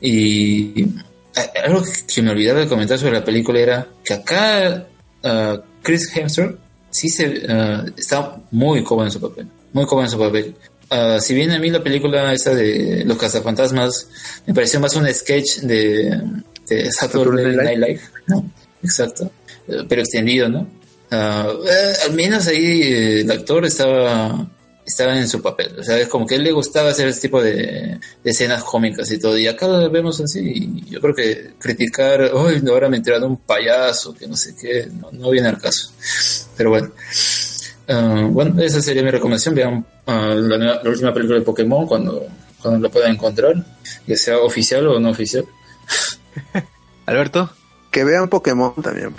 Y eh, algo que me olvidaba de comentar sobre la película era que acá uh, Chris Hemsworth sí se uh, está muy cómodo en su papel, muy cómodo en su papel. Uh, si bien a mí la película esa de Los cazafantasmas me pareció más un sketch de, de Saturday Night Live, ¿no? Exacto, uh, pero extendido, ¿no? Eh, al menos ahí el actor estaba estaba en su papel. O sea, es como que a él le gustaba hacer ese tipo de, escenas cómicas y todo. Y acá lo vemos así. Y yo creo que criticar, hoy no ahora me enterado un payaso, que no sé qué, no, viene al caso. Pero bueno. Ah, bueno, esa sería mi recomendación. Vean ah, la, última película de Pokémon cuando, cuando la puedan encontrar, ya sea oficial o no oficial. Alberto. Que vean Pokémon también.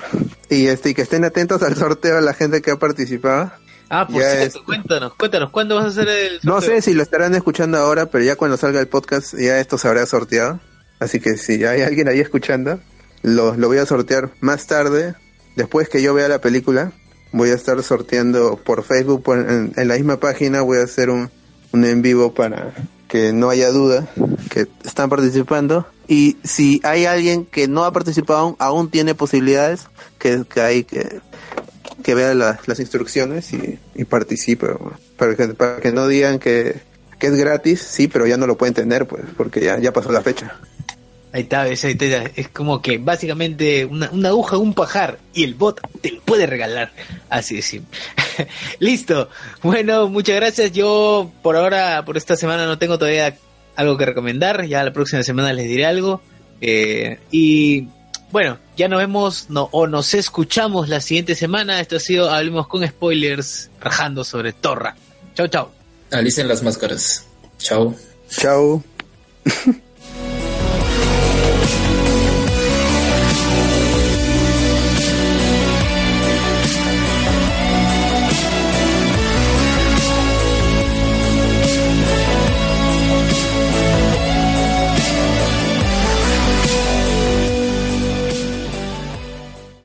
Y, este, y que estén atentos al sorteo a la gente que ha participado Ah, por cierto, cuéntanos, cuéntanos, ¿cuándo vas a hacer el sorteo? No sé si lo estarán escuchando ahora, pero ya cuando salga el podcast ya esto se habrá sorteado. Así que si hay alguien ahí escuchando, lo, lo voy a sortear más tarde, después que yo vea la película. Voy a estar sorteando por Facebook, en, la misma página voy a hacer un, un en vivo para que no haya duda que están participando. Y si hay alguien que no ha participado aún, tiene posibilidades, que, que hay que que vea las instrucciones y, y participe, para que, para que no digan que, es gratis, sí, pero ya no lo pueden tener, pues, porque ya, ya pasó la fecha. Ahí está, ahí está, es como que básicamente una, una, aguja, un pajar y el bot te lo puede regalar. Así de simple. Listo. Bueno, muchas gracias. Yo por ahora, por esta semana no tengo todavía algo que recomendar. Ya la próxima semana les diré algo. Eh, y bueno, ya nos vemos no, o nos escuchamos la siguiente semana. Esto ha sido Hablemos con Spoilers, rajando sobre Torra. Chau, chau. Alicen las máscaras. Chau. Chau.